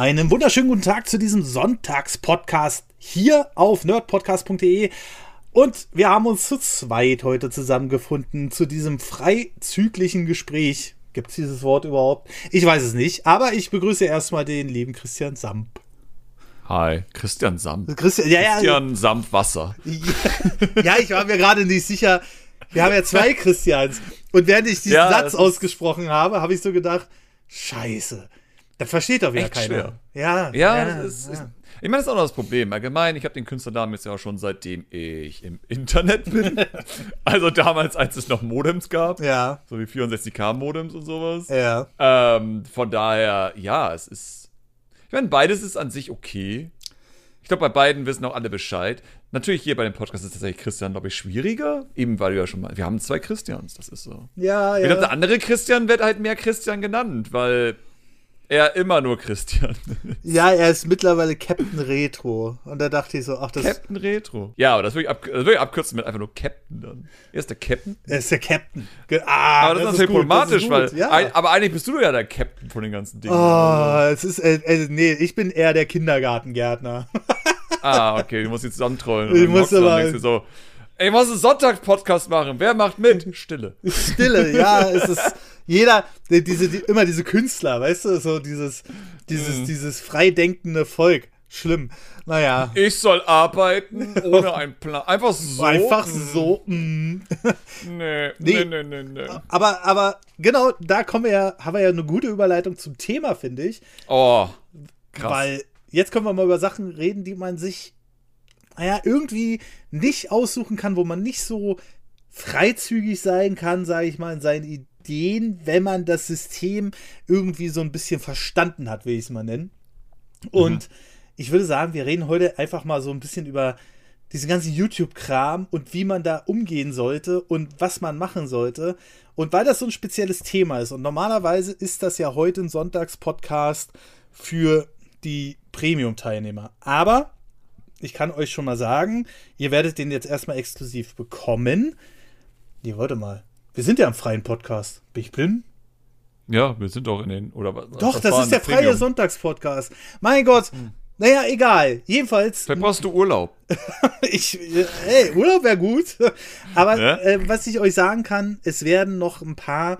Einen wunderschönen guten Tag zu diesem Sonntagspodcast hier auf nerdpodcast.de. Und wir haben uns zu zweit heute zusammengefunden zu diesem freizüglichen Gespräch. Gibt es dieses Wort überhaupt? Ich weiß es nicht, aber ich begrüße erstmal den lieben Christian Samp. Hi, Christian Samp. Christian, ja, ja, Christian Samp Wasser. ja, ich war mir gerade nicht sicher. Wir haben ja zwei Christians. Und während ich diesen Ja, Satz ausgesprochen habe, habe ich so gedacht, scheiße. Das versteht doch wieder Echt keiner. schwer. Ja, Ja, das ist, Ich, ich meine, das ist auch noch das Problem. Allgemein, ich habe den Künstlernamen jetzt ja auch schon seitdem ich im Internet bin. also damals, als es noch Modems gab. ja, So wie 64K-Modems und sowas. ja. Ähm, von daher, ja, es ist. Ich meine, beides ist an sich okay. Ich glaube, bei beiden wissen auch alle Bescheid. Natürlich hier bei dem Podcast ist tatsächlich Christian, glaube ich, schwieriger. Eben weil wir ja schon mal. Wir haben zwei Christians, das ist so. Ja, Ich glaube, ja. der andere Christian wird halt mehr Christian genannt, weil er immer nur Christian. Ja, er ist mittlerweile Captain Retro. Und da dachte ich so, ach, das Captain Retro. Ja, aber das würde ich, ab, das würde ich abkürzen mit einfach nur Captain dann. Er ist der Captain. er ist der Captain. Ah, Aber das, ist gut, natürlich problematisch, das weil. ist ja. ein, aber eigentlich bist du ja der Captain von den ganzen Dingen. Oh, es ist, äh, äh, nee, ich bin eher der Kindergartengärtner. Ah, okay, du musst die zusammentrollen. Ich muss aber- so, ey, ich muss einen Sonntagspodcast machen. Wer macht mit? Stille. Stille, ja, es ist jeder, die, diese, die, immer diese Künstler, weißt du, so dieses, dieses, Mhm. dieses freidenkende Volk. Schlimm. Naja, Ich soll arbeiten ohne einen Plan. Einfach so. einfach so. Mm. Nee, Nee. nee, nee, nee, nee. Aber, aber genau, da kommen wir ja, haben wir ja eine gute Überleitung zum Thema, finde ich. Oh, krass. Weil jetzt können wir mal über Sachen reden, die man sich, naja, irgendwie nicht aussuchen kann, wo man nicht so freizügig sein kann, sage ich mal, in seinen Ideen, wenn man das System irgendwie so ein bisschen verstanden hat, will ich es mal nennen. Und ich würde sagen, wir reden heute einfach mal so ein bisschen über diesen ganzen YouTube-Kram und wie man da umgehen sollte und was man machen sollte. Und weil das so ein spezielles Thema ist und normalerweise ist das ja heute ein Sonntagspodcast für die Premium-Teilnehmer. Aber ich kann euch schon mal sagen, ihr werdet den jetzt erstmal exklusiv bekommen. Nee, warte mal. Wir sind ja im freien Podcast. Bin ich blind? ja, wir sind doch in den. Oder was? Doch, das war ist der ein freie Premium? Sonntagspodcast. Mein Gott. Naja, egal. Jedenfalls, Vielleicht brauchst du Urlaub. ich, äh, hey, Urlaub wäre gut. Aber Ja? äh, was ich euch sagen kann, es werden noch ein paar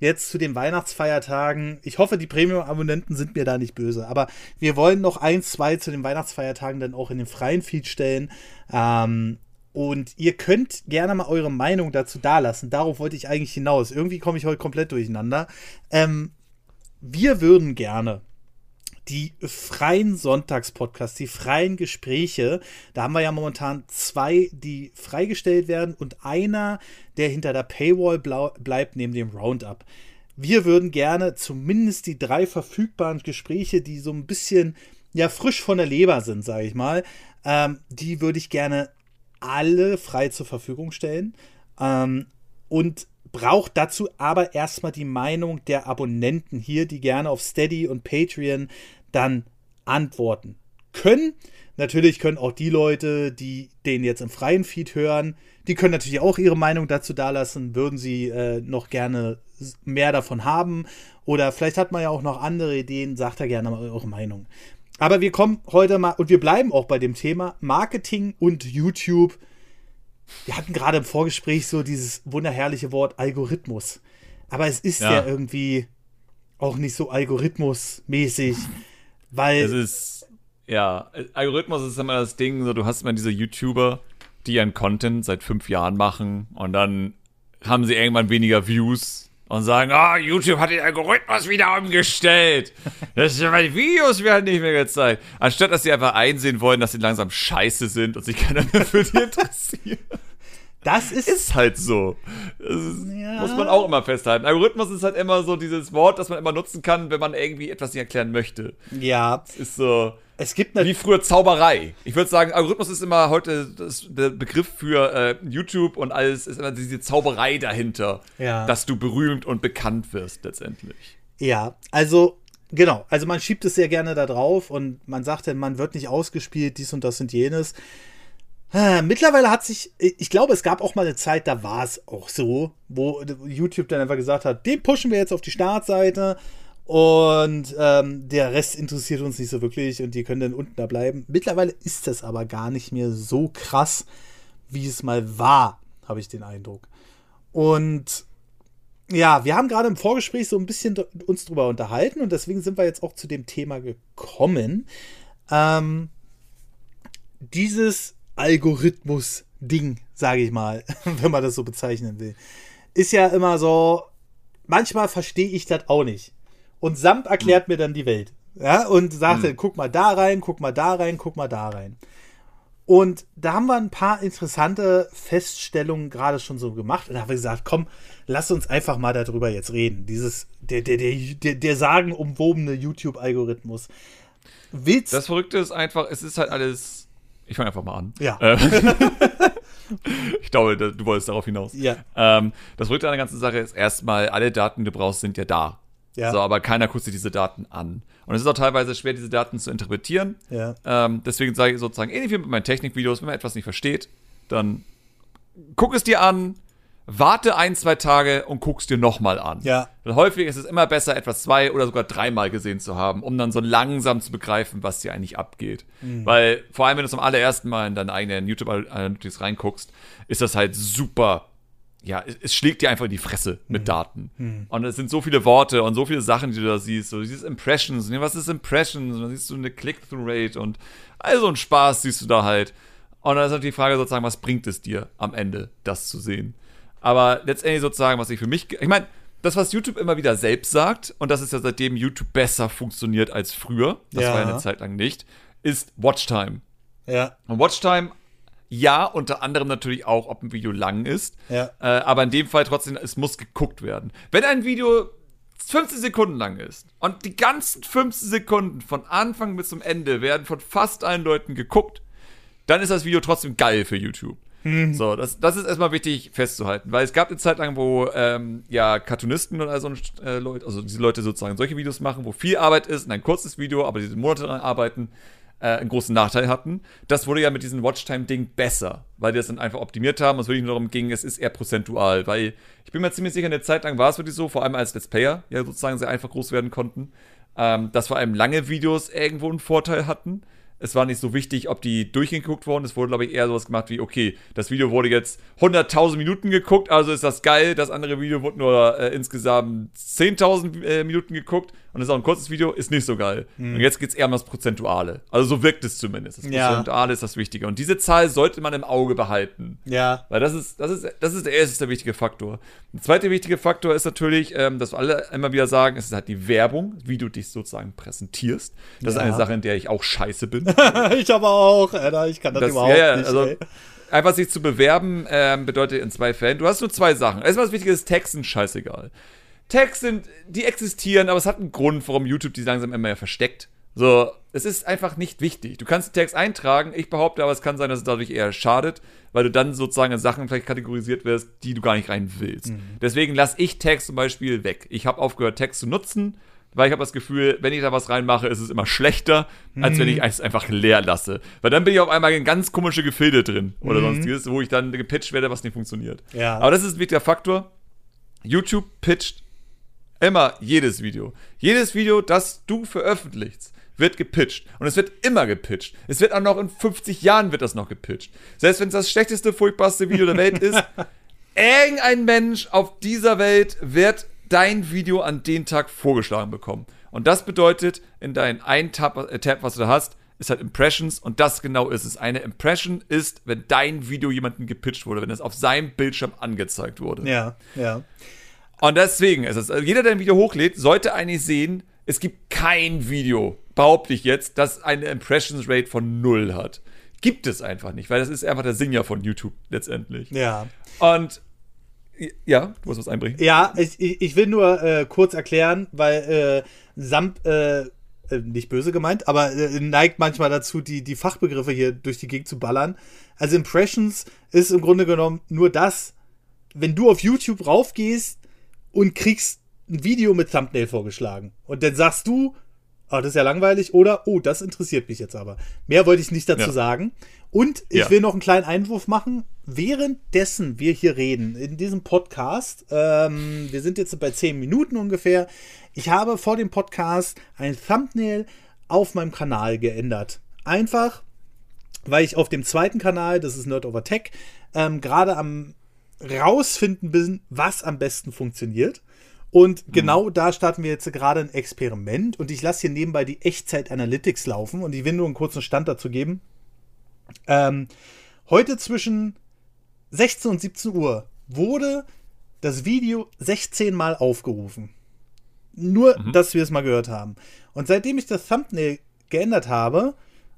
jetzt zu den Weihnachtsfeiertagen. Ich hoffe, die Premium-Abonnenten sind mir da nicht böse. Aber wir wollen noch ein, zwei zu den Weihnachtsfeiertagen dann auch in den freien Feed stellen. Ähm, und ihr könnt gerne mal eure Meinung dazu dalassen. Darauf wollte ich eigentlich hinaus. Irgendwie komme ich heute komplett durcheinander. Ähm, wir würden gerne die freien Sonntagspodcasts, die freien Gespräche, da haben wir ja momentan zwei, die freigestellt werden und einer, der hinter der Paywall bleibt, neben dem Roundup. Wir würden gerne zumindest die drei verfügbaren Gespräche, die so ein bisschen ja frisch von der Leber sind, sage ich mal, ähm, die würde ich gerne alle frei zur Verfügung stellen. Ähm, und braucht dazu aber erstmal die Meinung der Abonnenten hier, die gerne auf Steady und Patreon dann antworten können. Natürlich können auch die Leute, die den jetzt im freien Feed hören, die können natürlich auch ihre Meinung dazu dalassen, würden sie äh, noch gerne mehr davon haben. Oder vielleicht hat man ja auch noch andere Ideen, sagt da gerne mal eure Meinung. Aber wir kommen heute mal und wir bleiben auch bei dem Thema Marketing und YouTube. Wir hatten gerade im Vorgespräch so dieses wunderherrliche Wort Algorithmus. Aber es ist ja, Ja. irgendwie auch nicht so algorithmusmäßig, weil Es ist, ja, Algorithmus ist immer das Ding, so du hast immer diese YouTuber, die ihren Content seit fünf Jahren machen und dann haben sie irgendwann weniger Views und sagen, ah, YouTube hat den Algorithmus wieder umgestellt. Das ist, meine Videos werden nicht mehr gezeigt. Anstatt, dass sie einfach einsehen wollen, dass sie langsam scheiße sind und sich keiner mehr für die interessiert. das ist, Ist halt so. Das ist, Ja. Muss man auch immer festhalten. Algorithmus ist halt immer so dieses Wort, das man immer nutzen kann, wenn man irgendwie etwas nicht erklären möchte. ja, Ist so. Es gibt Wie natürlich früher Zauberei. Ich würde sagen, Algorithmus ist immer heute das, der Begriff für äh, YouTube und alles ist immer diese Zauberei dahinter, Ja. dass du berühmt und bekannt wirst letztendlich. Ja, also genau, also man schiebt es sehr gerne da drauf und man sagt dann, man wird nicht ausgespielt, dies und das und jenes. Ah, Mittlerweile hat sich, ich glaube, es gab auch mal eine Zeit, da war es auch so, wo YouTube dann einfach gesagt hat, den pushen wir jetzt auf die Startseite Und ähm, der Rest interessiert uns nicht so wirklich und die können dann unten da bleiben. Mittlerweile ist das aber gar nicht mehr so krass, wie es mal war, habe ich den Eindruck. Und ja, wir haben gerade im Vorgespräch so ein bisschen uns drüber unterhalten und deswegen sind wir jetzt auch zu dem Thema gekommen. Ähm, dieses Algorithmus-Ding, sage ich mal, wenn man das so bezeichnen will, ist ja immer so, manchmal verstehe ich das auch nicht. Und Samt erklärt hm. mir dann die Welt. Ja, und sagte, hm. guck mal da rein, guck mal da rein, guck mal da rein. Und da haben wir ein paar interessante Feststellungen gerade schon so gemacht. Und da haben wir gesagt, komm, lass uns einfach mal darüber jetzt reden. Dieses, der, der, der, der sagenumwobene YouTube-Algorithmus. Willst Das Verrückte ist einfach, es ist halt alles. Ich fange einfach mal an. Ja. Ähm, ich glaube, du wolltest darauf hinaus. Ja. Ähm, das Verrückte an der ganzen Sache ist erstmal, alle Daten, die du brauchst, sind ja da. Ja. So, aber keiner guckt sich diese Daten an. Und es ist auch teilweise schwer, diese Daten zu interpretieren. Ja. Ähm, deswegen sage ich sozusagen, ähnlich wie mit meinen Technikvideos, wenn man etwas nicht versteht, dann guck es dir an, warte ein, zwei Tage und guck es dir nochmal an. Ja. Weil häufig ist es immer besser, etwas zwei oder sogar dreimal gesehen zu haben, um dann so langsam zu begreifen, was dir eigentlich abgeht. Mhm. Weil vor allem, wenn du zum allerersten Mal in deine eigenen YouTube-Analytics reinguckst, ist das halt super ja, es, schlägt dir einfach in die Fresse mit mhm. Daten. Mhm. Und es sind so viele Worte und so viele Sachen, die du da siehst. So dieses Impressions. Was ist Impressions? Und dann siehst du eine Click-Through-Rate und also ein Spaß siehst du da halt. Und dann ist halt die Frage sozusagen, was bringt es dir am Ende, das zu sehen? Aber letztendlich sozusagen, was ich für mich, ich meine, das, was YouTube immer wieder selbst sagt, und das ist ja seitdem YouTube besser funktioniert als früher, das ja. war ja eine Zeit lang nicht, ist Watchtime. Ja. Und Watchtime ja, unter anderem natürlich auch, ob ein Video lang ist. Ja. Äh, aber in dem Fall trotzdem, es muss geguckt werden. Wenn ein Video 15 Sekunden lang ist und die ganzen 15 Sekunden von Anfang bis zum Ende werden von fast allen Leuten geguckt, dann ist das Video trotzdem geil für YouTube. Mhm. So, das, das ist erstmal wichtig festzuhalten, weil es gab eine Zeit lang, wo ähm, ja Cartoonisten und also äh, Leute, also diese Leute sozusagen solche Videos machen, wo viel Arbeit ist und ein kurzes Video, aber diese Monate daran arbeiten äh, einen großen Nachteil hatten. Das wurde ja mit diesem Watchtime-Ding besser, weil die das dann einfach optimiert haben es wirklich nur darum ging, es ist eher prozentual, weil ich bin mir ziemlich sicher, eine Zeit lang war es wirklich so, vor allem als Let's Player ja sozusagen sehr einfach groß werden konnten, ähm, dass vor allem lange Videos irgendwo einen Vorteil hatten es war nicht so wichtig, ob die durchgeguckt wurden. Es wurde, glaube ich, eher sowas gemacht wie, okay, das Video wurde jetzt 100.000 Minuten geguckt, also ist das geil. Das andere Video wurde nur äh, insgesamt 10.000 äh, Minuten geguckt und das ist auch ein kurzes Video, ist nicht so geil. Mhm. Und jetzt geht es eher um das Prozentuale. Also so wirkt es zumindest. Das Prozentuale ja. ist das Wichtige. Und diese Zahl sollte man im Auge behalten. Ja. Weil das ist, das ist, das ist der erste wichtige Faktor. Der zweite wichtige Faktor ist natürlich, ähm, dass alle immer wieder sagen, es ist halt die Werbung, wie du dich sozusagen präsentierst. Das ja. ist eine Sache, in der ich auch scheiße bin. ich aber auch, Alter. Ich kann das, das überhaupt ja, nicht. Also, ey. Einfach sich zu bewerben ähm, bedeutet in zwei Fällen, du hast nur zwei Sachen. Erstmal das Wichtige ist, Texten scheißegal. Tags sind, die existieren, aber es hat einen Grund, warum YouTube die langsam immer mehr versteckt. So, es ist einfach nicht wichtig. Du kannst Tags eintragen, ich behaupte aber, es kann sein, dass es dadurch eher schadet, weil du dann sozusagen in Sachen vielleicht kategorisiert wirst, die du gar nicht rein willst. Mhm. Deswegen lasse ich Tags zum Beispiel weg. Ich habe aufgehört, Tags zu nutzen weil ich habe das Gefühl, wenn ich da was reinmache, ist es immer schlechter, als mhm. wenn ich es einfach leer lasse. Weil dann bin ich auf einmal in ganz komische Gefilde drin oder mhm. sonstiges, wo ich dann gepitcht werde, was nicht funktioniert. Ja. Aber das ist ein wichtiger Faktor. YouTube pitcht immer jedes Video. Jedes Video, das du veröffentlichst, wird gepitcht. Und es wird immer gepitcht. Es wird auch noch in 50 Jahren wird das noch gepitcht. Selbst wenn es das schlechteste, furchtbarste Video der Welt ist, irgendein Mensch auf dieser Welt wird dein Video an den Tag vorgeschlagen bekommen. Und das bedeutet, in deinem einen Tab, äh, Tab, was du da hast, ist halt Impressions und das genau ist es. Eine Impression ist, wenn dein Video jemandem gepitcht wurde, wenn es auf seinem Bildschirm angezeigt wurde. Ja, ja. Und deswegen ist es, also jeder, der ein Video hochlädt, sollte eigentlich sehen, es gibt kein Video, behaupte ich jetzt, das eine Impressions Rate von null hat. Gibt es einfach nicht, weil das ist einfach der Sinn ja von YouTube letztendlich. Ja. Und ja, du musst was einbringen. Ja, ich, ich will nur äh, kurz erklären, weil äh, Samp, äh, äh, nicht böse gemeint, aber äh, neigt manchmal dazu, die, die Fachbegriffe hier durch die Gegend zu ballern. Also Impressions ist im Grunde genommen nur das, wenn du auf YouTube raufgehst und kriegst ein Video mit Thumbnail vorgeschlagen. Und dann sagst du, oh, das ist ja langweilig, oder, oh, das interessiert mich jetzt aber. Mehr wollte ich nicht dazu ja. sagen. Und ich Ja. will noch einen kleinen Einwurf machen. Währenddessen wir hier reden, in diesem Podcast, ähm, wir sind jetzt bei 10 Minuten ungefähr, ich habe vor dem Podcast ein Thumbnail auf meinem Kanal geändert. Einfach, weil ich auf dem zweiten Kanal, das ist Nerd Over Tech, ähm, gerade am rausfinden bin, was am besten funktioniert. Und genau da starten wir jetzt gerade ein Experiment und ich lasse hier nebenbei die Echtzeit Analytics laufen und ich will nur einen kurzen Stand dazu geben. Ähm, heute zwischen 16 und 17 Uhr wurde das Video 16 Mal aufgerufen. Nur, dass wir es mal gehört haben. Und seitdem ich das Thumbnail geändert habe,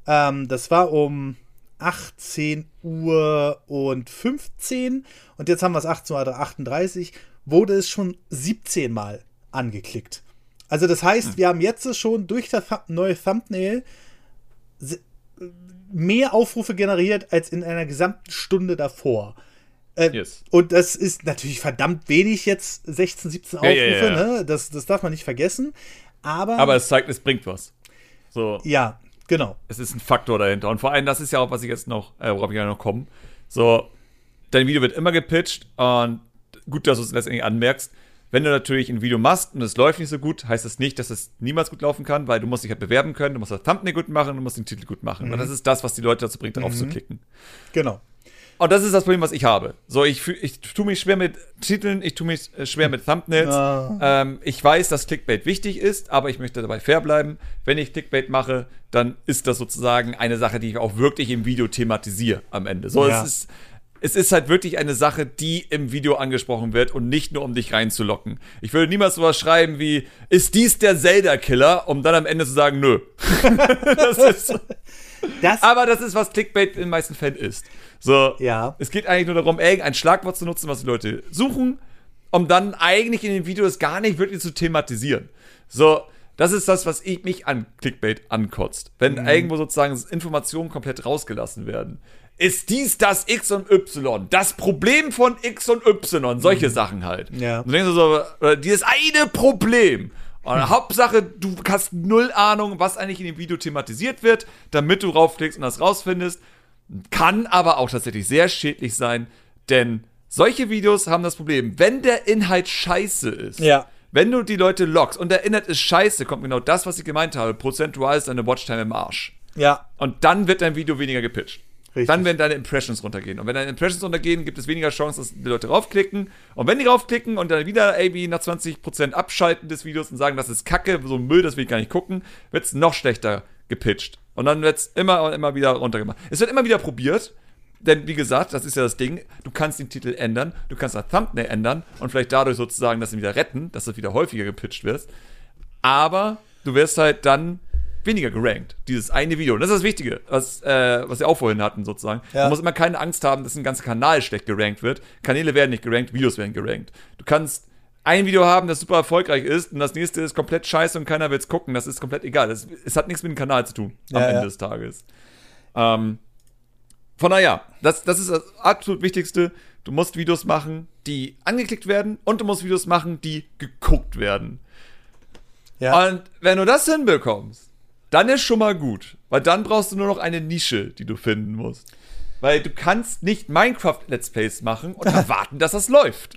ähm, das war um 18 Uhr und 15 und jetzt haben wir es 18 Uhr 38, wurde es schon 17 Mal angeklickt. Also das heißt, wir haben jetzt schon durch das neue Thumbnail mehr Aufrufe generiert als in einer gesamten Stunde davor. Äh, Yes. Und das ist natürlich verdammt wenig jetzt, 16, 17 Ja, Aufrufe, ja, ja. Ne? Das, das darf man nicht vergessen. Aber, Aber es zeigt, es bringt was. So, ja, genau. es ist ein Faktor dahinter. Und vor allem, das ist ja auch, was ich jetzt noch, äh, worauf ich ja noch komme. So, dein Video wird immer gepitcht und gut, dass du es letztendlich anmerkst. Wenn du natürlich ein Video machst und es läuft nicht so gut, heißt das nicht, dass es niemals gut laufen kann, weil du musst dich halt bewerben können, du musst das Thumbnail gut machen, du musst den Titel gut machen. Und das ist das, was die Leute dazu bringt, darauf zu klicken. Genau. Und das ist das Problem, was ich habe. So, ich, ich tue mich schwer mit Titeln, ich tue mich äh, schwer mit Thumbnails. Ah. Ähm, ich weiß, dass Clickbait wichtig ist, aber ich möchte dabei fair bleiben. Wenn ich Clickbait mache, dann ist das sozusagen eine Sache, die ich auch wirklich im Video thematisiere am Ende. So, Ja. es ist. Es ist halt wirklich eine Sache, die im Video angesprochen wird und nicht nur um dich reinzulocken. Ich würde niemals sowas schreiben wie, ist dies der Zelda-Killer, um dann am Ende zu sagen, nö. das ist, Das, aber das ist, was Clickbait in den meisten Fällen ist. So, Ja. es geht eigentlich nur darum, irgendein Schlagwort zu nutzen, was die Leute suchen, um dann eigentlich in den Videos gar nicht wirklich zu thematisieren. So, das ist das, was ich, mich an Clickbait ankotzt. Wenn Mhm. irgendwo sozusagen Informationen komplett rausgelassen werden. Ist dies das X und Y? Das Problem von X und Y? Solche Sachen halt. Mhm. Ja. Und du denkst dir so, dieses eine Problem. Und. Hauptsache, du hast null Ahnung, was eigentlich in dem Video thematisiert wird, damit du raufklickst und das rausfindest. Kann aber auch tatsächlich sehr schädlich sein, denn solche Videos haben das Problem, wenn der Inhalt scheiße ist, Ja. wenn du die Leute lockst und der Inhalt ist scheiße, kommt genau das, was ich gemeint habe. Prozentual ist deine Watchtime im Arsch. ja, Und dann wird dein Video weniger gepitcht. Richtig. Dann werden deine Impressions runtergehen. Und wenn deine Impressions runtergehen, gibt es weniger Chance, dass die Leute raufklicken. Und wenn die raufklicken und dann wieder irgendwie nach 20% abschalten des Videos und sagen, das ist Kacke, so Müll, das will ich gar nicht gucken, wird es noch schlechter gepitcht. Und dann wird es immer und immer wieder runtergemacht. Es wird immer wieder probiert. Denn wie gesagt, das ist ja das Ding, du kannst den Titel ändern, du kannst das Thumbnail ändern und vielleicht dadurch sozusagen das wieder retten, dass das wieder häufiger gepitcht wird aber du wirst halt dann weniger gerankt. Dieses eine Video. Und das ist das Wichtige, was, äh, was wir auch vorhin hatten, sozusagen. Ja. Du musst immer keine Angst haben, dass ein ganzer Kanal schlecht gerankt wird. Kanäle werden nicht gerankt, Videos werden gerankt. Du kannst ein Video haben, das super erfolgreich ist und das nächste ist komplett scheiße und keiner will es gucken. Das ist komplett egal. Das, es hat nichts mit dem Kanal zu tun am Ja, Ende ja. des Tages. Ähm, von daher, das, das ist das absolut Wichtigste. Du musst Videos machen, die angeklickt werden und du musst Videos machen, die geguckt werden. ja. Und wenn du das hinbekommst, dann ist schon mal gut. Weil dann brauchst du nur noch eine Nische, die du finden musst. Weil du kannst nicht Minecraft-Let's Plays machen und erwarten, dass das läuft.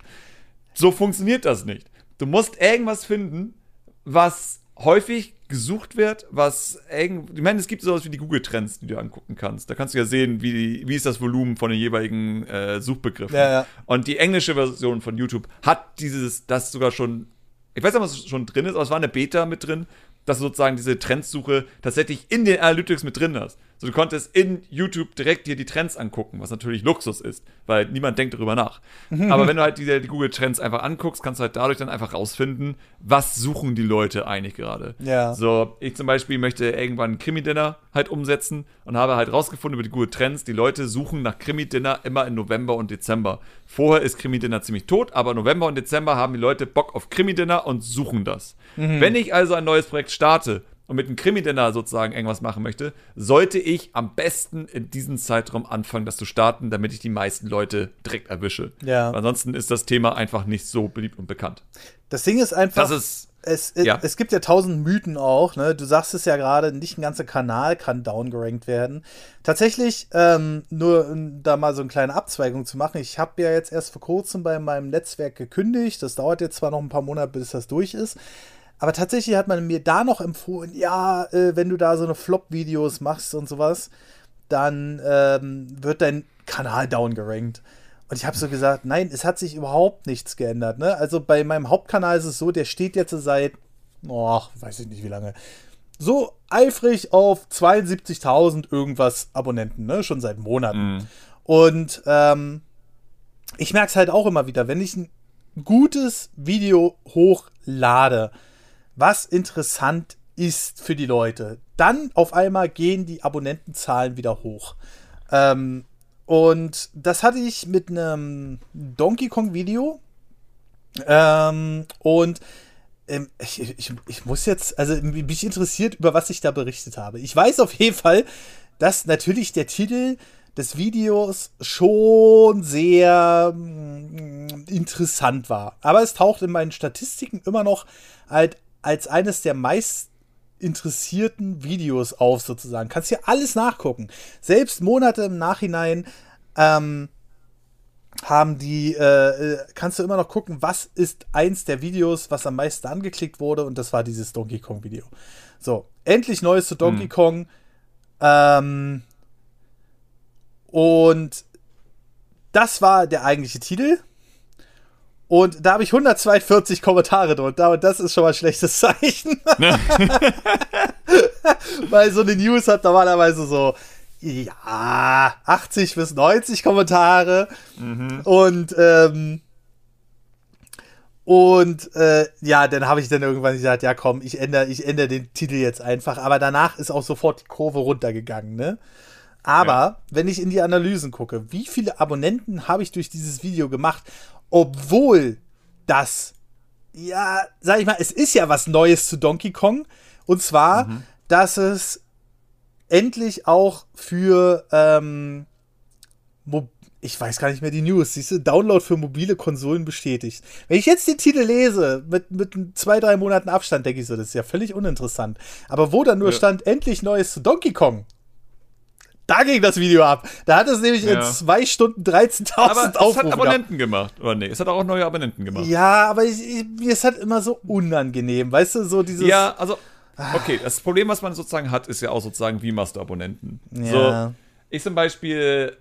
So funktioniert das nicht. Du musst irgendwas finden, was häufig gesucht wird, was irgend, ich meine, es gibt sowas wie die Google-Trends, die du angucken kannst. Da kannst du ja sehen, wie, wie ist das Volumen von den jeweiligen äh, Suchbegriffen. Ja, ja. Und die englische Version von YouTube hat dieses, das sogar schon, ich weiß nicht, was schon drin ist, aber es war eine Beta mit drin, dass du sozusagen diese Trendsuche tatsächlich in den Analytics mit drin hast. So, du konntest in YouTube direkt dir die Trends angucken, was natürlich Luxus ist, weil niemand denkt darüber nach. Aber wenn du halt die, die Google Trends einfach anguckst, kannst du halt dadurch dann einfach rausfinden, was suchen die Leute eigentlich gerade. Ja. So, ich zum Beispiel möchte irgendwann ein Krimi-Dinner halt umsetzen und habe halt rausgefunden über die Google Trends, die Leute suchen nach Krimi-Dinner immer in November und Dezember. Vorher ist Krimi-Dinner ziemlich tot, aber November und Dezember haben die Leute Bock auf Krimi-Dinner und suchen das. Wenn ich also ein neues Projekt starte und mit einem Krimi-Dinner sozusagen irgendwas machen möchte, sollte ich am besten in diesem Zeitraum anfangen, das zu starten, damit ich die meisten Leute direkt erwische. Ja. Weil ansonsten ist das Thema einfach nicht so beliebt und bekannt. Das Ding ist einfach. Das ist es, ja. es gibt ja tausend Mythen auch, ne? Du sagst es ja gerade, nicht ein ganzer Kanal kann downgerankt werden. Tatsächlich, ähm, nur um da mal so eine kleine Abzweigung zu machen, ich habe ja jetzt erst vor kurzem bei meinem Netzwerk gekündigt. Das dauert jetzt zwar noch ein paar Monate, bis das durch ist. Aber tatsächlich hat man mir da noch empfohlen, ja, äh, wenn du da so eine Flop-Videos machst und sowas, dann ähm, wird dein Kanal downgerankt. Und ich habe so gesagt, nein, es hat sich überhaupt nichts geändert. Ne? Also bei meinem Hauptkanal ist es so, der steht jetzt seit, oh, weiß ich nicht wie lange, so eifrig auf 72.000 irgendwas Abonnenten, ne? schon seit Monaten. Mm. Und ähm, ich merke es halt auch immer wieder, wenn ich ein gutes Video hochlade, was interessant ist für die Leute, dann auf einmal gehen die Abonnentenzahlen wieder hoch. Ähm, und das hatte ich mit einem Donkey Kong Video. Ähm, und ähm, ich, ich, ich muss jetzt, also mich interessiert, über was ich da berichtet habe. Ich weiß auf jeden Fall, dass natürlich der Titel des Videos schon sehr mm, interessant war. Aber es taucht in meinen Statistiken immer noch halt als eines der meist interessierten Videos auf, sozusagen. Kannst hier alles nachgucken. Selbst Monate im Nachhinein ähm, haben die, äh, äh, kannst du immer noch gucken, was ist eins der Videos, was am meisten angeklickt wurde, und das war dieses Donkey Kong Video. So, endlich Neues zu Donkey hm. Kong. Ähm, und das war der eigentliche Titel. Und da habe ich 142 Kommentare drunter und das ist schon mal ein schlechtes Zeichen. Weil so eine News hat normalerweise so, ja, 80 bis 90 Kommentare. Mhm. Und, ähm, und äh, ja, dann habe ich dann irgendwann gesagt, ja komm, ich ändere, ich ändere den Titel jetzt einfach. Aber danach ist auch sofort die Kurve runtergegangen, ne? Aber ja. wenn ich in die Analysen gucke, wie viele Abonnenten habe ich durch dieses Video gemacht? Obwohl das, ja, sag ich mal, es ist ja was Neues zu Donkey Kong. Und zwar, mhm. dass es endlich auch für, ähm, ich weiß gar nicht mehr die News, siehst du, Download für mobile Konsolen bestätigt. Wenn ich jetzt den Titel lese, mit, mit zwei, drei Monaten Abstand, denke ich so, das ist ja völlig uninteressant. Aber wo dann nur ja. stand, endlich Neues zu Donkey Kong, da ging das Video ab. Da hat es nämlich ja. in zwei Stunden 13.000 Aufrufe Es hat Abonnenten gehabt. Oder nee, es hat auch neue Abonnenten gemacht. Ja, aber ich, ich, mir ist halt immer so unangenehm. Weißt du, so dieses. Ja, also. Okay, das Problem, was man sozusagen hat, ist ja auch sozusagen, wie machst du Abonnenten? Ja. So, ich zum Beispiel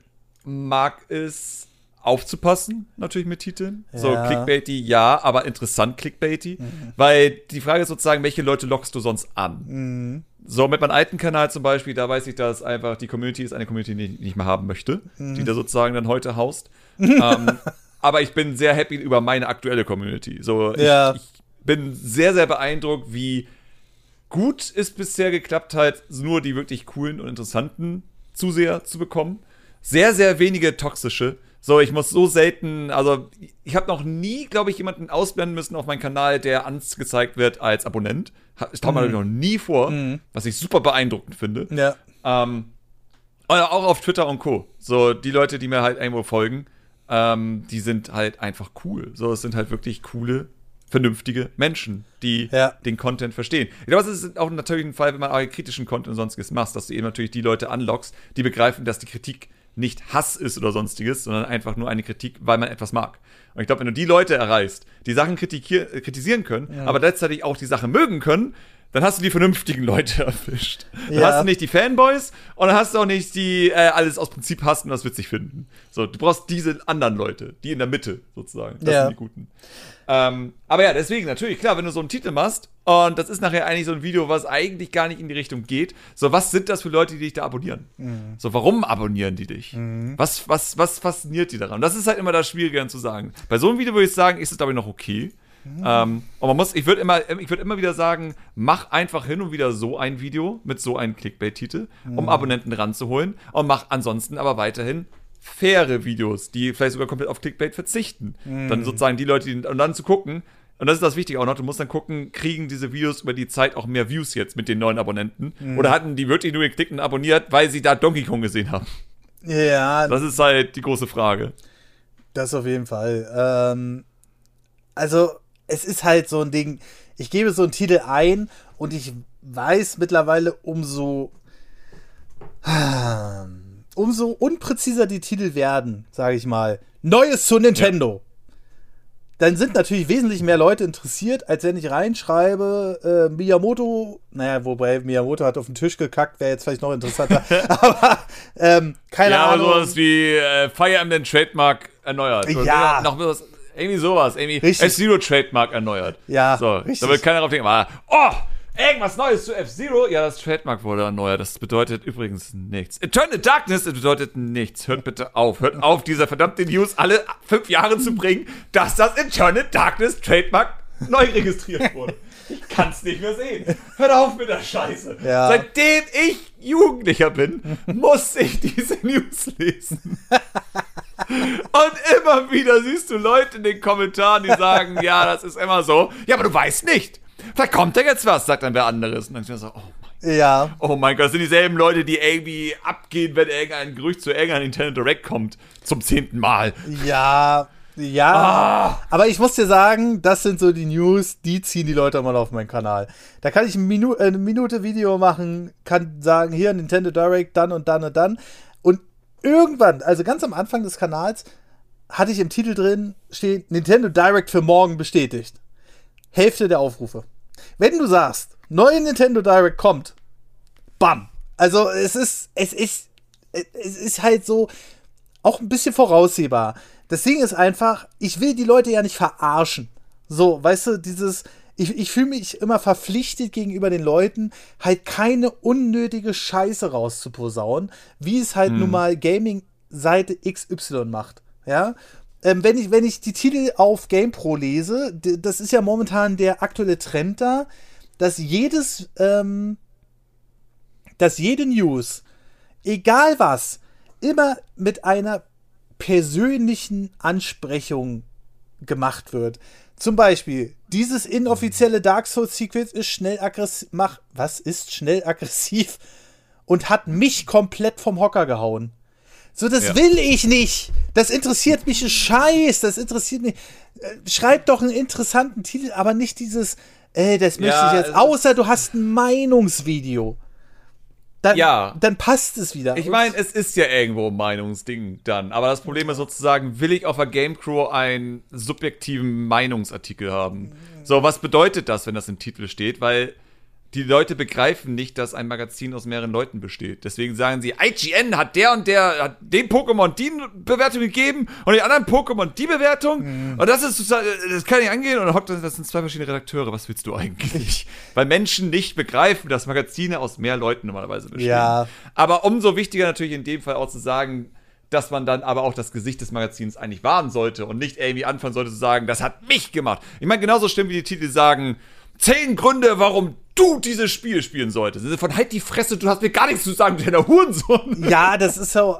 mag es aufzupassen, natürlich mit Titeln. Ja. So clickbaity, ja, aber interessant clickbaity. Mhm. Weil die Frage ist sozusagen, welche Leute lockst du sonst an? Mhm. So, mit meinem alten Kanal zum Beispiel, da weiß ich, dass einfach die Community ist eine Community, die ich nicht mehr haben möchte, mhm. die da sozusagen dann heute haust. ähm, aber ich bin sehr happy über meine aktuelle Community. So, ja. ich, ich bin sehr, sehr beeindruckt, wie gut es bisher geklappt hat, nur die wirklich coolen und interessanten Zuseher zu bekommen. Sehr, sehr wenige toxische. So, ich muss so selten, also ich habe noch nie, glaube ich, jemanden ausblenden müssen auf meinem Kanal, der angezeigt wird als Abonnent. Das taucht mhm. mir noch nie vor, mhm. was ich super beeindruckend finde. Ja. Ähm, oder auch auf Twitter und Co. So, die Leute, die mir halt irgendwo folgen, ähm, die sind halt einfach cool. So, es sind halt wirklich coole, vernünftige Menschen, die ja. den Content verstehen. Ich glaube, das ist auch natürlich ein Fall, wenn man auch kritischen Content und sonstiges macht, dass du eben natürlich die Leute anlockst, die begreifen, dass die Kritik nicht Hass ist oder sonstiges, sondern einfach nur eine Kritik, weil man etwas mag. Und ich glaube, wenn du die Leute erreichst, die Sachen kritisieren können, ja. aber gleichzeitig auch die Sache mögen können, dann hast du die vernünftigen Leute erwischt. Dann ja. hast du nicht die Fanboys und dann hast du auch nicht die äh, alles aus Prinzip hassen und das witzig finden. So, du brauchst diese anderen Leute, die in der Mitte sozusagen. Das ja. sind die guten. Ähm, aber ja, deswegen natürlich, klar, wenn du so einen Titel machst und das ist nachher eigentlich so ein Video, was eigentlich gar nicht in die Richtung geht, so was sind das für Leute, die dich da abonnieren? Mhm. So, warum abonnieren die dich? Mhm. Was, was, was fasziniert die daran? Das ist halt immer das Schwierige dann zu sagen. Bei so einem Video würde ich sagen, ist es glaube ich noch okay. Mhm. Ähm, und man muss, ich würde immer, ich würde immer wieder sagen, mach einfach hin und wieder so ein Video mit so einem Clickbait-Titel, um mhm. Abonnenten ranzuholen und mach ansonsten aber weiterhin faire Videos, die vielleicht sogar komplett auf Clickbait verzichten. Mhm. Dann sozusagen die Leute, die, und dann zu gucken, und das ist das Wichtige auch noch, du musst dann gucken, kriegen diese Videos über die Zeit auch mehr Views jetzt mit den neuen Abonnenten? Mhm. Oder hatten die wirklich nur geklickt und abonniert, weil sie da Donkey Kong gesehen haben? Ja. Das ist halt die große Frage. Das auf jeden Fall. Ähm, also, es ist halt so ein Ding, ich gebe so einen Titel ein und ich weiß mittlerweile, umso umso unpräziser die Titel werden, sage ich mal. Neues zu Nintendo. Ja. Dann sind natürlich wesentlich mehr Leute interessiert, als wenn ich reinschreibe, äh, Miyamoto, naja, wobei Miyamoto hat auf den Tisch gekackt, wäre jetzt vielleicht noch interessanter. aber ähm, keine ja, Ahnung. Ja, sowas wie äh, Fire Emblem Trademark erneuert. Ja. Noch was, irgendwie sowas. Irgendwie S-Zero Trademark erneuert. Ja, so, richtig. Da wird keiner drauf denken, aber, oh, Irgendwas Neues zu F-Zero? Ja, das Trademark wurde erneuert. Das bedeutet übrigens nichts. Eternal Darkness das bedeutet nichts. Hört bitte auf. Hört auf, diese verdammte News alle fünf Jahre zu bringen, dass das Eternal Darkness Trademark neu registriert wurde. Ich kann's nicht mehr sehen. Hört auf mit der Scheiße. Ja. Seitdem ich Jugendlicher bin, muss ich diese News lesen. Und immer wieder siehst du Leute in den Kommentaren, die sagen, ja, das ist immer so. Ja, aber du weißt nicht. Vielleicht kommt da jetzt was, sagt dann wer anderes. Und dann ich so, oh mein ja. Oh mein Gott, das sind dieselben Leute, die irgendwie abgehen, wenn irgendein Gerücht zu irgendeinem Nintendo Direct kommt. Zum zehnten Mal. Ja, ja. Ah. Aber ich muss dir sagen, das sind so die News, die ziehen die Leute mal auf meinen Kanal. Da kann ich eine, Minu äh, eine Minute Video machen, kann sagen, hier Nintendo Direct, dann und dann und dann. Irgendwann, also ganz am Anfang des Kanals, hatte ich im Titel drin stehen, Nintendo Direct für morgen bestätigt. Hälfte der Aufrufe. Wenn du sagst, neue Nintendo Direct kommt, bam. Also es ist, es ist, es ist halt so auch ein bisschen voraussehbar. Das Ding ist einfach, ich will die Leute ja nicht verarschen. So, weißt du, dieses, ich, ich fühle mich immer verpflichtet gegenüber den Leuten, halt keine unnötige Scheiße rauszuposaunen, wie es halt hm. nun mal Gaming-Seite XY macht. Ja, ähm, wenn, ich, wenn ich die Titel auf GamePro lese, das ist ja momentan der aktuelle Trend da, dass jedes, ähm, dass jede News, egal was, immer mit einer persönlichen Ansprechung gemacht wird. Zum Beispiel, dieses inoffizielle Dark Souls Secret ist schnell aggressiv. Mach, was ist schnell aggressiv? Und hat mich komplett vom Hocker gehauen. So, das ja. will ich nicht. Das interessiert mich ein Scheiß. Das interessiert mich. Äh, schreib doch einen interessanten Titel, aber nicht dieses, äh, das möchte ja, ich jetzt. Außer du hast ein Meinungsvideo. Dann, ja. dann passt es wieder. Ich meine, es ist ja irgendwo ein Meinungsding dann. Aber das Problem ist sozusagen, will ich auf der GameCrew einen subjektiven Meinungsartikel haben? So, was bedeutet das, wenn das im Titel steht? Weil die Leute begreifen nicht, dass ein Magazin aus mehreren Leuten besteht. Deswegen sagen sie, IGN hat der und der, hat dem Pokémon die Bewertung gegeben und den anderen Pokémon die Bewertung. Mhm. Und das ist, das kann nicht angehen. Und dann hockt das sind zwei verschiedene Redakteure. Was willst du eigentlich? Weil Menschen nicht begreifen, dass Magazine aus mehr Leuten normalerweise bestehen. Ja. Aber umso wichtiger natürlich in dem Fall auch zu sagen, dass man dann aber auch das Gesicht des Magazins eigentlich wahren sollte und nicht irgendwie anfangen sollte zu sagen, das hat mich gemacht. Ich meine, genauso stimmt wie die Titel sagen, zehn Gründe, warum du dieses Spiel spielen solltest. Von halt die Fresse, du hast mir gar nichts zu sagen, deiner Hurensohn. Ja, das ist so.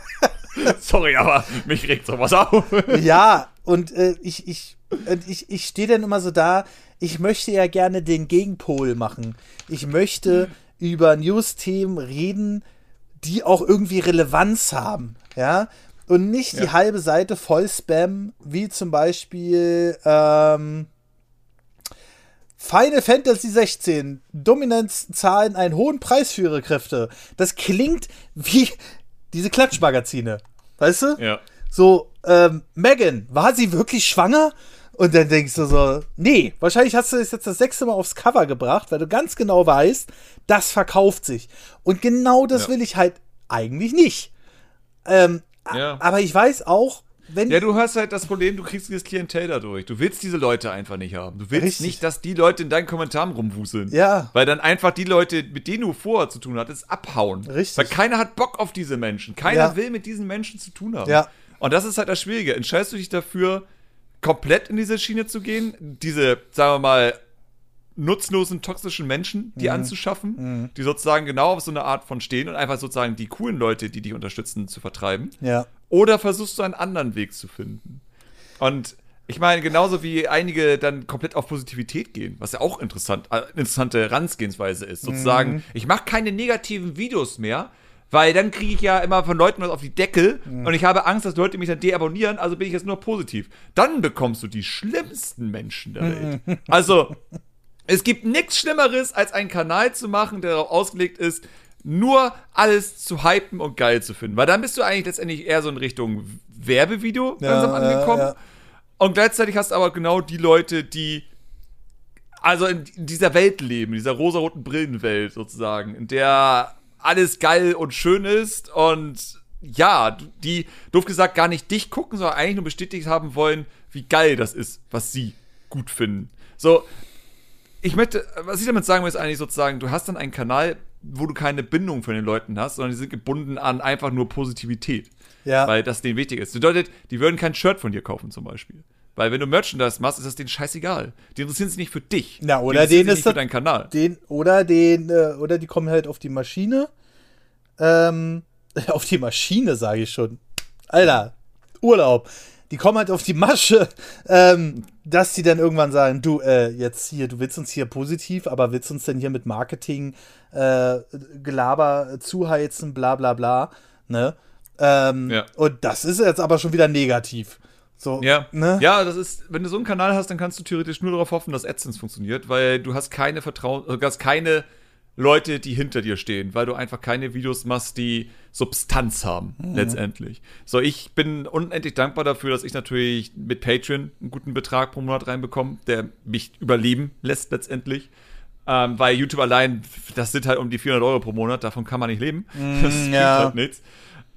Sorry, aber mich regt sowas auf. ja, und äh, ich, ich, ich, ich stehe dann immer so da, ich möchte ja gerne den Gegenpol machen. Ich möchte über News-Themen reden, die auch irgendwie Relevanz haben, ja. Und nicht ja. die halbe Seite voll Spam, wie zum Beispiel, ähm, Final Fantasy 16. Dominanz zahlen einen hohen Preis für ihre Kräfte. Das klingt wie diese Klatschmagazine. Weißt du? Ja. So, ähm, Megan, war sie wirklich schwanger? Und dann denkst du so, nee, wahrscheinlich hast du es jetzt das sechste Mal aufs Cover gebracht, weil du ganz genau weißt, das verkauft sich. Und genau das ja. will ich halt eigentlich nicht. Ähm, ja. Aber ich weiß auch, wenn ja, du hast halt das Problem, du kriegst dieses Klientel dadurch. Du willst diese Leute einfach nicht haben. Du willst Richtig. nicht, dass die Leute in deinen Kommentaren rumwuseln. Ja. Weil dann einfach die Leute, mit denen du vorher zu tun hattest, abhauen. Richtig. Weil keiner hat Bock auf diese Menschen. Keiner ja. will mit diesen Menschen zu tun haben. Ja. Und das ist halt das Schwierige. Entscheidest du dich dafür, komplett in diese Schiene zu gehen, diese, sagen wir mal, nutzlosen, toxischen Menschen, die mhm. anzuschaffen, mhm. die sozusagen genau auf so eine Art von stehen und einfach sozusagen die coolen Leute, die dich unterstützen, zu vertreiben. Ja. Oder versuchst du einen anderen Weg zu finden? Und ich meine, genauso wie einige dann komplett auf Positivität gehen, was ja auch interessant, äh, interessante Herangehensweise ist. Sozusagen, mhm. ich mache keine negativen Videos mehr, Weil dann kriege ich ja immer von Leuten was auf die Deckel mhm. und ich habe Angst, dass Leute mich dann deabonnieren, also bin ich jetzt nur positiv. Dann bekommst du die schlimmsten Menschen der Welt. Also, es gibt nichts Schlimmeres, als einen Kanal zu machen, der darauf ausgelegt ist, nur alles zu hypen und geil zu finden. Weil dann bist du eigentlich letztendlich eher so in Richtung Werbevideo ja, langsam angekommen. Ja, ja. Und gleichzeitig hast du aber genau die Leute, die also in dieser Welt leben, in dieser rosaroten Brillenwelt sozusagen, in der alles geil und schön ist und ja, die, doof gesagt, gar nicht dich gucken, sondern eigentlich nur bestätigt haben wollen, wie geil das ist, was sie gut finden. So, ich möchte, was ich damit sagen will, ist eigentlich sozusagen, du hast dann einen Kanal, wo du keine Bindung von den Leuten hast, sondern die sind gebunden an einfach nur Positivität. Ja. Weil das denen wichtig ist. Das bedeutet, die würden kein Shirt von dir kaufen zum Beispiel. Weil wenn du Merchandise machst, ist das denen scheißegal. Die interessieren sich nicht für dich. Na, oder die denen ist nicht für deinen Kanal. Den, oder den, äh, oder die kommen halt auf die Maschine. Ähm, auf die Maschine, sage ich schon. Alter, Urlaub. Die kommen halt auf die Masche, ähm, dass die dann irgendwann sagen, du, äh, jetzt hier, du willst uns hier positiv, aber willst uns denn hier mit Marketing, äh, Gelaber zuheizen, bla bla bla, ne? Ähm, ja. Und das ist jetzt aber schon wieder negativ. So, ja. Ne? ja, das ist, wenn du so einen Kanal hast, dann kannst du theoretisch nur darauf hoffen, dass AdSense funktioniert, weil du hast keine Vertrauen, du hast keine Leute, die hinter dir stehen, weil du einfach keine Videos machst, die Substanz haben, mhm. letztendlich. So, ich bin unendlich dankbar dafür, dass ich natürlich mit Patreon einen guten Betrag pro Monat reinbekomme, der mich überleben lässt letztendlich. Ähm, weil YouTube allein, das sind halt um die 400 Euro pro Monat, davon kann man nicht leben. Mm, das ja. halt nichts.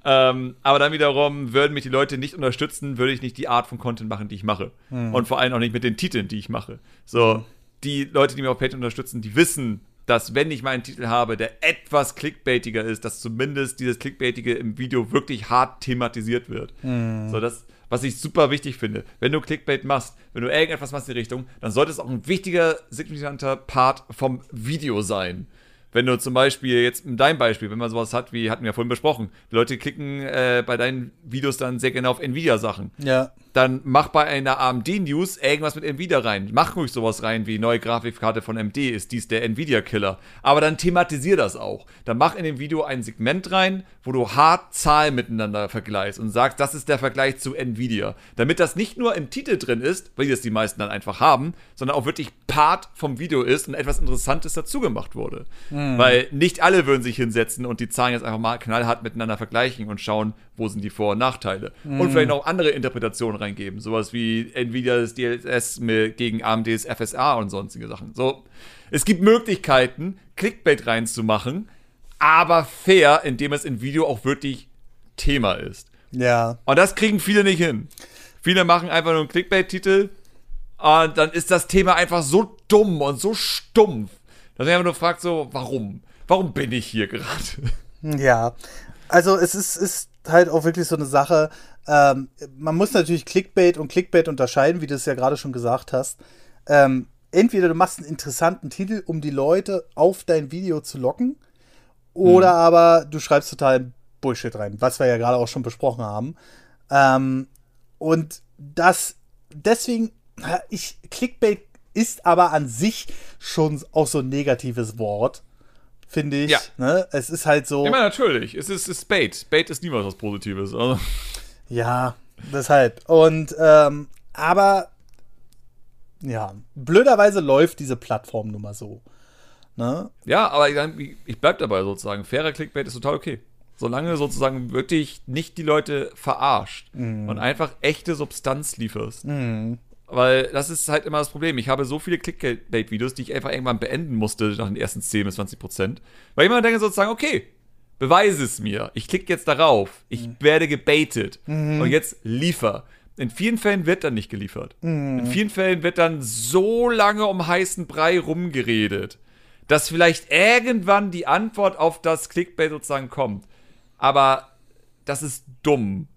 Ähm, aber dann wiederum würden mich die Leute nicht unterstützen, würde ich nicht die Art von Content machen, die ich mache. Mhm. Und vor allem auch nicht mit den Titeln, die ich mache. So, mhm. die Leute, die mir auf Patreon unterstützen, die wissen, dass wenn ich meinen Titel habe, der etwas clickbaitiger ist, dass zumindest dieses clickbaitige im Video wirklich hart thematisiert wird. Mhm. So, das, was ich super wichtig finde. Wenn du Clickbait machst, wenn du irgendetwas machst in die Richtung, dann sollte es auch ein wichtiger, signifikanter Part vom Video sein wenn du zum Beispiel jetzt in deinem Beispiel, wenn man sowas hat, wie hatten wir ja vorhin besprochen, die Leute klicken äh, bei deinen Videos dann sehr gerne auf Nvidia-Sachen. Ja. Dann mach bei einer AMD-News irgendwas mit Nvidia rein. Mach ruhig sowas rein wie neue Grafikkarte von AMD ist dies der Nvidia-Killer. Aber dann thematisier das auch. Dann mach in dem Video ein Segment rein, wo du hart Zahlen miteinander vergleichst und sagst, das ist der Vergleich zu Nvidia. Damit das nicht nur im Titel drin ist, weil das die meisten dann einfach haben, sondern auch wirklich Part vom Video ist und etwas Interessantes dazu gemacht wurde. Mhm. Mhm. Weil nicht alle würden sich hinsetzen und die Zahlen jetzt einfach mal knallhart miteinander vergleichen und schauen, wo sind die Vor- und Nachteile. Mhm. Und vielleicht noch andere Interpretationen reingeben. Sowas wie Nvidias DLS gegen AMDs FSA und sonstige Sachen. So, es gibt Möglichkeiten, Clickbait reinzumachen, aber fair, indem es im Video auch wirklich Thema ist. Ja. Und das kriegen viele nicht hin. Viele machen einfach nur einen Clickbait-Titel und dann ist das Thema einfach so dumm und so stumpf, dass ich einfach nur fragt so, warum? Warum bin ich hier gerade? Ja, also es ist, ist halt auch wirklich so eine Sache. Ähm, man muss natürlich Clickbait und Clickbait unterscheiden, wie du es ja gerade schon gesagt hast. Ähm, entweder du machst einen interessanten Titel, um die Leute auf dein Video zu locken, oder hm. aber du schreibst total Bullshit rein, was wir ja gerade auch schon besprochen haben. Ähm, und das deswegen, ich Clickbait ist aber an sich schon auch so ein negatives Wort, finde ich. Ja. Ne? Es ist halt so. Ja, natürlich. Es ist, es ist Bait. Bait ist niemals was Positives. Also. Ja, deshalb. Und, ähm, aber, ja, blöderweise läuft diese Plattform nun mal so. Ne? Ja, aber ich, ich bleib dabei sozusagen. Fairer Clickbait ist total okay. Solange sozusagen wirklich nicht die Leute verarscht mm. und einfach echte Substanz lieferst. Mm. Weil das ist halt immer das Problem. Ich habe so viele Clickbait-Videos, die ich einfach irgendwann beenden musste nach den ersten 10 bis 20 Prozent. Weil ich immer denke sozusagen, okay, beweise es mir. Ich klicke jetzt darauf. Ich mhm. werde gebaitet. Mhm. Und jetzt liefer. In vielen Fällen wird dann nicht geliefert. Mhm. In vielen Fällen wird dann so lange um heißen Brei rumgeredet, dass vielleicht irgendwann die Antwort auf das Clickbait sozusagen kommt. Aber das ist dumm.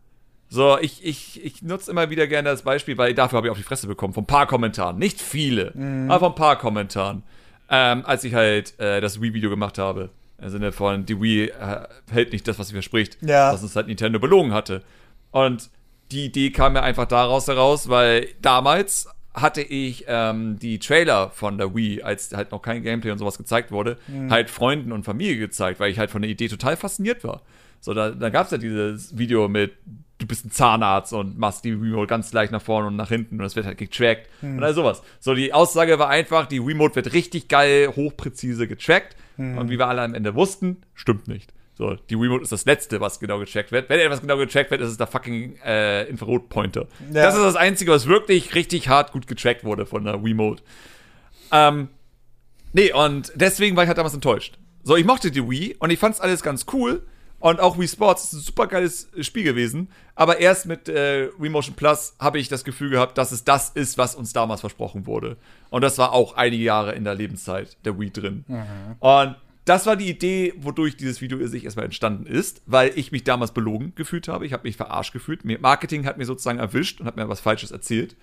So, ich, ich, ich nutze immer wieder gerne das Beispiel, weil dafür habe ich auf die Fresse bekommen, von ein paar Kommentaren. Nicht viele, mhm. aber von ein paar Kommentaren. Ähm, als ich halt äh, das Wii-Video gemacht habe. Im Sinne von, die Wii äh, hält nicht das, was sie verspricht. Ja. Was uns halt Nintendo belogen hatte. Und die Idee kam mir einfach daraus heraus, weil damals hatte ich ähm, die Trailer von der Wii, als halt noch kein Gameplay und sowas gezeigt wurde, halt Freunden und Familie gezeigt, weil ich halt von der Idee total fasziniert war. So, da, da gab es ja dieses Video mit, du bist ein Zahnarzt und machst die Remote ganz leicht nach vorne und nach hinten und es wird halt getrackt und all sowas. So, die Aussage war einfach, die Remote wird richtig geil, hochpräzise getrackt und wie wir alle am Ende wussten, stimmt nicht. So, die Remote ist das Letzte, was genau getrackt wird. Wenn etwas genau getrackt wird, ist es der fucking äh, Infrarot-Pointer. Ja. Das ist das Einzige, was wirklich richtig hart gut getrackt wurde von der Remote. Ähm, nee, und deswegen war ich halt damals enttäuscht. So, ich mochte die Wii und ich fand's alles ganz cool. Und auch Wii Sports ist ein super geiles Spiel gewesen. Aber erst mit äh, Wii Motion Plus habe ich das Gefühl gehabt, dass es das ist, was uns damals versprochen wurde. Und das war auch einige Jahre in der Lebenszeit der Wii drin. Und das war die Idee, wodurch dieses Video sich erstmal entstanden ist, weil ich mich damals belogen gefühlt habe. Ich habe mich verarscht gefühlt. Marketing hat mir sozusagen erwischt und hat mir was Falsches erzählt.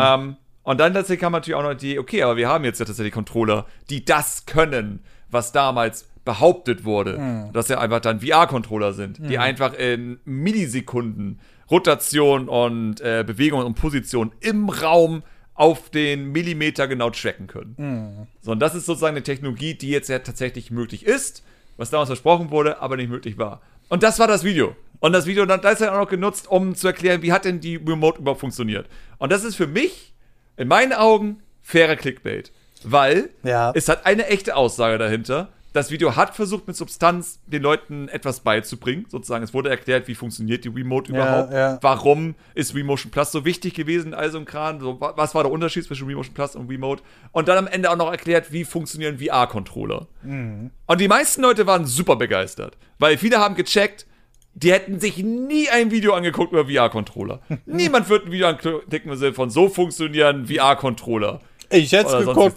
Ähm, und dann tatsächlich kam natürlich auch noch die, okay, aber wir haben jetzt ja tatsächlich Controller, die das können, was damals behauptet wurde, dass ja einfach dann VR-Controller sind, die einfach in Millisekunden Rotation und äh, Bewegung und Position im Raum auf den Millimeter genau tracken können. So, und das ist sozusagen eine Technologie, die jetzt ja tatsächlich möglich ist, was damals versprochen wurde, aber nicht möglich war. Und das war das Video. Und das Video, dann- da ist ja auch noch genutzt, um zu erklären, wie hat denn die Remote überhaupt funktioniert. Und das ist für mich, in meinen Augen, fairer Clickbait. Weil Ja. es hat eine echte Aussage dahinter. Das Video hat versucht, mit Substanz den Leuten etwas beizubringen. Sozusagen, es wurde erklärt, wie funktioniert die Remote Ja, überhaupt. ja. Warum ist Remotion Plus so wichtig gewesen, also im Kran? So, wa- was war der Unterschied zwischen Remotion Plus und Remote? Und dann am Ende auch noch erklärt, wie funktionieren VR-Controller. Und die meisten Leute waren super begeistert, weil viele haben gecheckt, die hätten sich nie ein Video angeguckt über VR-Controller. Niemand wird ein Video anklicken Sinne von so funktionieren VR-Controller. Ich hätte es geguckt.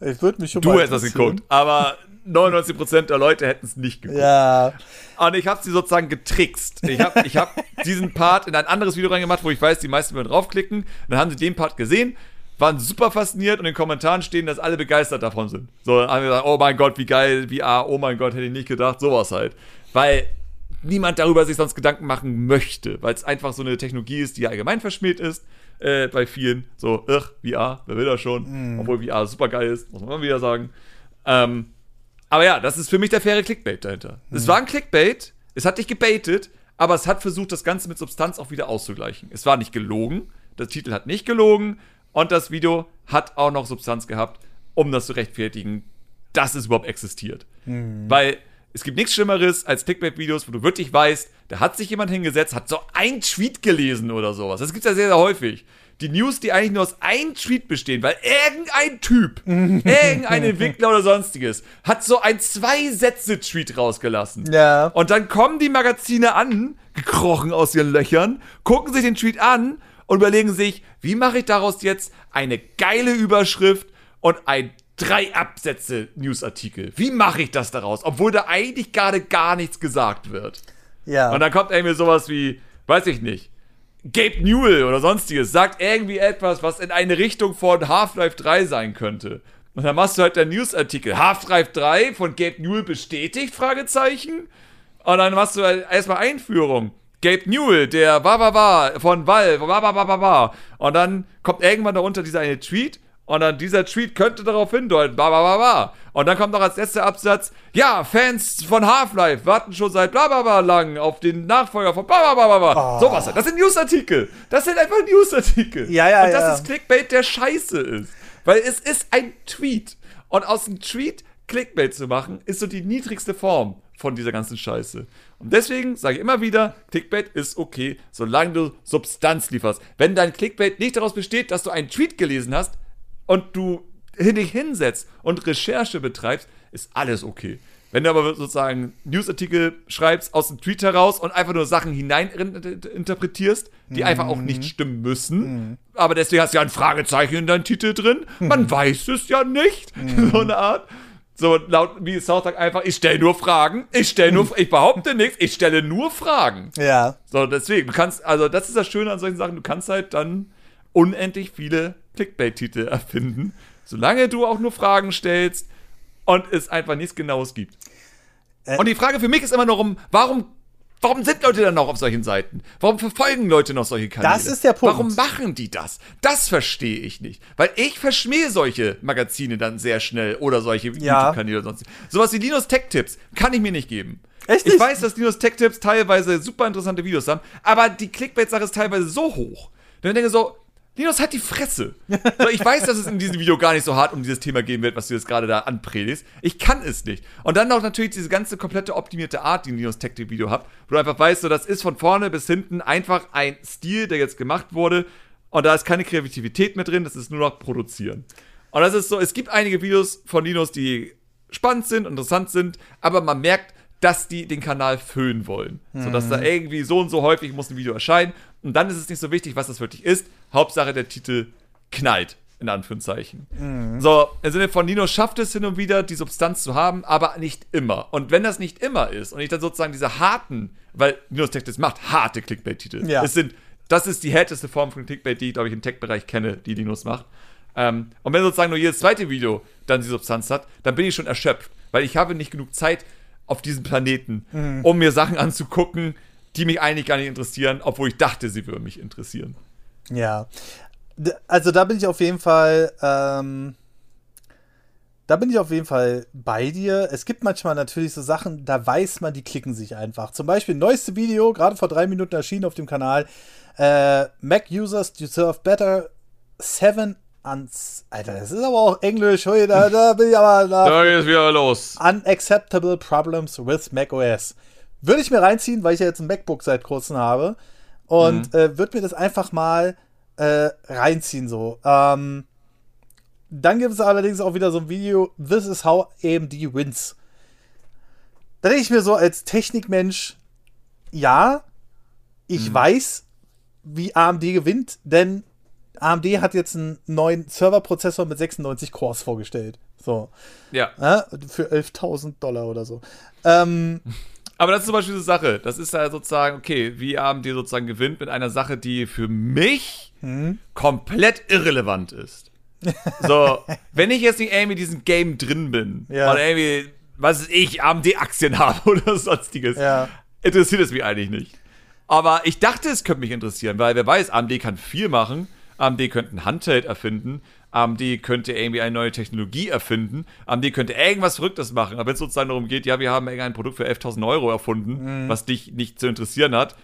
Ich würde mich schon Du hättest das geguckt, aber 99% der Leute hätten es nicht geguckt. Ja. Und ich habe sie sozusagen getrickst. Ich habe ich hab diesen Part in ein anderes Video reingemacht, wo ich weiß, die meisten würden draufklicken. Dann haben sie den Part gesehen, waren super fasziniert und in den Kommentaren stehen, dass alle begeistert davon sind. So, haben wir gesagt, oh mein Gott, wie geil, VR, oh mein Gott, hätte ich nicht gedacht, sowas halt. Weil niemand darüber sich sonst Gedanken machen möchte, weil es einfach so eine Technologie ist, die allgemein verschmäht ist äh, bei vielen. So, ugh, VR, wer will das schon? Obwohl VR super geil ist, muss man wieder sagen. Ähm, aber ja, das ist für mich der faire Clickbait dahinter. Es war ein Clickbait, es hat dich gebaitet, aber es hat versucht, das Ganze mit Substanz auch wieder auszugleichen. Es war nicht gelogen, der Titel hat nicht gelogen und das Video hat auch noch Substanz gehabt, um das zu rechtfertigen, dass es überhaupt existiert. Weil es gibt nichts Schlimmeres als Clickbait-Videos, wo du wirklich weißt, da hat sich jemand hingesetzt, hat so ein Tweet gelesen oder sowas. Das gibt's ja sehr, sehr häufig. Die News, die eigentlich nur aus einem Tweet bestehen, weil irgendein Typ, irgendein Entwickler oder sonstiges, hat so ein Zwei-Sätze-Tweet rausgelassen. Ja. Und dann kommen die Magazine an, gekrochen aus ihren Löchern, gucken sich den Tweet an und überlegen sich, wie mache ich daraus jetzt eine geile Überschrift und ein drei Absätze Newsartikel. Wie mache ich das daraus, obwohl da eigentlich gerade gar nichts gesagt wird? Ja. Und dann kommt irgendwie sowas wie, weiß ich nicht, Gabe Newell oder sonstiges sagt irgendwie etwas, was in eine Richtung von Half-Life 3 sein könnte. Und dann machst du halt der Newsartikel Half-Life 3 von Gabe Newell bestätigt, Fragezeichen. Und dann machst du halt erstmal Einführung. Gabe Newell, der war, von Valve, war. Und dann kommt irgendwann darunter dieser eine Tweet. Und dann dieser Tweet könnte darauf hindeuten, bla bla bla bla. Und dann kommt noch als letzter Absatz, ja, Fans von Half-Life warten schon seit bla bla bla lang auf den Nachfolger von bla bla bla bla bla. Oh. Sowas. Das sind Newsartikel. Das sind einfach Newsartikel. Ja, ja, Und das ja. ist Clickbait, der scheiße ist. Weil es ist ein Tweet. Und aus einem Tweet Clickbait zu machen, ist so die niedrigste Form von dieser ganzen Scheiße. Und deswegen sage ich immer wieder, Clickbait ist okay, solange du Substanz lieferst. Wenn dein Clickbait nicht daraus besteht, dass du einen Tweet gelesen hast und du dich hinsetzt und Recherche betreibst, ist alles okay. Wenn du aber sozusagen Newsartikel schreibst aus dem Tweet heraus und einfach nur Sachen hinein interpretierst, die einfach auch nicht stimmen müssen, aber deswegen hast du ja ein Fragezeichen in deinem Titel drin, man weiß es ja nicht, so eine Art. So laut wie South Park einfach, ich stelle nur Fragen, ich stelle nur, ich behaupte nichts, ich stelle nur Fragen. ja. So, deswegen, du kannst, also das ist das Schöne an solchen Sachen, du kannst halt dann unendlich viele Clickbait-Titel erfinden, solange du auch nur Fragen stellst und es einfach nichts Genaues gibt. Äh. und die Frage für mich ist immer nur um, warum Warum sind Leute dann noch auf solchen Seiten? Warum verfolgen Leute noch solche Kanäle? Das ist der Punkt. Warum machen die das? Das verstehe ich nicht. Weil ich verschmähe solche Magazine dann sehr schnell oder solche Ja. YouTube-Kanäle oder sonst. Sowas wie Linus Tech Tips kann ich mir nicht geben. Echt Ich nicht? weiß, dass Linus Tech Tips teilweise super interessante Videos haben, aber die Clickbait-Sache ist teilweise so hoch. Dann denke ich so, Linus hat die Fresse. So, ich weiß, dass es in diesem Video gar nicht so hart um dieses Thema gehen wird, was du jetzt gerade da anpredigst. Ich kann es nicht. Und dann noch natürlich diese ganze komplette optimierte Art, die ein Linus Tech Video hat, wo du einfach weißt, so, das ist von vorne bis hinten einfach ein Stil, der jetzt gemacht wurde. Und da ist keine Kreativität mehr drin, das ist nur noch produzieren. Und das ist so, es gibt einige Videos von Linus, die spannend sind, interessant sind, aber man merkt, dass die den Kanal füllen wollen. So dass da irgendwie so und so häufig muss ein Video erscheinen. Und dann ist es nicht so wichtig, was das wirklich ist. Hauptsache der Titel knallt, in Anführungszeichen. So, im Sinne von Linus schafft es hin und wieder, die Substanz zu haben, aber nicht immer. Und wenn das nicht immer ist und ich dann sozusagen diese harten, weil Linus Tech das macht, harte Clickbait-Titel. Ja. Es sind, das ist die härteste Form von Clickbait, die ich, glaube ich, im Tech-Bereich kenne, die Linus macht. Ähm, und wenn sozusagen nur jedes zweite Video dann die Substanz hat, dann bin ich schon erschöpft, weil ich habe nicht genug Zeit auf diesem Planeten, um mir Sachen anzugucken, die mich eigentlich gar nicht interessieren, obwohl ich dachte, sie würden mich interessieren. Ja. Also da bin ich auf jeden Fall, ähm, da bin ich auf jeden Fall bei dir. Es gibt manchmal natürlich so Sachen, da weiß man, die klicken sich einfach. Zum Beispiel neueste Video, gerade vor drei Minuten erschienen auf dem Kanal. Äh, Mac Users deserve better. Seven ans. Alter, das ist aber auch Englisch. Hui, da, da bin ich aber. Da, Da geht's wieder los. Unacceptable Problems with macOS. Würde ich mir reinziehen, weil ich ja jetzt ein MacBook seit kurzem habe. Und äh, würde mir das einfach mal äh, reinziehen so. Ähm, dann gibt es allerdings auch wieder so ein Video, This is how AMD wins. Da denke ich mir so als Technikmensch, ja, ich weiß, wie AMD gewinnt, denn AMD hat jetzt einen neuen Serverprozessor mit 96 Cores vorgestellt. So. Ja. Ja, für 11.000 Dollar oder so. Ähm, Aber das ist zum Beispiel eine Sache. Das ist ja sozusagen, okay, wie AMD sozusagen gewinnt mit einer Sache, die für mich komplett irrelevant ist. So, wenn ich jetzt nicht irgendwie in diesem Game drin bin Ja. oder irgendwie, was weiß ich, AMD-Aktien habe oder sonstiges, Ja. interessiert es mich eigentlich nicht. Aber ich dachte, es könnte mich interessieren, weil wer weiß, AMD kann viel machen. AMD könnte ein Handheld erfinden. AMD könnte irgendwie eine neue Technologie erfinden. AMD könnte irgendwas Verrücktes machen. Aber wenn es sozusagen darum geht, ja, wir haben irgendein Produkt für 11.000 Euro erfunden, was dich nicht zu interessieren hat,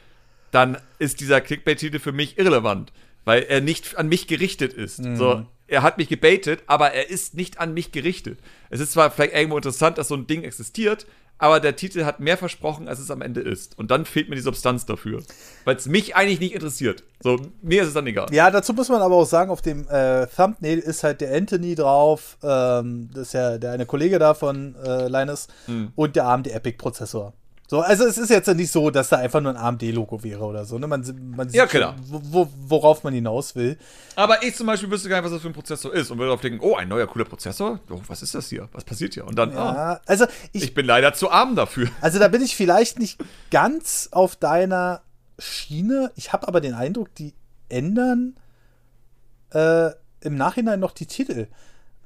dann ist dieser Clickbait-Titel für mich irrelevant, weil er nicht an mich gerichtet ist. So, er hat mich gebaitet, aber er ist nicht an mich gerichtet. Es ist zwar vielleicht irgendwo interessant, dass so ein Ding existiert, aber der Titel hat mehr versprochen, als es am Ende ist. Und dann fehlt mir die Substanz dafür. Weil es mich eigentlich nicht interessiert. So, mir ist es dann egal. ja, dazu muss man aber auch sagen, auf dem äh, Thumbnail ist halt der Anthony drauf, ähm, das ist ja der eine Kollege da von äh, Linus, Hm. und der AMD Epic Prozessor. So, also es ist jetzt ja nicht so, dass da einfach nur ein AMD-Logo wäre oder so. Ne? Man, man sieht Ja, klar. wo, wo, worauf man hinaus will. Aber ich zum Beispiel wüsste gar nicht, was das für ein Prozessor ist. Und würde darauf denken, oh, ein neuer cooler Prozessor? Oh, was ist das hier? Was passiert hier? Und dann, ah, Ja, also ich, ich bin leider zu arm dafür. Also da bin ich vielleicht nicht ganz auf deiner Schiene. Ich habe aber den Eindruck, die ändern äh, im Nachhinein noch die Titel.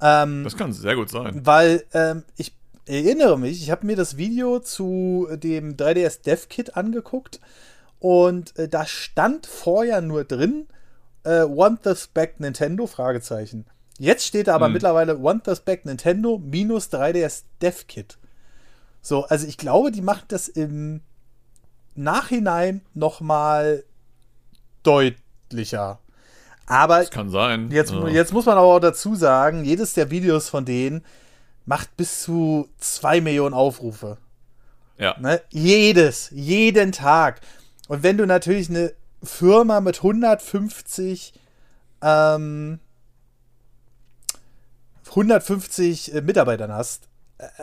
Ähm, Das kann sehr gut sein. weil ähm, ich erinnere mich, ich habe mir das Video zu dem 3DS Dev Kit angeguckt und äh, da stand vorher nur drin äh, Want this back Nintendo? Fragezeichen. Jetzt steht da aber Hm. mittlerweile Want this back Nintendo minus 3DS Dev Kit. So, also ich glaube, die machen das im Nachhinein noch mal deutlicher. Aber Das kann sein. Jetzt, Ja. jetzt muss man aber auch dazu sagen, jedes der Videos von denen macht bis zu 2 Millionen Aufrufe. Ja. Ne? Jedes, jeden Tag. Und wenn du natürlich eine Firma mit 150, ähm, 150 äh, Mitarbeitern hast,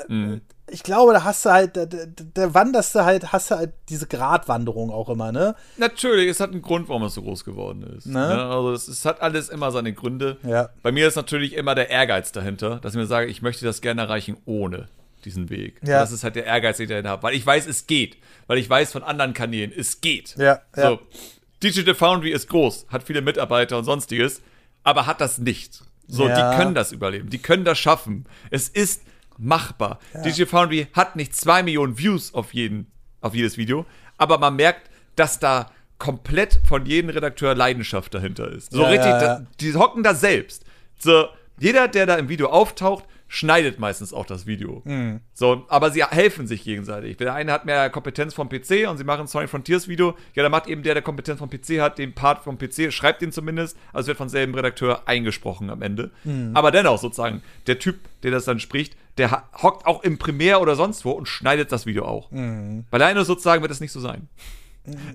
Mhm. ich glaube, da hast du halt, da, da, wanderst du halt, hast du halt diese Gratwanderung auch immer, ne? Natürlich, es hat einen Grund, warum es so groß geworden ist. Ne? Ne? Also es, es hat alles immer seine Gründe. Ja. Bei mir ist natürlich immer der Ehrgeiz dahinter, dass ich mir sage, ich möchte das gerne erreichen ohne diesen Weg. Ja. Das ist halt der Ehrgeiz, den ich dahinter habe. Weil ich weiß, es geht. Weil ich weiß von anderen Kanälen, es geht. Ja, ja. So, Digital Foundry ist groß, hat viele Mitarbeiter und sonstiges, aber hat das nicht. So, Ja. die können das überleben, die können das schaffen. Es ist machbar. Digital Foundry hat nicht zwei Millionen Views auf jeden auf jedes Video. Aber man merkt, dass da komplett von jedem Redakteur Leidenschaft dahinter ist. So Ja, richtig, ja, ja. Da, die hocken da selbst. So, jeder, der da im Video auftaucht, schneidet meistens auch das Video. Mhm. So, aber sie helfen sich gegenseitig. Der eine hat mehr Kompetenz vom PC und sie machen ein Sonic Frontiers Video. Ja, dann macht eben der, der Kompetenz vom PC hat, den Part vom PC, schreibt den zumindest. Also wird von selben Redakteur eingesprochen am Ende. Mhm. Aber dennoch sozusagen, der Typ, der das dann spricht, der hockt auch im Premiere oder sonst wo und schneidet das Video auch. Mhm. Bei Linus sozusagen wird es nicht so sein.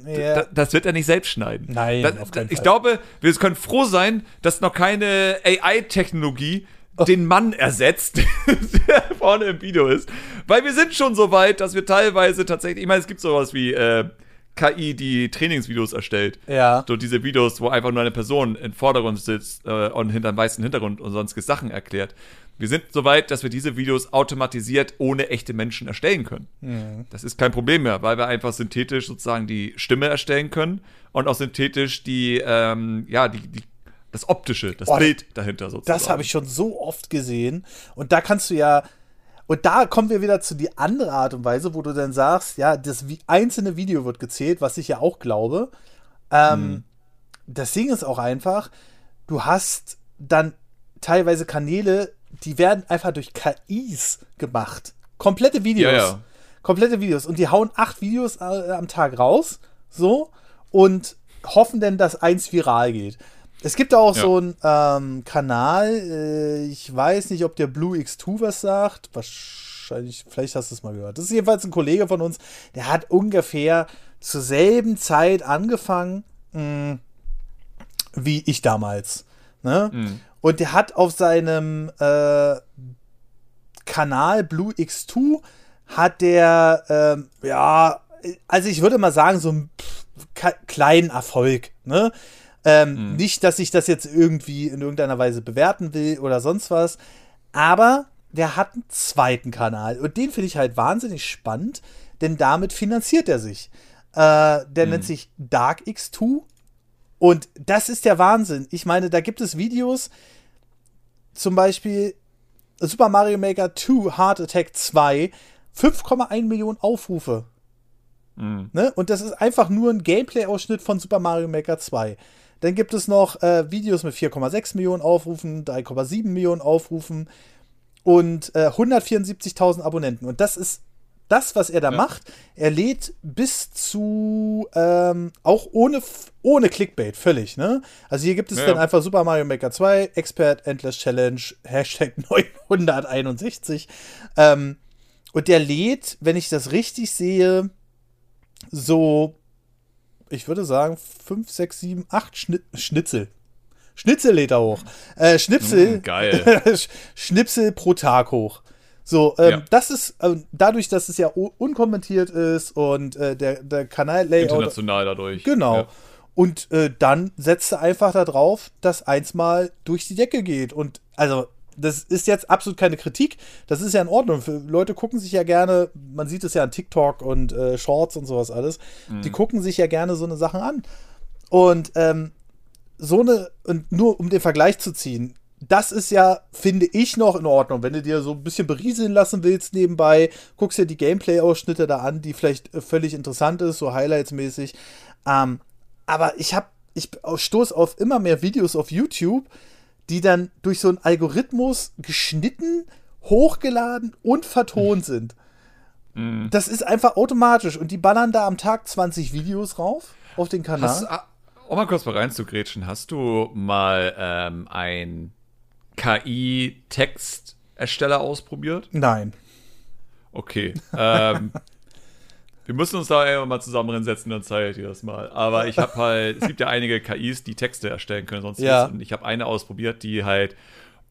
Ja. Da, das wird er nicht selbst schneiden. Nein, da, auf keinen Ich Fall. glaube, wir können froh sein, dass noch keine AI-Technologie Oh. den Mann ersetzt, der vorne im Video ist. Weil wir sind schon so weit, dass wir teilweise tatsächlich, ich meine, es gibt sowas wie äh, KI, die Trainingsvideos erstellt. Ja. So diese Videos, wo einfach nur eine Person im Vordergrund sitzt äh, und hinter einem weißen Hintergrund und sonstige Sachen erklärt. Wir sind so weit, dass wir diese Videos automatisiert ohne echte Menschen erstellen können. Mhm. Das ist kein Problem mehr, weil wir einfach synthetisch sozusagen die Stimme erstellen können und auch synthetisch die, ähm, ja, die, die, das Optische, das Oh, Bild dahinter sozusagen. Das habe ich schon so oft gesehen. Und da kannst du ja. Und da kommen wir wieder zu die andere Art und Weise, wo du dann sagst, ja, das einzelne Video wird gezählt, was ich ja auch glaube. Ähm, Das Ding ist auch einfach, du hast dann teilweise Kanäle, die werden einfach durch KIs gemacht. Komplette Videos. Ja, ja. Komplette Videos. Und die hauen acht Videos äh, am Tag raus. So. Und hoffen denn, dass eins viral geht. Es gibt auch Ja. so einen ähm, Kanal, äh, ich weiß nicht, ob der Blue X2 was sagt. Wahrscheinlich, vielleicht hast du es mal gehört. Das ist jedenfalls ein Kollege von uns, der hat ungefähr zur selben Zeit angefangen, mh, wie ich damals. Ne? Mhm. Und der hat auf seinem äh, Kanal Blue X2 hat der, ähm, ja, also ich würde mal sagen, so einen kleinen Erfolg. Ne? Ähm, Nicht, dass ich das jetzt irgendwie in irgendeiner Weise bewerten will oder sonst was, aber der hat einen zweiten Kanal und den finde ich halt wahnsinnig spannend, denn damit finanziert er sich. Äh, der nennt sich Dark X2 und das ist der Wahnsinn. Ich meine, da gibt es Videos, zum Beispiel Super Mario Maker 2 Heart Attack 2, 5,1 Millionen Aufrufe. Mhm. Ne? Und das ist einfach nur ein Gameplay-Ausschnitt von Super Mario Maker 2. Dann gibt es noch äh, Videos mit 4,6 Millionen Aufrufen, 3,7 Millionen Aufrufen und äh, 174.000 Abonnenten. Und das ist das, was er da Ja. macht. Er lädt bis zu, ähm, auch ohne, ohne Clickbait, völlig. Ne? Also hier gibt es Ja, dann einfach Super Mario Maker 2, Expert Endless Challenge, Hashtag 961. Ähm, und der lädt, wenn ich das richtig sehe, so, ich würde sagen, 5, 6, 7, 8 Schni Schnitzel. Schnitzel lädt er hoch. Äh, Schnipsel. Mm, geil. Sch- Schnipsel pro Tag hoch. So, ähm, Ja. das ist, ähm, dadurch, dass es ja unkommentiert ist und äh, der, der Kanal-Layout. International dadurch. Genau. Ja. Und äh, dann setzt er einfach darauf, dass eins mal durch die Decke geht. Und also, das ist jetzt absolut keine Kritik. Das ist ja in Ordnung. Für, Leute gucken sich ja gerne, man sieht es ja an TikTok und äh, Shorts und sowas alles. Die gucken sich ja gerne so eine Sachen an. Und ähm, so eine, und nur um den Vergleich zu ziehen, das ist ja, finde ich, noch in Ordnung. Wenn du dir so ein bisschen berieseln lassen willst nebenbei, guckst dir die Gameplay-Ausschnitte da an, die vielleicht äh, völlig interessant ist, so Highlights-mäßig. Ähm, aber ich habe, ich stoße auf immer mehr Videos auf YouTube, die dann durch so einen Algorithmus geschnitten, hochgeladen und vertont sind. Mhm. Das ist einfach automatisch und die ballern da am Tag 20 Videos rauf auf den Kanal. Hast, ah, um mal kurz mal reinzugrätschen, hast du mal ähm, ein KI-Textersteller ausprobiert? Nein. Okay. Ähm, wir müssen uns da irgendwann mal zusammen hinsetzen, dann zeige ich dir das mal. Aber ich habe halt, es gibt ja einige KIs, die Texte erstellen können, sonst Ja. Und ich habe eine ausprobiert, die halt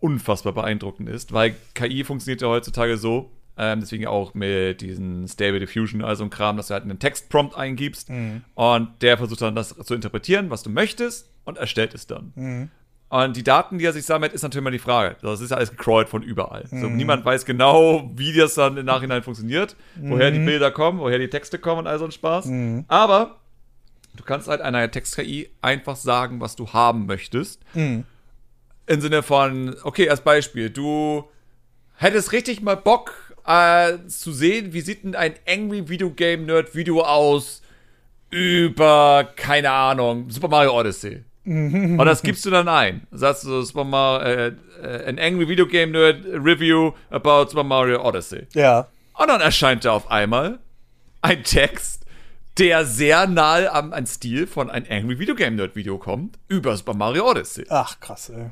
unfassbar beeindruckend ist, weil KI funktioniert ja heutzutage so, ähm, deswegen auch mit diesen Stable Diffusion, also ein Kram, dass du halt einen Textprompt eingibst und der versucht dann das zu interpretieren, was du möchtest und erstellt es dann. Und die Daten, die er sich sammelt, ist natürlich mal die Frage. Das ist ja alles gecrawlt von überall. So, niemand weiß genau, wie das dann im Nachhinein funktioniert, woher die Bilder kommen, woher die Texte kommen und all so ein Spaß. Aber du kannst halt einer Text-KI einfach sagen, was du haben möchtest. Im Sinne von, okay, als Beispiel, du hättest richtig mal Bock äh, zu sehen, wie sieht denn ein Angry Video Game Nerd Video aus über, keine Ahnung, Super Mario Odyssey. Und das gibst du dann ein. Sagst du, Super Mario, äh, äh, ein Angry Video Game Nerd Review about Super Mario Odyssey. Ja. Und dann erscheint da auf einmal ein Text, der sehr nahe am, an Stil von ein Angry Video Game Nerd Video kommt, über Super Mario Odyssey. Ach, krass, ey.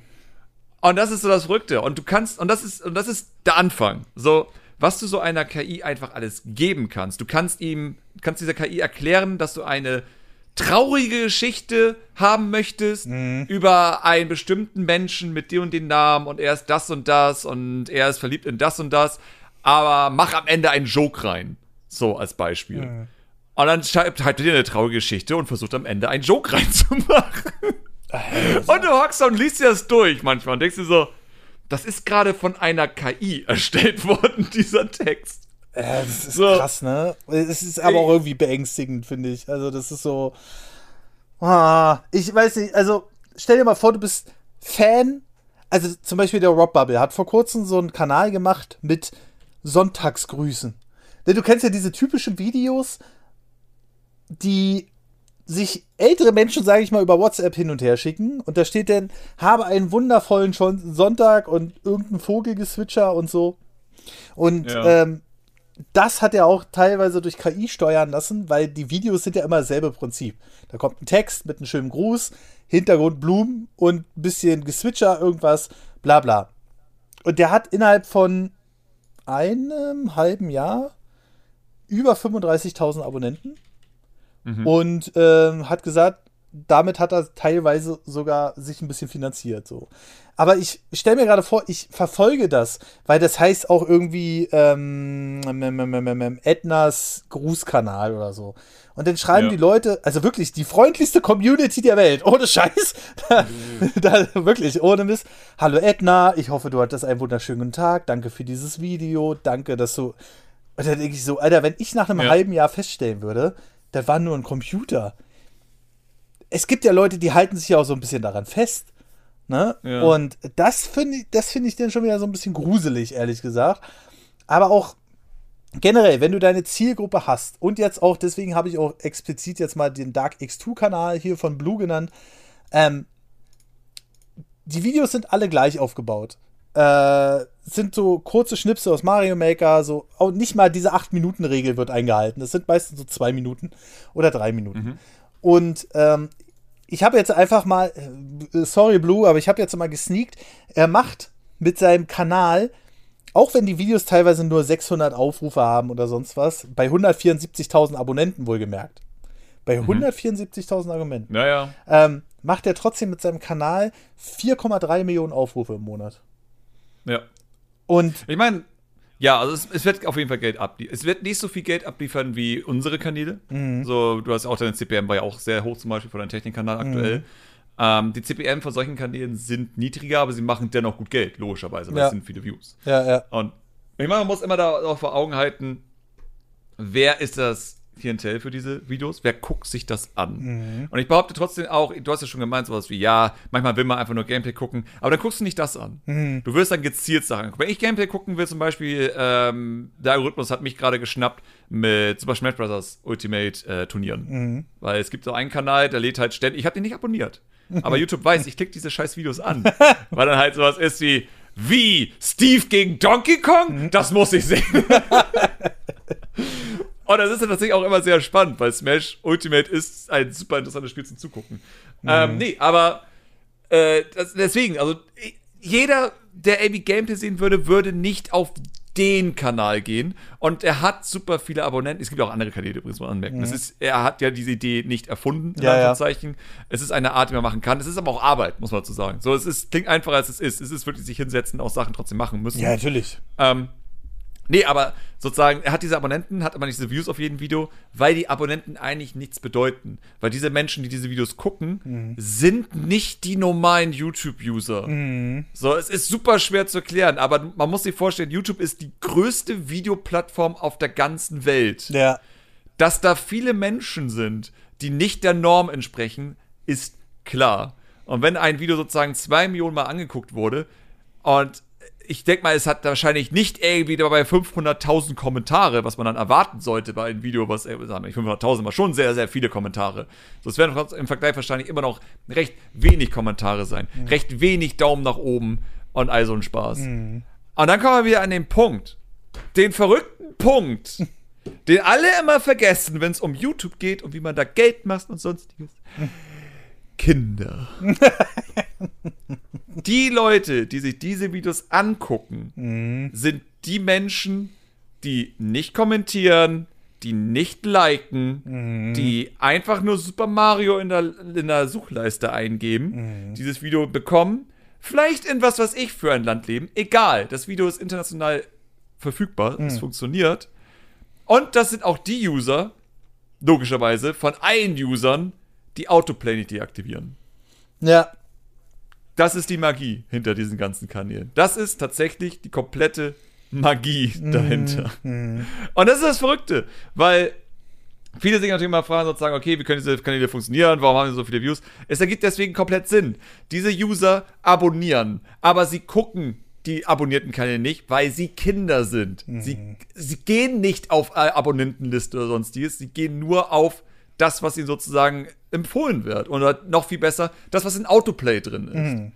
Und das ist so das Verrückte. Und du kannst, und das ist, und das ist der Anfang. So, was du so einer KI einfach alles geben kannst. Du kannst ihm, kannst dieser KI erklären, dass du eine traurige Geschichte haben möchtest über einen bestimmten Menschen mit dir und den Namen und er ist das und das und er ist verliebt in das und das, aber mach am Ende einen Joke rein. So als Beispiel. Und dann schreibt halt dir eine traurige Geschichte und versucht am Ende einen Joke reinzumachen. Und du hockst und liest dir das durch manchmal und denkst dir so, das ist gerade von einer KI erstellt worden, dieser Text. Äh, das ist So. krass, ne? Es ist aber auch irgendwie beängstigend, finde ich. Also, das ist so. Ah, ich weiß nicht, also stell dir mal vor, du bist Fan. Also, zum Beispiel der Rob Bubble hat vor kurzem so einen Kanal gemacht mit Sonntagsgrüßen. Denn du kennst ja diese typischen Videos, die sich ältere Menschen, sage ich mal, über WhatsApp hin und her schicken. Und da steht dann, habe einen wundervollen Sonntag und irgendein Vogelgezwitscher und so. Und Ja. ähm, das hat er auch teilweise durch KI steuern lassen, weil die Videos sind ja immer dasselbe Prinzip. Da kommt ein Text mit einem schönen Gruß, Hintergrund Blumen und ein bisschen Geswitcher, irgendwas, bla bla. Und der hat innerhalb von einem halben Jahr über 35.000 Abonnenten und ähm, hat gesagt, damit hat er teilweise sogar sich ein bisschen finanziert. So. Aber ich stelle mir gerade vor, ich verfolge das, weil das heißt auch irgendwie ähm, ähm, ähm, ähm, ähm, Ednas Grußkanal oder so. Und dann schreiben Ja. die Leute, also wirklich die freundlichste Community der Welt, ohne Scheiß. Da, da, wirklich, ohne Mist. Hallo Edna, ich hoffe, du hattest einen wunderschönen Tag. Danke für dieses Video. Danke, dass du. Und dann denke ich so, Alter, wenn ich nach einem Ja. halben Jahr feststellen würde, das war nur ein Computer. Es gibt ja Leute, die halten sich ja auch so ein bisschen daran fest. Ne? Ja. Und das finde ich, das finde ich dann schon wieder so ein bisschen gruselig, ehrlich gesagt. Aber auch generell, wenn du deine Zielgruppe hast und jetzt auch, deswegen habe ich auch explizit jetzt mal den Dark X2-Kanal hier von Blue genannt, ähm, die Videos sind alle gleich aufgebaut. Äh, sind so kurze Schnipsel aus Mario Maker, so auch nicht mal diese 8-Minuten-Regel wird eingehalten. Das sind meistens so zwei Minuten oder drei Minuten. Und ähm, ich habe jetzt einfach mal, äh, sorry Blue, aber ich habe jetzt mal gesneakt. Er macht mit seinem Kanal, auch wenn die Videos teilweise nur 600 Aufrufe haben oder sonst was, bei 174.000 Abonnenten wohlgemerkt. Bei 174.000 Abonnenten Naja. ähm, macht er trotzdem mit seinem Kanal 4,3 Millionen Aufrufe im Monat. Ja. Und Ich meine, ja, also es, es wird auf jeden Fall Geld abliefern. Es wird nicht so viel Geld abliefern wie unsere Kanäle. So, du hast auch deine CPM war ja auch sehr hoch, zum Beispiel von deinem Technikkanal aktuell. Ähm, die CPM von solchen Kanälen sind niedriger, aber sie machen dennoch gut Geld, logischerweise, weil Ja. es sind viele Views. ja, ja. Und ich meine, man muss immer da auch vor Augen halten, wer ist das Klientel für diese Videos? Wer guckt sich das an? Und ich behaupte trotzdem auch, du hast ja schon gemeint, sowas wie, ja, manchmal will man einfach nur Gameplay gucken, aber dann guckst du nicht das an. Du wirst dann gezielt Sachen angucken. Wenn ich Gameplay gucken will, zum Beispiel, ähm, der Algorithmus hat mich gerade geschnappt mit Super Smash Bros. Ultimate äh, Turnieren. Weil es gibt so einen Kanal, der lädt halt ständig, ich habe den nicht abonniert. Aber YouTube weiß, ich klicke diese scheiß Videos an. weil dann halt sowas ist wie, wie? Steve gegen Donkey Kong? Das muss ich sehen. Und das ist ja tatsächlich auch immer sehr spannend, weil Smash Ultimate ist ein super interessantes Spiel zum Zugucken. Ähm, nee, aber äh, das, deswegen, also jeder, der AB Gameplay sehen würde, würde nicht auf den Kanal gehen. Und er hat super viele Abonnenten. Es gibt auch andere Kanäle übrigens, muss man anmerken. Es ist, er hat ja diese Idee nicht erfunden, in Ja, ja. Anführungszeichen. Es ist eine Art, die man machen kann. Es ist aber auch Arbeit, muss man dazu sagen. So, es ist, klingt einfacher, als es ist. Es ist wirklich sich hinsetzen, auch Sachen trotzdem machen müssen. Ja, natürlich. Ähm, nee, aber sozusagen, er hat diese Abonnenten, hat aber nicht diese Views auf jedem Video, weil die Abonnenten eigentlich nichts bedeuten. Weil diese Menschen, die diese Videos gucken, sind nicht die normalen YouTube-User. So, es ist super schwer zu erklären, aber man muss sich vorstellen, YouTube ist die größte Videoplattform auf der ganzen Welt. Ja. Dass da viele Menschen sind, die nicht der Norm entsprechen, ist klar. Und wenn ein Video sozusagen zwei Millionen Mal angeguckt wurde und ich denke mal, es hat wahrscheinlich nicht irgendwie dabei 500.000 Kommentare, was man dann erwarten sollte bei einem Video, was, äh, sagen wir, 500.000 war schon sehr, sehr viele Kommentare. So, es werden im Vergleich wahrscheinlich immer noch recht wenig Kommentare sein, mhm. recht wenig Daumen nach oben und all so ein Spaß. Mhm. Und dann kommen wir wieder an den Punkt, den verrückten Punkt, den alle immer vergessen, wenn es um YouTube geht und wie man da Geld macht und sonstiges. Kinder. die Leute, die sich diese Videos angucken, mhm. sind die Menschen, die nicht kommentieren, die nicht liken, mhm. die einfach nur Super Mario in der, in der Suchleiste eingeben, mhm. dieses Video bekommen, vielleicht in was weiß ich für ein Land leben, egal, das Video ist international verfügbar, es mhm. funktioniert. Und das sind auch die User, logischerweise, von allen Usern, die Autoplay nicht deaktivieren. Ja. Das ist die Magie hinter diesen ganzen Kanälen. Das ist tatsächlich die komplette Magie mhm. dahinter. Mm, Und das ist das Verrückte, weil viele sich natürlich mal fragen, sozusagen, okay, wie können diese Kanäle funktionieren? Warum haben sie so viele Views? Es ergibt deswegen komplett Sinn. Diese User abonnieren, aber sie gucken die abonnierten Kanäle nicht, weil sie Kinder sind. Mhm. Sie, sie gehen nicht auf Abonnentenliste oder sonstiges, sie gehen nur auf das, was ihnen sozusagen empfohlen wird. Oder noch viel besser, das, was in Autoplay drin ist. Mhm.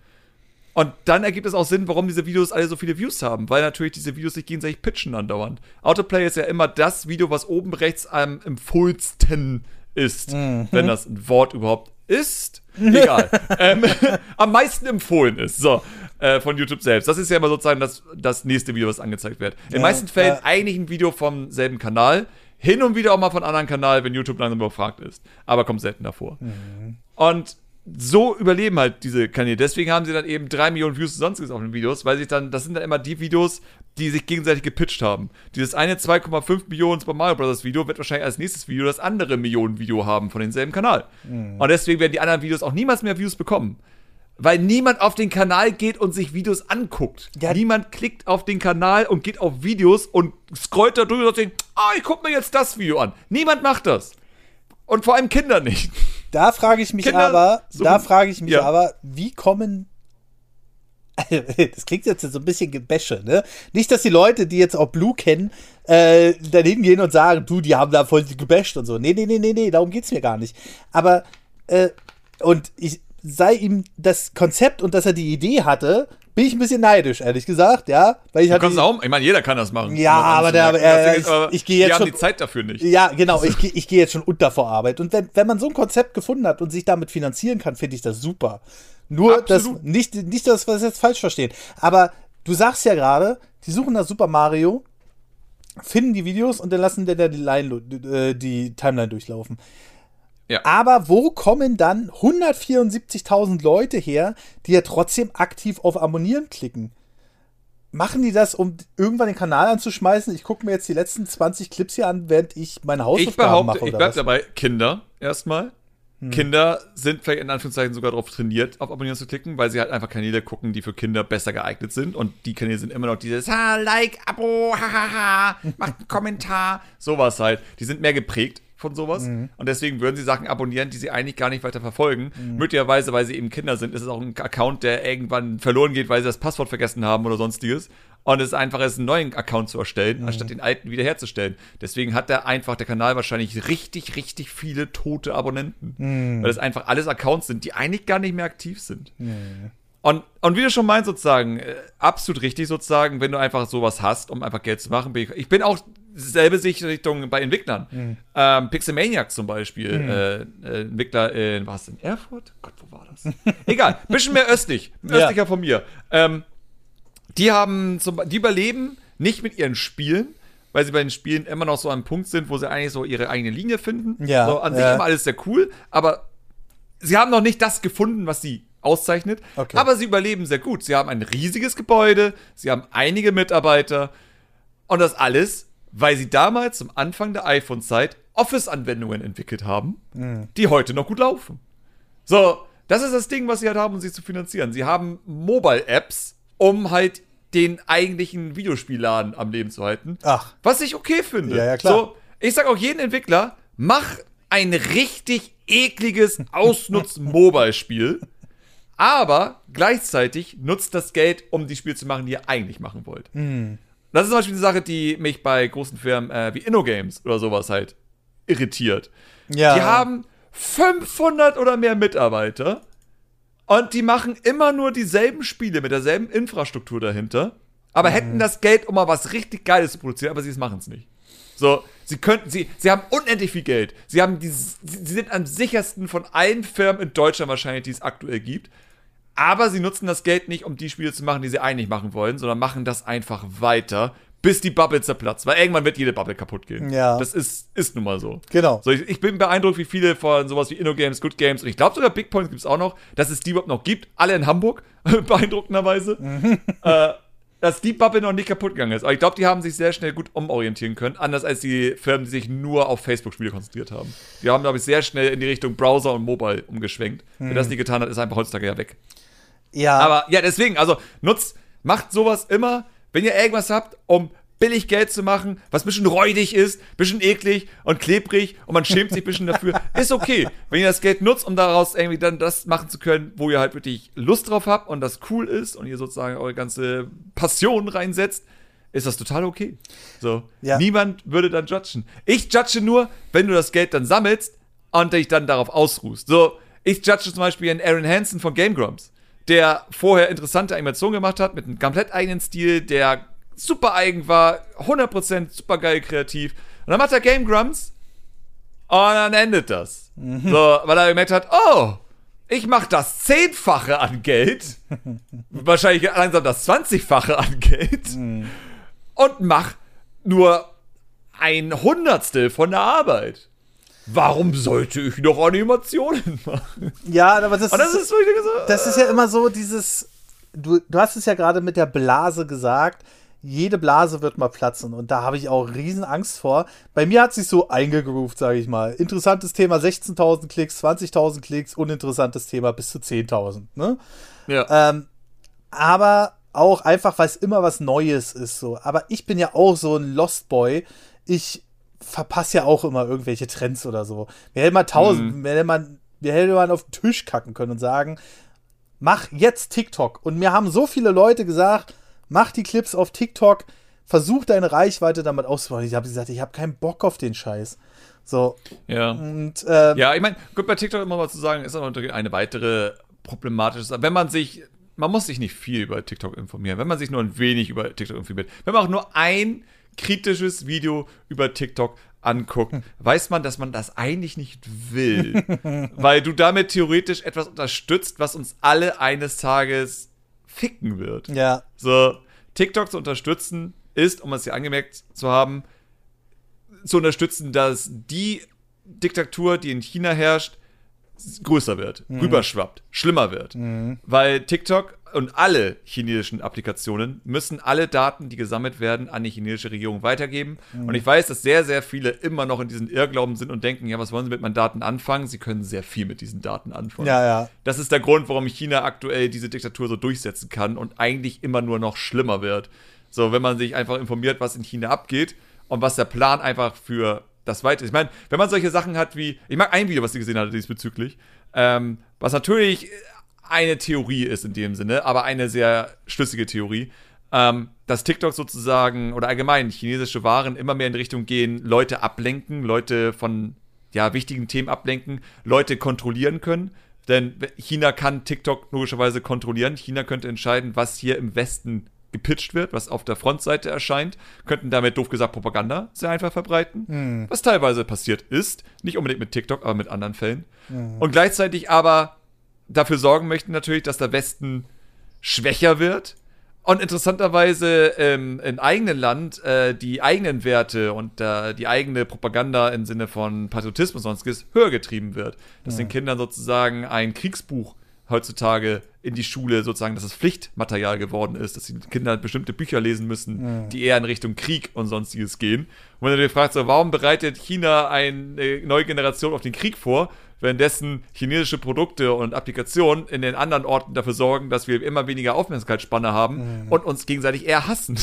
Und dann ergibt es auch Sinn, warum diese Videos alle so viele Views haben, weil natürlich diese Videos sich gegenseitig pitchen andauernd. Autoplay ist ja immer das Video, was oben rechts am empfohlensten ist, mhm. wenn das ein Wort überhaupt ist. Egal. ähm, am meisten empfohlen ist. So, äh, von YouTube selbst. Das ist ja immer sozusagen das, das nächste Video, was angezeigt wird. In den ja, meisten Fällen ja. eigentlich ein Video vom selben Kanal. Hin und wieder auch mal von anderen Kanal, wenn YouTube langsam überfragt ist. Aber kommt selten davor. Mhm. Und so überleben halt diese Kanäle. Deswegen haben sie dann eben drei Millionen Views und sonstiges auf den Videos, weil sich dann, das sind dann immer die Videos, die sich gegenseitig gepitcht haben. Dieses eine 2,5 Millionen Super Mario Bros. Video wird wahrscheinlich als nächstes Video das andere Millionen Video haben von demselben Kanal. Mhm. Und deswegen werden die anderen Videos auch niemals mehr Views bekommen. Weil niemand auf den Kanal geht und sich Videos anguckt. Ja. Niemand klickt auf den Kanal und geht auf Videos und scrollt da drüber und sagt, ah, ich guck mir jetzt das Video an. Niemand macht das. Und vor allem Kinder nicht. Da frage ich mich Kinder aber, so, da frage ich mich ja. aber, wie kommen das klingt jetzt so ein bisschen Gebäsche, ne? Nicht, dass die Leute, die jetzt auch Blue kennen, äh, dann hingehen und sagen, du, die haben da voll gebäscht und so. Nee, nee, nee, nee, nee, darum geht's mir gar nicht. Aber, äh, und ich, sei ihm das Konzept und dass er die Idee hatte, bin ich ein bisschen neidisch, ehrlich gesagt, ja. Weil ich, du auch, ich meine, jeder kann das machen. Ja, aber, der, äh, ich, ich gehe jetzt wir schon. haben die Zeit dafür nicht. Ja, genau, ich, ich gehe jetzt schon unter vor Arbeit. Und wenn, wenn man so ein Konzept gefunden hat und sich damit finanzieren kann, finde ich das super. Nur, dass, nicht, nicht, dass wir das jetzt falsch verstehen. Aber du sagst ja gerade, die suchen nach Super Mario, finden die Videos und dann lassen der die, Line, äh, die Timeline durchlaufen. Ja. Aber wo kommen dann 174.000 Leute her, die ja trotzdem aktiv auf Abonnieren klicken? Machen die das, um irgendwann den Kanal anzuschmeißen? Ich gucke mir jetzt die letzten 20 Clips hier an, während ich meine Hausaufgaben ich behaupte, mache. Oder ich bleib dabei, Kinder erstmal. Hm. Kinder sind vielleicht in Anführungszeichen sogar darauf trainiert, auf Abonnieren zu klicken, weil sie halt einfach Kanäle gucken, die für Kinder besser geeignet sind. Und die Kanäle sind immer noch dieses Ha, Like, Abo, hahaha, ha, ha, macht einen Kommentar, sowas halt. Die sind mehr geprägt von sowas. Mhm. Und deswegen würden sie Sachen abonnieren, die sie eigentlich gar nicht weiter verfolgen. Mhm. Möglicherweise, weil sie eben Kinder sind, ist es auch ein Account, der irgendwann verloren geht, weil sie das Passwort vergessen haben oder sonstiges. Und es ist einfach, ist einen neuen Account zu erstellen, mhm. anstatt den alten wiederherzustellen. Deswegen hat der einfach der Kanal wahrscheinlich richtig, richtig viele tote Abonnenten. Mhm. Weil es einfach alles Accounts sind, die eigentlich gar nicht mehr aktiv sind. Und, und wie du schon meinst, sozusagen, äh, absolut richtig, sozusagen, wenn du einfach sowas hast, um einfach Geld zu machen. Bin ich, ich bin auch selbe Richtung bei Entwicklern. Mhm. Ähm, Pixelmaniac zum Beispiel, mhm. äh, äh, Entwickler in, was in Erfurt? Gott, wo war das? Egal, bisschen mehr östlich, östlicher ja. von mir. Ähm, die haben, zum, die überleben nicht mit ihren Spielen, weil sie bei den Spielen immer noch so an einem Punkt sind, wo sie eigentlich so ihre eigene Linie finden. Ja. So, an ja. sich immer alles sehr cool, aber sie haben noch nicht das gefunden, was sie auszeichnet. Okay. Aber sie überleben sehr gut. Sie haben ein riesiges Gebäude, sie haben einige Mitarbeiter und das alles weil sie damals zum Anfang der iPhone-Zeit Office-Anwendungen entwickelt haben, mhm. die heute noch gut laufen. So, das ist das Ding, was sie halt haben, um sich zu finanzieren. Sie haben Mobile-Apps, um halt den eigentlichen Videospielladen am Leben zu halten. Ach. Was ich okay finde. Ja, ja, klar. So, ich sag auch jedem Entwickler, mach ein richtig ekliges Ausnutz-Mobile-Spiel. Aber gleichzeitig nutzt das Geld, um die Spiele zu machen, die ihr eigentlich machen wollt. Das ist zum Beispiel eine Sache, die mich bei großen Firmen äh, wie InnoGames oder sowas halt irritiert. Ja. Die haben 500 oder mehr Mitarbeiter und die machen immer nur dieselben Spiele mit derselben Infrastruktur dahinter, aber hätten das Geld, um mal was richtig Geiles zu produzieren, aber sie machen es nicht. So, sie könnten, sie, sie haben unendlich viel Geld. Sie haben die, sie sind am sichersten von allen Firmen in Deutschland wahrscheinlich, die es aktuell gibt. Aber sie nutzen das Geld nicht, um die Spiele zu machen, die sie eigentlich machen wollen, sondern machen das einfach weiter, bis die Bubble zerplatzt. Weil irgendwann wird jede Bubble kaputt gehen. Ja. Das ist, ist nun mal so. Genau. So, ich, ich bin beeindruckt, wie viele von sowas wie InnoGames, Good Games und ich glaube sogar Big Points gibt es auch noch, dass es die überhaupt noch gibt. Alle in Hamburg, beeindruckenderweise. äh, dass die Bubble noch nicht kaputt gegangen ist. Aber ich glaube, die haben sich sehr schnell gut umorientieren können. Anders als die Firmen, die sich nur auf Facebook-Spiele konzentriert haben. Die haben, glaube ich, sehr schnell in die Richtung Browser und Mobile umgeschwenkt. Wer das nicht getan hat, ist einfach heutzutage ja weg. Ja. Aber ja, deswegen, also nutzt, macht sowas immer, wenn ihr irgendwas habt, um billig Geld zu machen, was ein bisschen räudig ist, ein bisschen eklig und klebrig und man schämt sich ein bisschen dafür, ist okay. Wenn ihr das Geld nutzt, um daraus irgendwie dann das machen zu können, wo ihr halt wirklich Lust drauf habt und das cool ist und ihr sozusagen eure ganze Passion reinsetzt, ist das total okay. So, Ja. niemand würde dann judgen. Ich judge nur, wenn du das Geld dann sammelst und dich dann darauf ausruhst. So, ich judge zum Beispiel einen Aaron Hansen von Game Grumps, der vorher interessante Animationen gemacht hat, mit einem komplett eigenen Stil, der super eigen war, 100% super geil kreativ. Und dann macht er Game Grumps und dann endet das. So, weil er gemerkt hat, oh, ich mache das Zehnfache an Geld, wahrscheinlich langsam das Zwanzigfache an Geld und mach nur ein Hundertstel von der Arbeit. Warum sollte ich noch Animationen machen? ja, aber das, das ist, so. das ist ja immer so dieses. Du, du hast es ja gerade mit der Blase gesagt. Jede Blase wird mal platzen und da habe ich auch riesen Angst vor. Bei mir hat sich so eingegroovt, sage ich mal. Interessantes Thema, 16.000 Klicks, 20.000 Klicks, uninteressantes Thema bis zu 10.000. Ne? ja. Ähm, aber auch einfach, weil es immer was Neues ist. So. Aber ich bin ja auch so ein Lost Boy. Ich verpasse ja auch immer irgendwelche Trends oder so. Wir hätten mal tausend, wir hätten mal, wir hätten mal auf den Tisch kacken können und sagen, mach jetzt TikTok. Und mir haben so viele Leute gesagt, mach die Clips auf TikTok, versuch deine Reichweite damit auszubauen. Ich habe gesagt, ich habe keinen Bock auf den Scheiß. So, ja. und ähm, Ja, ich meine, gut, bei TikTok immer mal zu sagen, ist auch natürlich eine weitere problematische Sache. Wenn man sich, man muss sich nicht viel über TikTok informieren, wenn man sich nur ein wenig über TikTok informiert, wenn man auch nur ein kritisches Video über TikTok anguckt, weiß man, dass man das eigentlich nicht will. weil du damit theoretisch etwas unterstützt, was uns alle eines Tages ficken wird. ja, So, TikTok zu unterstützen ist, um es hier angemerkt zu haben, zu unterstützen, dass die Diktatur, die in China herrscht, größer wird, rüberschwappt, schlimmer wird. Weil TikTok und alle chinesischen Applikationen müssen alle Daten, die gesammelt werden, an die chinesische Regierung weitergeben. Und ich weiß, dass sehr, sehr viele immer noch in diesen Irrglauben sind und denken, ja, was wollen sie mit meinen Daten anfangen? Sie können sehr viel mit diesen Daten anfangen. ja, ja. Das ist der Grund, warum China aktuell diese Diktatur so durchsetzen kann und eigentlich immer nur noch schlimmer wird. So, wenn man sich einfach informiert, was in China abgeht und was der Plan einfach für das Weite ist. Ich meine, wenn man solche Sachen hat wie, ich mag ein Video, was sie gesehen hatte diesbezüglich, ähm, was natürlich eine Theorie ist in dem Sinne, aber eine sehr schlüssige Theorie, ähm, dass TikTok sozusagen oder allgemein chinesische Waren immer mehr in Richtung gehen, Leute ablenken, Leute von ja, wichtigen Themen ablenken, Leute kontrollieren können. Denn China kann TikTok logischerweise kontrollieren. China könnte entscheiden, was hier im Westen gepitcht wird, was auf der Frontseite erscheint, könnten damit doof gesagt Propaganda sehr einfach verbreiten, was teilweise passiert ist, nicht unbedingt mit TikTok, aber mit anderen Fällen. Und gleichzeitig aber dafür sorgen möchten natürlich, dass der Westen schwächer wird und interessanterweise ähm, im eigenen Land äh, die eigenen Werte und äh, die eigene Propaganda im Sinne von Patriotismus und sonstiges höher getrieben wird. Dass den Kindern sozusagen ein Kriegsbuch heutzutage in die Schule sozusagen, dass es Pflichtmaterial geworden ist, dass die Kinder bestimmte Bücher lesen müssen, die eher in Richtung Krieg und sonstiges gehen. Und wenn du dir fragst, so, warum bereitet China eine neue Generation auf den Krieg vor, währenddessen chinesische Produkte und Applikationen in den anderen Orten dafür sorgen, dass wir immer weniger Aufmerksamkeitsspanne haben und uns gegenseitig eher hassen.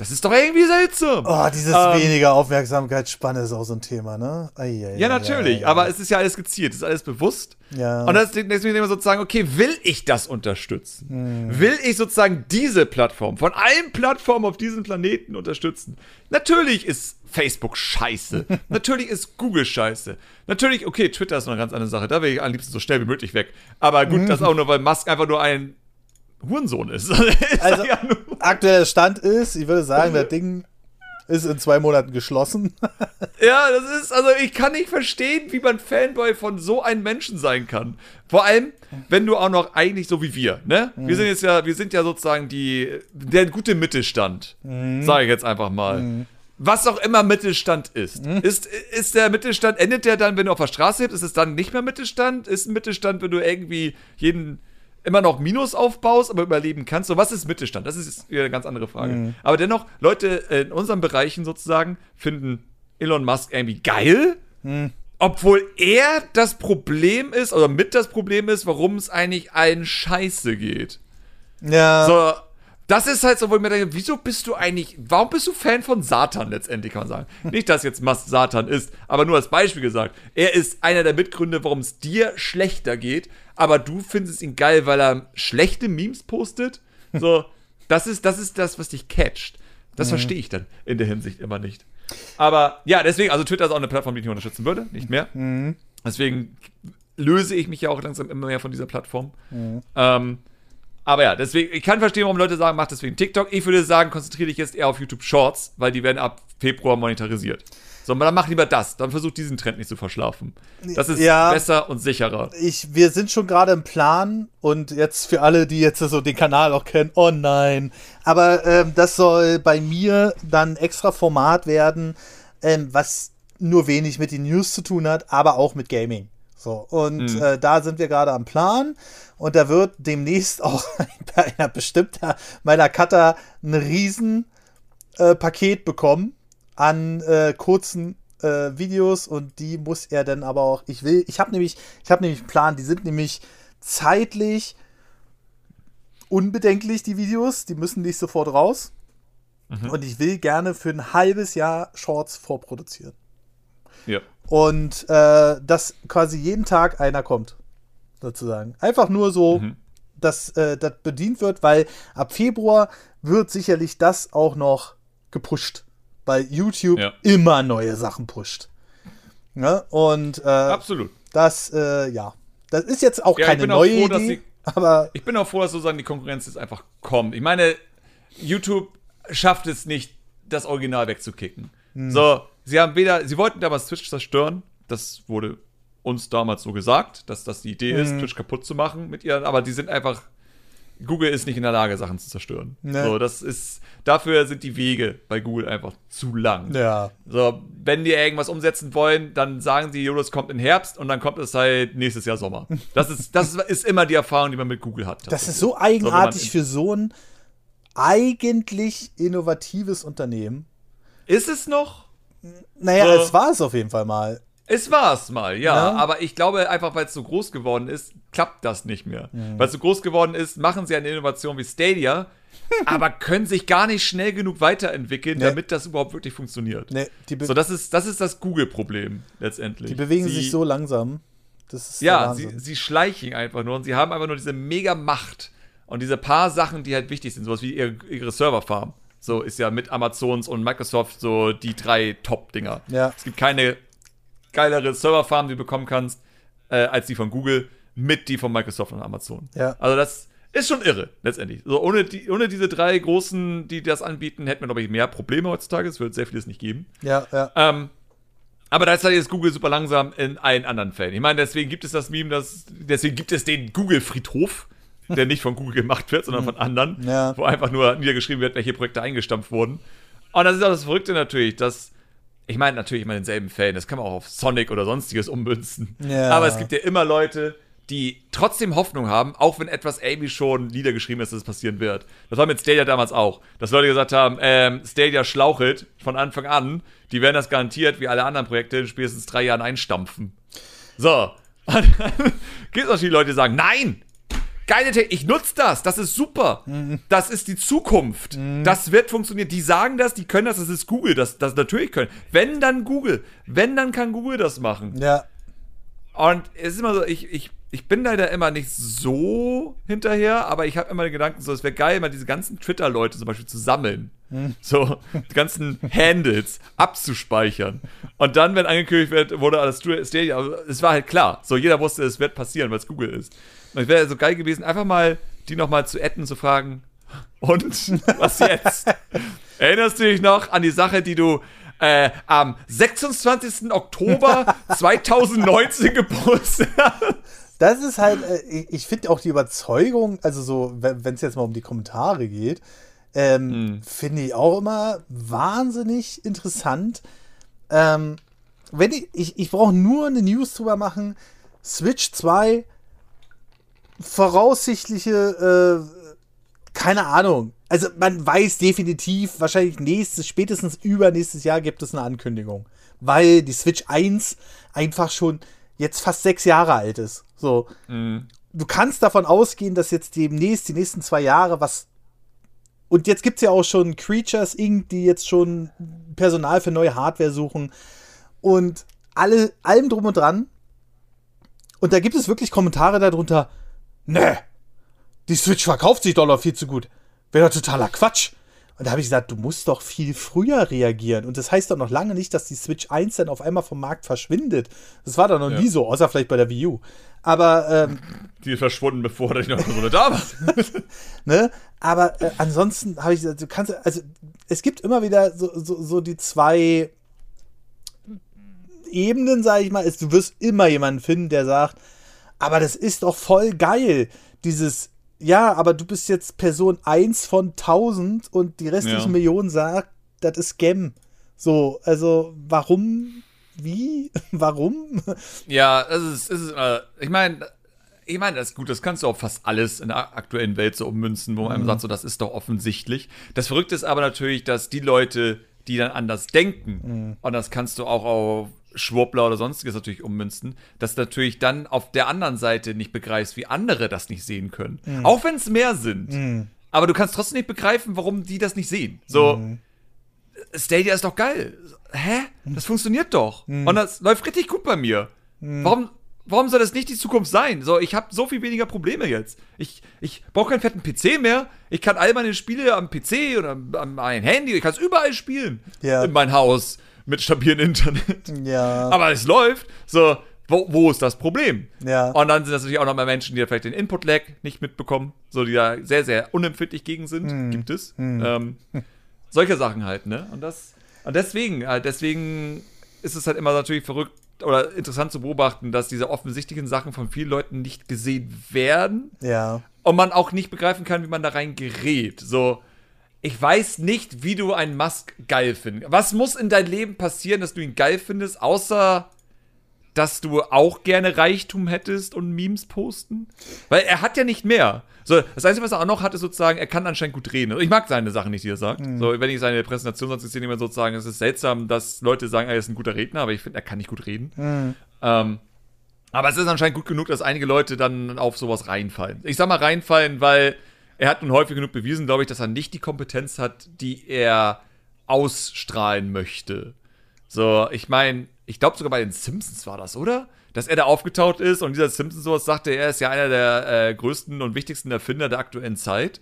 Das ist doch irgendwie seltsam. Oh, dieses Ähm, weniger Aufmerksamkeitsspanne ist auch so ein Thema, ne? Eieiei, Ja, natürlich, ja, aber es ist ja alles gezielt, es ist alles bewusst. Ja. Und das, deswegen immer sozusagen, okay, will ich das unterstützen? Hm. Will ich sozusagen diese Plattform von allen Plattformen auf diesem Planeten unterstützen? Natürlich ist Facebook scheiße. Natürlich ist Google scheiße. Natürlich, okay, Twitter ist noch eine ganz andere Sache. Da will ich am liebsten so schnell wie möglich weg. Aber gut, das auch nur, weil Musk einfach nur ein Hurensohn ist. Ist Also, ja aktueller Stand ist, ich würde sagen, das Ding ist in zwei Monaten geschlossen. Ja, das ist, also ich kann nicht verstehen, wie man Fanboy von so einem Menschen sein kann. Vor allem, wenn du auch noch eigentlich so wie wir, ne? Wir sind jetzt ja, wir sind ja sozusagen die, der gute Mittelstand. Sage ich jetzt einfach mal. Was auch immer Mittelstand ist. ist. Ist der Mittelstand, endet der dann, wenn du auf der Straße lebst? Ist es dann nicht mehr Mittelstand? Ist ein Mittelstand, wenn du irgendwie jeden immer noch Minus aufbaust, aber überleben kannst. So, was ist Mittelstand? Das ist wieder eine ganz andere Frage. Aber dennoch, Leute in unseren Bereichen sozusagen finden Elon Musk irgendwie geil, obwohl er das Problem ist, oder mit das Problem ist, warum es eigentlich allen scheiße geht. Ja. So, das ist halt so, wo ich mir denke, wieso bist du eigentlich, warum bist du Fan von Satan letztendlich, kann man sagen. Nicht, dass jetzt Musk Satan ist, aber nur als Beispiel gesagt. Er ist einer der Mitgründe, warum es dir schlechter geht, aber du findest ihn geil, weil er schlechte Memes postet. So, das ist, das ist das, was dich catcht. Das verstehe ich dann in der Hinsicht immer nicht. Aber ja, deswegen, also Twitter ist auch eine Plattform, die ich nicht unterstützen würde, nicht mehr. Deswegen löse ich mich ja auch langsam immer mehr von dieser Plattform. Ähm, aber ja, deswegen, ich kann verstehen, warum Leute sagen, mach deswegen TikTok. Ich würde sagen, konzentriere dich jetzt eher auf YouTube Shorts, weil die werden ab Februar monetarisiert. So, dann mach lieber das. Dann versuch diesen Trend nicht zu verschlafen. Das ist Ja. besser und sicherer. ich, wir sind schon gerade im Plan und jetzt für alle, die jetzt so den Kanal auch kennen, oh nein. Aber ähm, das soll bei mir dann extra Format werden, ähm, was nur wenig mit den News zu tun hat, aber auch mit Gaming. So, und Mhm. äh, da sind wir gerade am Plan und da wird demnächst auch bei einer bestimmter meiner Cutter ein riesen äh, Paket bekommen an äh, kurzen äh, Videos und die muss er dann aber auch. Ich will, ich habe nämlich, ich habe nämlich einen Plan. Die sind nämlich zeitlich unbedenklich die Videos. Die müssen nicht sofort raus. Und ich will gerne für ein halbes Jahr Shorts vorproduzieren. Ja. Und äh, dass quasi jeden Tag einer kommt, sozusagen. Einfach nur so, dass äh, das bedient wird, weil ab Februar wird sicherlich das auch noch gepusht, weil YouTube Ja. immer neue Sachen pusht. Ne? Und äh, Absolut. das, äh, ja, das ist jetzt auch Ja, ich keine bin auch neue froh, dass Idee, sie- aber Ich bin auch froh, dass sozusagen die Konkurrenz jetzt einfach kommt. Ich meine, YouTube schafft es nicht, das Original wegzukicken. So, sie haben weder, sie wollten damals Twitch zerstören, das wurde uns damals so gesagt, dass das die Idee ist, Twitch kaputt zu machen mit ihren, aber die sind einfach, Google ist nicht in der Lage, Sachen zu zerstören. Ne. So, das ist, dafür sind die Wege bei Google einfach zu lang. ja, So, wenn die irgendwas umsetzen wollen, dann sagen sie, jo, das kommt im Herbst und dann kommt es halt nächstes Jahr Sommer. Das ist, das ist immer die Erfahrung, die man mit Google hat. das ist so So, eigenartig in- für so ein eigentlich innovatives Unternehmen. Ist es noch? Naja, So. es war es auf jeden Fall mal. Es war es mal, ja. Ja. Aber ich glaube einfach, weil es so groß geworden ist, klappt das nicht mehr. Mhm. Weil es so groß geworden ist, machen sie eine Innovation wie Stadia, aber können sich gar nicht schnell genug weiterentwickeln, Nee. damit das überhaupt wirklich funktioniert. Nee, So, das ist das, ist das Google-Problem letztendlich. die bewegen sie, sich so langsam. Das ist Ja, sie, sie schleichen einfach nur und sie haben einfach nur diese mega Macht und diese paar Sachen, die halt wichtig sind, sowas wie ihre, ihre Serverfarm. So ist ja mit Amazons und Microsoft so die drei Top-Dinger. Ja. Es gibt keine geilere Serverfarm, die du bekommen kannst, äh, als die von Google mit die von Microsoft und Amazon. Ja. Also das ist schon irre, letztendlich. So, ohne, die, ohne diese drei großen, die das anbieten, hätten wir, glaube ich, mehr Probleme heutzutage. Es wird sehr vieles nicht geben. ja, ja. Ähm, aber da ist halt jetzt Google super langsam in allen anderen Fällen. Ich meine, deswegen gibt es das Meme, dass, deswegen gibt es den Google-Friedhof, der nicht von Google gemacht wird, sondern von anderen, Ja. wo einfach nur niedergeschrieben wird, welche Projekte eingestampft wurden. Und das ist auch das Verrückte natürlich, dass, ich meine natürlich immer denselben Fällen, das kann man auch auf Sonic oder sonstiges ummünzen. Ja. Aber es gibt ja immer Leute, die trotzdem Hoffnung haben, auch wenn etwas irgendwie schon niedergeschrieben ist, dass es passieren wird. Das war mit Stadia damals auch. Dass Leute gesagt haben, ähm, Stadia schlauchelt von Anfang an, die werden das garantiert, wie alle anderen Projekte, in spätestens drei Jahren einstampfen. So. Gibt es natürlich Leute, die sagen, nein! Geile Technik, ich nutze das, das ist super. Das ist die Zukunft. Das wird funktionieren. Die sagen das, die können das, das ist Google, das, das natürlich können. Wenn dann Google, wenn dann kann Google das machen. Ja. Und es ist immer so, ich, ich, ich bin leider immer nicht so hinterher, aber ich habe immer den Gedanken, so, es wäre geil, mal diese ganzen Twitter-Leute zum Beispiel zu sammeln. So, die ganzen Handles abzuspeichern. Und dann, wenn angekündigt wird, wurde alles Stadia, aber es war halt klar. So, jeder wusste, es wird passieren, weil es Google ist. Und es wäre so geil gewesen, einfach mal die nochmal zu adden, zu fragen, und was jetzt? Erinnerst du dich noch an die Sache, die du äh, am 26. Oktober 2019 gepostet hast? Das ist halt, äh, ich, finde auch die Überzeugung, also so, wenn es jetzt mal um die Kommentare geht, ähm, Hm. finde ich auch immer wahnsinnig interessant. Ähm, wenn ich, ich, ich brauche nur eine News drüber machen. Switch 2, voraussichtliche, äh, keine Ahnung. Also man weiß definitiv, wahrscheinlich nächstes, spätestens übernächstes Jahr gibt es eine Ankündigung. Weil die Switch 1 einfach schon jetzt fast sechs Jahre alt ist. So. Du kannst davon ausgehen, dass jetzt demnächst, die nächsten zwei Jahre, was. Und jetzt gibt es ja auch schon Creatures Inc., die jetzt schon Personal für neue Hardware suchen. Und alle, allem drum und dran. Und da gibt es wirklich Kommentare darunter. Ne, die Switch verkauft sich doch noch viel zu gut. Wäre doch totaler Quatsch. Und da habe ich gesagt, du musst doch viel früher reagieren. Und das heißt doch noch lange nicht, dass die Switch 1 dann auf einmal vom Markt verschwindet. Das war doch noch Ja. nie so, außer vielleicht bei der Wii U. Aber, ähm, Die ist verschwunden, bevor da noch so da war. ne? Aber äh, ansonsten habe ich gesagt, du kannst, also es gibt immer wieder so, so, so die zwei Ebenen, sage ich mal. Es, du wirst immer jemanden finden, der sagt, aber das ist doch voll geil. Dieses, ja, aber du bist jetzt Person 1 von 1000 und die restlichen Ja. Millionen sagt, das ist Scam. So, also warum? Wie? Warum? Ja, das ist, das ist äh, ich meine, ich meine, das ist gut, das kannst du auf fast alles in der aktuellen Welt so ummünzen, wo man einem sagt, so, das ist doch offensichtlich. Das Verrückte ist aber natürlich, dass die Leute, die dann anders denken, und das kannst du auch auf Schwurbler oder sonstiges natürlich ummünzen, dass du natürlich dann auf der anderen Seite nicht begreifst, wie andere das nicht sehen können. Auch wenn es mehr sind. Aber du kannst trotzdem nicht begreifen, warum die das nicht sehen. So, Stadia ist doch geil. Hä? Das funktioniert doch. Und das läuft richtig gut bei mir. Warum, warum soll das nicht die Zukunft sein? So, ich habe so viel weniger Probleme jetzt. Ich, ich brauche keinen fetten PC mehr. Ich kann all meine Spiele am PC oder am, am meinem Handy, ich kann es überall spielen. Ja. In mein Haus mit stabilem Internet. ja. Aber es läuft. So, wo, wo ist das Problem? Ja. Und dann sind das natürlich auch nochmal Menschen, die da vielleicht den Input-Lag nicht mitbekommen, so die da sehr, sehr unempfindlich gegen sind. Hm. Gibt es. Ähm, solche Sachen halt, ne? Und das, und deswegen, halt, deswegen ist es halt immer natürlich verrückt oder interessant zu beobachten, dass diese offensichtlichen Sachen von vielen Leuten nicht gesehen werden ja. und man auch nicht begreifen kann, wie man da rein gerät. So, ich weiß nicht, wie du einen Musk geil findest. Was muss in deinem Leben passieren, dass du ihn geil findest, außer dass du auch gerne Reichtum hättest und Memes posten? Weil er hat ja nicht mehr. So, das Einzige, was er auch noch hat, ist sozusagen, er kann anscheinend gut reden. Ich mag seine Sachen nicht, die er sagt. So, wenn ich seine Präsentation sonst sehe, immer sozusagen, es ist seltsam, dass Leute sagen, er ist ein guter Redner, aber ich finde, er kann nicht gut reden. Ähm, aber es ist anscheinend gut genug, dass einige Leute dann auf sowas reinfallen. Ich sag mal reinfallen, weil er hat nun häufig genug bewiesen, glaube ich, dass er nicht die Kompetenz hat, die er ausstrahlen möchte. So, ich meine, ich glaube sogar bei den Simpsons war das, oder? Dass er da aufgetaucht ist und dieser Simpsons sowas sagte, er ist ja einer der äh, größten und wichtigsten Erfinder der aktuellen Zeit.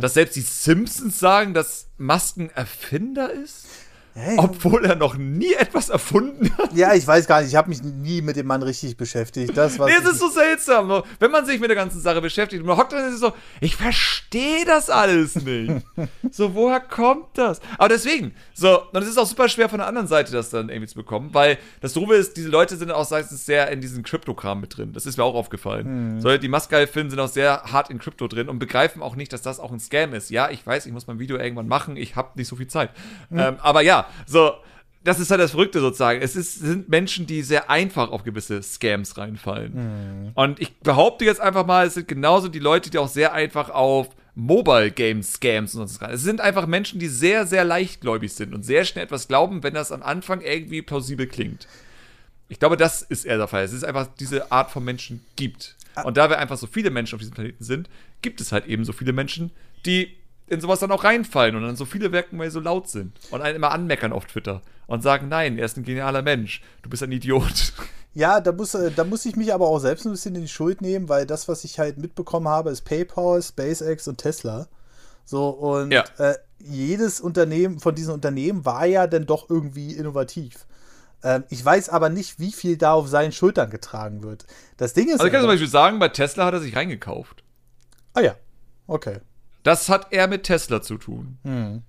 Dass selbst die Simpsons sagen, dass Masken Erfinder ist, Hey, obwohl er noch nie etwas erfunden hat. ja, ich weiß gar nicht, ich habe mich nie mit dem Mann richtig beschäftigt. Das war Nee, es ist so seltsam. Wenn man sich mit der ganzen Sache beschäftigt, man hockt dann so, ich verstehe das alles nicht. so, woher kommt das? Aber deswegen, so, und es ist auch super schwer von der anderen Seite das dann irgendwie zu bekommen, weil das Doofe ist, diese Leute sind auch meistens sehr in diesen Kryptokram mit drin. Das ist mir auch aufgefallen. So, die Maskai-Filme sind auch sehr hart in Krypto drin und begreifen auch nicht, dass das auch ein Scam ist. Ja, ich weiß, ich muss mein Video irgendwann machen, ich habe nicht so viel Zeit. Ähm, aber ja, so, das ist halt das Verrückte sozusagen. Es ist, sind Menschen, die sehr einfach auf gewisse Scams reinfallen. Und ich behaupte jetzt einfach mal, es sind genauso die Leute, die auch sehr einfach auf Mobile Game Scams und sonst was. Es sind einfach Menschen, die sehr, sehr leichtgläubig sind und sehr schnell etwas glauben, wenn das am Anfang irgendwie plausibel klingt. Ich glaube, das ist eher der Fall. Es ist einfach diese Art von Menschen gibt. Und da wir einfach so viele Menschen auf diesem Planeten sind, gibt es halt eben so viele Menschen, die in sowas dann auch reinfallen und dann so viele sie so laut sind und einen immer anmeckern auf Twitter und sagen, nein, er ist ein genialer Mensch, du bist ein Idiot. Ja, da muss, äh, da muss ich mich aber auch selbst ein bisschen in die Schuld nehmen, weil das, was ich halt mitbekommen habe, ist PayPal, SpaceX und Tesla. So, und Ja. äh, jedes Unternehmen von diesen Unternehmen war ja dann doch irgendwie innovativ. Ähm, ich weiß aber nicht, wie viel da auf seinen Schultern getragen wird. Das Ding ist. Also ich kann zum Beispiel sagen, bei Tesla hat er sich reingekauft. ah ja, okay. Das hat er mit Tesla zu tun. Hm.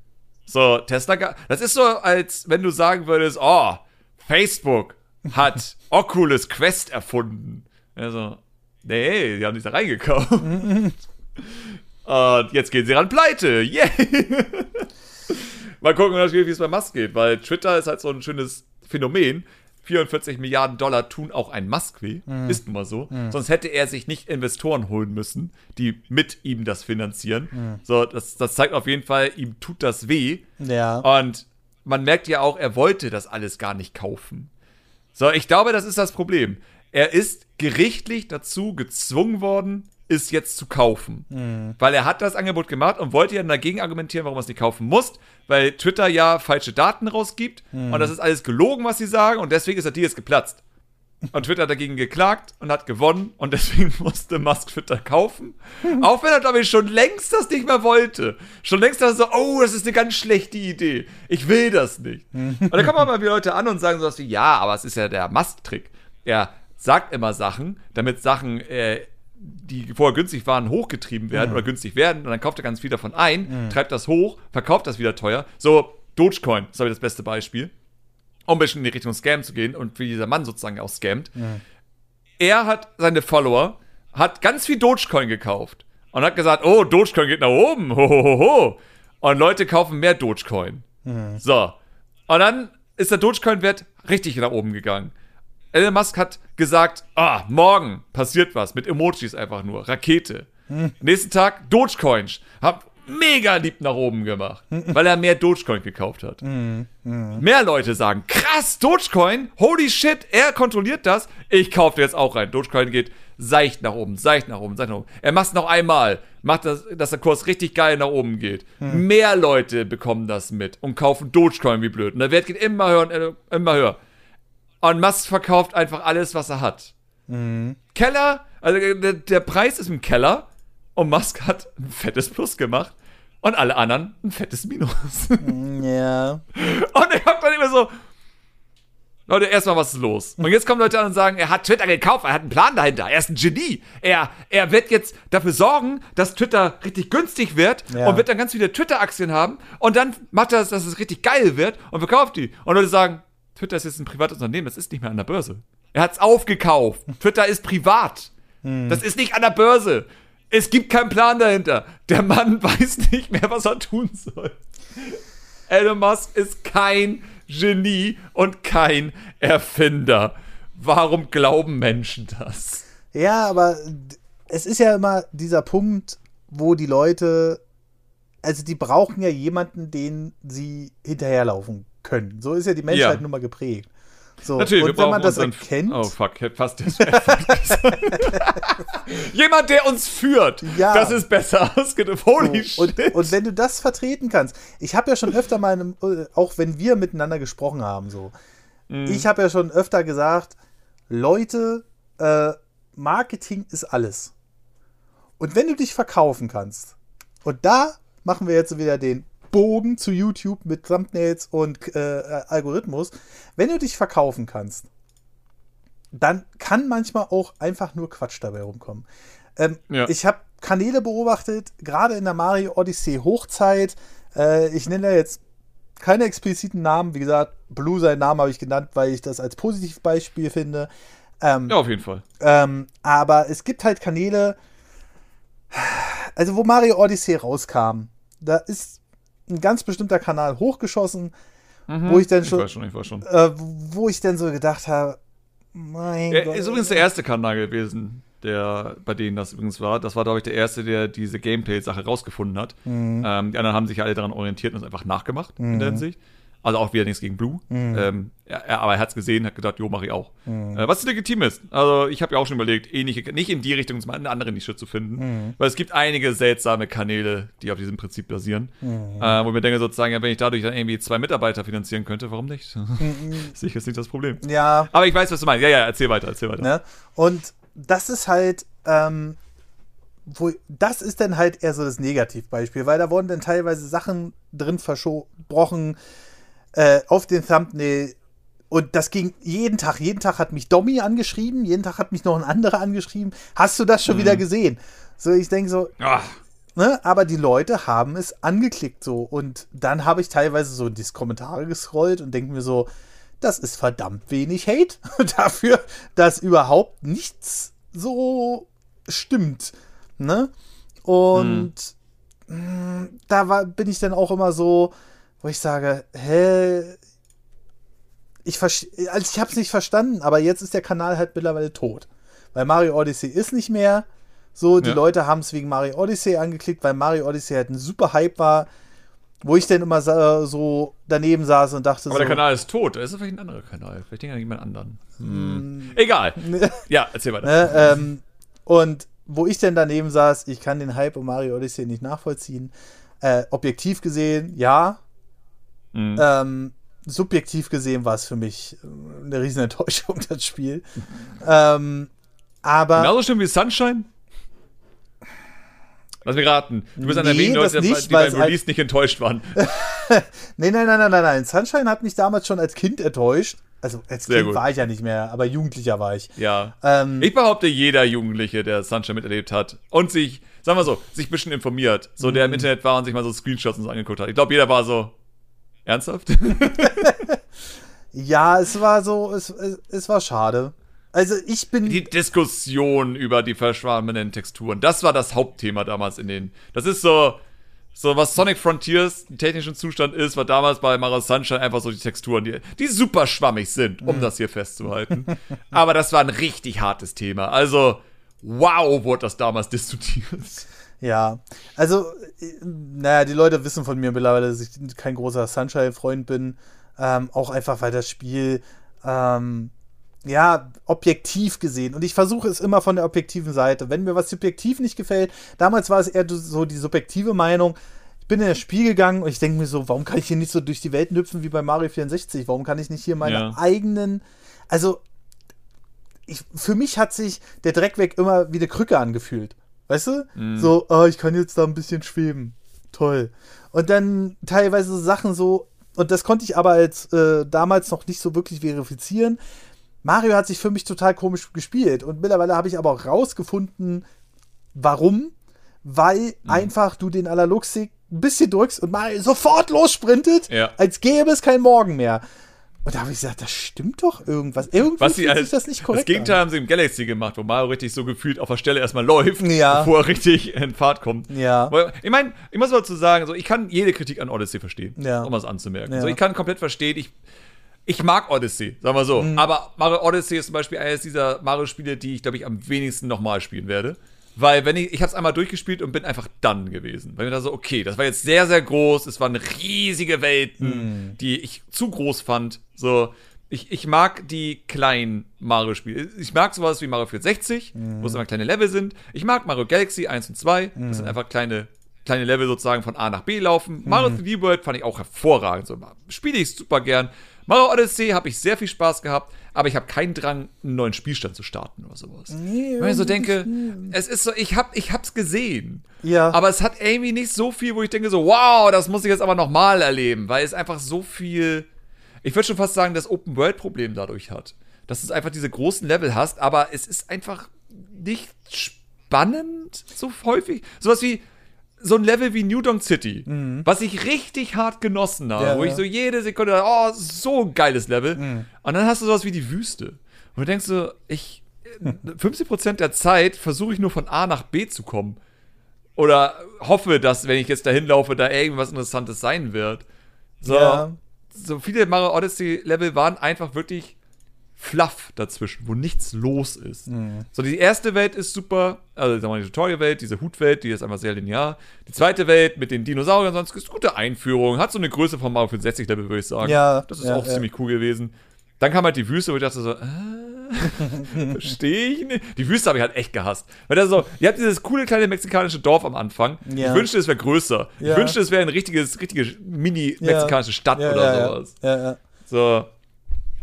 So, Tesla, das ist so, als wenn du sagen würdest, oh, Facebook hat Oculus Quest erfunden. Also, nee, die haben sich da reingekauft. Und jetzt gehen sie ran pleite. Yay! Mal gucken wie es bei Musk geht, weil Twitter ist halt so ein schönes Phänomen. 44 Milliarden Dollar tun auch ein Musk weh. Ist nun mal so. Sonst hätte er sich nicht Investoren holen müssen, die mit ihm das finanzieren. So, das, das zeigt auf jeden Fall, ihm tut das weh. Ja. Und man merkt ja auch, er wollte das alles gar nicht kaufen. So, ich glaube, das ist das Problem. Er ist gerichtlich dazu gezwungen worden, es jetzt zu kaufen. Weil er hat das Angebot gemacht und wollte ja dagegen argumentieren, warum er es nicht kaufen muss, weil Twitter ja falsche Daten rausgibt und das ist alles gelogen, was sie sagen und deswegen ist der Deal jetzt geplatzt. Und Twitter hat dagegen geklagt und hat gewonnen und deswegen musste Musk Twitter kaufen. Auch wenn er, glaube ich, schon längst das nicht mehr wollte. Schon längst dachte so, oh, das ist eine ganz schlechte Idee. Ich will das nicht. Und dann kommen mal wieder Leute an und sagen sowas wie, ja, aber es ist ja der Musk-Trick. Er sagt immer Sachen, damit Sachen, äh, die vorher günstig waren, hochgetrieben werden oder günstig werden und dann kauft er ganz viel davon ein, treibt das hoch, verkauft das wieder teuer. So, Dogecoin ist, ich, das beste Beispiel um ein bisschen in die Richtung Scam zu gehen und wie dieser Mann sozusagen auch scammt. Er hat seine Follower, hat ganz viel Dogecoin gekauft und hat gesagt, oh, Dogecoin geht nach oben, ho, ho, ho, ho. Und Leute kaufen mehr Dogecoin. So. Und dann ist der Dogecoin-Wert richtig nach oben gegangen. Elon Musk hat gesagt, ah, morgen passiert was mit Emojis einfach nur, Rakete. Nächsten Tag Dogecoin, hab mega lieb nach oben gemacht, weil er mehr Dogecoin gekauft hat. Mehr Leute sagen, krass, Dogecoin, holy shit, er kontrolliert das, ich kaufe jetzt auch rein. Dogecoin geht seicht nach oben, seicht nach oben, seicht nach oben. Er macht es noch einmal, macht das, dass der Kurs richtig geil nach oben geht. Mehr Leute bekommen das mit und kaufen Dogecoin wie blöd. Und der Wert geht immer höher und immer höher. Und Musk verkauft einfach alles, was er hat. Keller, also der, der Preis ist im Keller und Musk hat ein fettes Plus gemacht und alle anderen ein fettes Minus. Ja. Und ich hab dann immer so, Leute, erstmal, was ist los? Und jetzt kommen Leute an und sagen, er hat Twitter gekauft, er hat einen Plan dahinter, er ist ein Genie. Er, er wird jetzt dafür sorgen, dass Twitter richtig günstig wird Ja. und wird dann ganz viele Twitter-Aktien haben und dann macht er es, dass es richtig geil wird und verkauft die. Und Leute sagen, Twitter ist jetzt ein privates Unternehmen, das ist nicht mehr an der Börse. Er hat es aufgekauft. Twitter ist privat. Das ist nicht an der Börse. Es gibt keinen Plan dahinter. Der Mann weiß nicht mehr, was er tun soll. Elon Musk ist kein Genie und kein Erfinder. Warum glauben Menschen das? Ja, aber es ist ja immer dieser Punkt, wo die Leute, also die brauchen ja jemanden, den sie hinterherlaufen können. So ist ja die Menschheit Ja. nun mal geprägt. So, Natürlich, und wenn man das unseren- erkennt, Oh fuck, hätte fast den Jemand, der uns führt. Ja. Das ist besser ausgedrückt. Holy so, und, shit. und wenn du das vertreten kannst, ich habe ja schon öfter mal, einem, äh, auch wenn wir miteinander gesprochen haben, so, Mhm. ich habe ja schon öfter gesagt, Leute, äh, Marketing ist alles. Und wenn du dich verkaufen kannst, und da machen wir jetzt wieder den Bogen zu YouTube mit Thumbnails und äh, äh, Algorithmus, wenn du dich verkaufen kannst, dann kann manchmal auch einfach nur Quatsch dabei rumkommen. Ähm, Ja. Ich habe Kanäle beobachtet, gerade in der Mario Odyssey Hochzeit. Äh, ich nenne da jetzt keine expliziten Namen. Wie gesagt, Blue seinen Namen habe ich genannt, weil ich das als Positivbeispiel finde. Ähm, Ja, auf jeden Fall. ähm, aber es gibt halt Kanäle, also wo Mario Odyssey rauskam, da ist ein ganz bestimmter Kanal hochgeschossen, wo ich dann Mhm. Ich schon, weiß schon, ich weiß schon. äh, wo ich dann so gedacht habe, mein Er Gott. ist übrigens der erste Kanal gewesen, der bei denen das übrigens war. Das war, glaube ich, der erste, der diese Gameplay-Sache rausgefunden hat. Mhm. Ähm, die anderen haben sich ja alle daran orientiert und es einfach nachgemacht in der Hinsicht. Also auch wieder nichts gegen Blue. Mhm. Ähm, er, aber er hat es gesehen, hat gedacht, jo, mache ich auch. Äh, was legitim ist. Also ich habe ja auch schon überlegt, ähnliche, nicht in die Richtung, sondern eine andere Nische zu finden. Mhm. Weil es gibt einige seltsame Kanäle, die auf diesem Prinzip basieren. Mhm. Äh, wo ich mir denke sozusagen, ja, wenn ich dadurch dann irgendwie zwei Mitarbeiter finanzieren könnte, warum nicht? Sehe ich jetzt nicht das Problem. Ja, Aber ich weiß, was du meinst. Ja, ja, erzähl weiter, erzähl weiter. ne? Und das ist halt, ähm, wo, das ist dann halt eher so das Negativbeispiel, weil da wurden dann teilweise Sachen drin versprochen äh, auf den Thumbnail. Und das ging jeden Tag. Jeden Tag hat mich Domi angeschrieben, jeden Tag hat mich noch ein anderer angeschrieben. Hast du das schon wieder gesehen? So, ich denke so, Ah, ne? Aber die Leute haben es angeklickt so. Und dann habe ich teilweise so in die Kommentare gescrollt und denke mir so, das ist verdammt wenig Hate dafür, dass überhaupt nichts so stimmt. Ne? Und mh, da war, bin ich dann auch immer so, wo ich sage, hä? Ich, also ich habe es nicht verstanden, aber jetzt ist der Kanal halt mittlerweile tot. Weil Mario Odyssey ist nicht mehr. So, die Ja. Leute haben es wegen Mario Odyssey angeklickt, weil Mario Odyssey halt ein super Hype war, wo ich dann immer so daneben saß und dachte aber so. der Kanal ist tot. Das ist vielleicht ein anderer Kanal. Vielleicht denkt an jemand anderen. Hm. Egal. Ja, erzähl weiter. Ne, ähm, und wo ich denn daneben saß, ich kann den Hype um Mario Odyssey nicht nachvollziehen. Äh, objektiv gesehen, ja. Mhm. Ähm, subjektiv gesehen war es für mich äh, eine riesen Enttäuschung, das Spiel. ähm, aber Genauso schlimm wie Sunshine? Lass mich raten. Du bist einer der Nee, wenigen das Leute, die- nicht, die beim Release nicht enttäuscht waren. nee, nein, nein, nein, nein, nein. Sunshine hat mich damals schon als Kind enttäuscht. Also als Sehr Kind gut. war ich ja nicht mehr, aber Jugendlicher war ich. Ja. Ähm, Ich behaupte, jeder Jugendliche, der Sunshine miterlebt hat und sich, sagen wir so, sich ein bisschen informiert, so der Mhm. im Internet war und sich mal so Screenshots und so angeguckt hat. Ich glaube, jeder war so, ernsthaft? ja, es war so, es, es, es war schade. Also ich bin. die Diskussion über die verschwommenen Texturen, das war das Hauptthema damals in den, das ist so, so was Sonic Frontiers im technischen Zustand ist, war damals bei Mario Sunshine einfach so die Texturen, die, die super schwammig sind, Mhm. um das hier festzuhalten. Aber das war ein richtig hartes Thema. Also, wow, wurde das damals diskutiert. Ja, also, äh, naja, die Leute wissen von mir mittlerweile, dass ich kein großer Sunshine-Freund bin. Ähm, auch einfach, weil das Spiel, ähm, ja, objektiv gesehen. Und ich versuche es immer von der objektiven Seite. Wenn mir was subjektiv nicht gefällt, damals war es eher so die subjektive Meinung. Ich bin in das Spiel gegangen und ich denke mir so, warum kann ich hier nicht so durch die Welt hüpfen wie bei Mario 64? Warum kann ich nicht hier meine Ja. eigenen, also ich, für mich hat sich der Dreckweg immer wie eine Krücke angefühlt. Weißt du? So, ah, ich kann jetzt da ein bisschen schweben. Toll. Und dann teilweise Sachen so, und das konnte ich aber als äh, damals noch nicht so wirklich verifizieren. Mario hat sich für mich total komisch gespielt. Und mittlerweile habe ich aber auch rausgefunden, warum. Weil einfach du den Analogstick ein bisschen drückst und Mario sofort lossprintet, Ja. als gäbe es keinen Morgen mehr. Und da habe ich gesagt, das stimmt doch irgendwas. Irgendwie Was sie als sich das nicht korrekt das Gegenteil an. haben sie im Galaxy gemacht, wo Mario richtig so gefühlt auf der Stelle erstmal läuft, Ja. bevor er richtig in Fahrt kommt. Ja. Ich meine, ich muss mal dazu sagen, so, ich kann jede Kritik an Odyssey verstehen, Ja. um was anzumerken. Ja. So, ich kann komplett verstehen, ich, ich mag Odyssey, sagen wir Mhm. so. Aber Mario Odyssey ist zum Beispiel eines dieser Mario-Spiele, die ich, glaube ich, am wenigsten nochmal spielen werde. Weil, wenn ich, ich habe es einmal durchgespielt und bin einfach dann gewesen. Weil mir da so, okay, das war jetzt sehr, sehr groß, es waren riesige Welten, Mhm. die ich zu groß fand. So, ich, ich mag die kleinen Mario-Spiele. Ich mag sowas wie Mario 64, wo es immer kleine Level sind. Ich mag Mario Galaxy 1 und 2. Das sind einfach kleine, kleine Level sozusagen von A nach B laufen. Mario 3D World fand ich auch hervorragend. So, spiele ich super gern. Mario Odyssey habe ich sehr viel Spaß gehabt, aber ich habe keinen Drang, einen neuen Spielstand zu starten oder sowas. Nee, Weil ich so denke, es ist so, ich hab, ich hab's gesehen. Ja. Aber es hat irgendwie nicht so viel, wo ich denke so, wow, das muss ich jetzt aber nochmal erleben, weil es einfach so viel, ich würde schon fast sagen, das Open-World-Problem dadurch hat. Dass du einfach diese großen Level hast, aber es ist einfach nicht spannend so häufig. Sowas wie so ein Level wie New Donk City, was ich richtig hart genossen habe, Ja, wo ich so jede Sekunde, oh, so ein geiles Level. Und dann hast du sowas wie die Wüste. Und du denkst so, ich, 50% der Zeit versuche ich nur von A nach B zu kommen. Oder hoffe, dass, wenn ich jetzt dahin laufe, da irgendwas Interessantes sein wird. So, Ja. so viele Mario Odyssey Level waren einfach wirklich Fluff dazwischen, wo nichts los ist. Mhm. So, die erste Welt ist super, also sagen wir mal die Tutorial-Welt, diese Hutwelt, die ist einfach sehr linear. Die zweite Welt mit den Dinosauriern, sonst ist gute Einführung, hat so eine Größe von Mario 65 Level, würde ich sagen. Ja, das ist ja, auch ja. ziemlich cool gewesen. Dann kam halt die Wüste, wo ich dachte so, äh, verstehe ich nicht. Die Wüste habe ich halt echt gehasst. Weil das so, ihr habt dieses coole kleine mexikanische Dorf am Anfang. Ja. Ich wünschte, es wäre größer. Ja. Ich wünschte, es wäre ein richtiges, richtige mini-mexikanische Stadt oder ja, sowas. Ja, ja. So.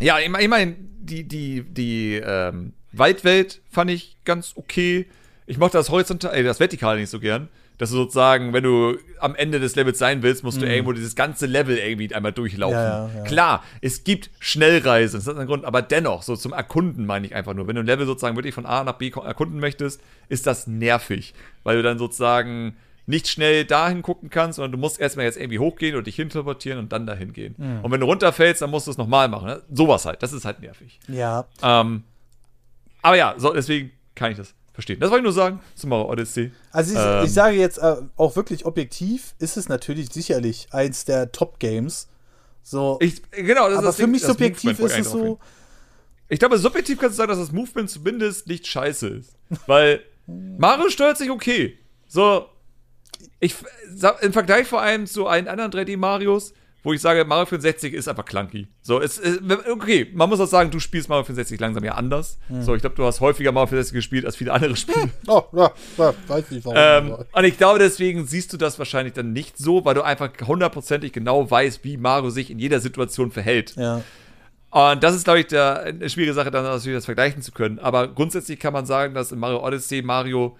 Ja, ich meine, ich mein, die, die, die ähm, Waldwelt fand ich ganz okay. Ich mochte das horizontal, äh, das vertikale nicht so gern. Dass du sozusagen, wenn du am Ende des Levels sein willst, musst du irgendwo dieses ganze Level irgendwie einmal durchlaufen. Mhm. Ja, ja, ja. Klar, es gibt Schnellreisen, das ist ein Grund, aber dennoch, so zum Erkunden meine ich einfach nur. Wenn du ein Level sozusagen wirklich von A nach B erkunden möchtest, ist das nervig, weil du dann sozusagen nicht schnell dahin gucken kannst, sondern du musst erstmal jetzt irgendwie hochgehen und dich hinterportieren und dann dahin gehen. Mhm. Und wenn du runterfällst, dann musst du es nochmal machen. Ne? Sowas halt, das ist halt nervig. ja. Ähm, aber ja, so, deswegen kann ich das verstehen. Das wollte ich nur sagen zu Mario Odyssey. Also ich, Ähm. ich sage jetzt äh, auch wirklich objektiv, ist es natürlich sicherlich eins der Top-Games. So, Ich, genau, das ist aber das für Ding, mich subjektiv ist es so. Ich glaube, subjektiv kannst du sagen, dass das Movement zumindest nicht scheiße ist. Weil Mario steuert sich okay. So, ich sag- im Vergleich vor allem zu allen anderen 3D-Marios, wo ich sage, Mario 64 ist einfach clunky. So, es, es, okay, man muss auch sagen, du spielst Mario 64 langsam ja anders. Hm. So, ich glaube, du hast häufiger Mario 64 gespielt als viele andere Spiele. oh, ja, ja, weiß nicht warum. Ähm, und ich glaube, deswegen siehst du das wahrscheinlich dann nicht so, weil du einfach hundertprozentig genau weißt, wie Mario sich in jeder Situation verhält. ja. Und das ist, glaube ich, der, eine schwierige Sache, dann natürlich das vergleichen zu können. Aber grundsätzlich kann man sagen, dass in Mario Odyssey Mario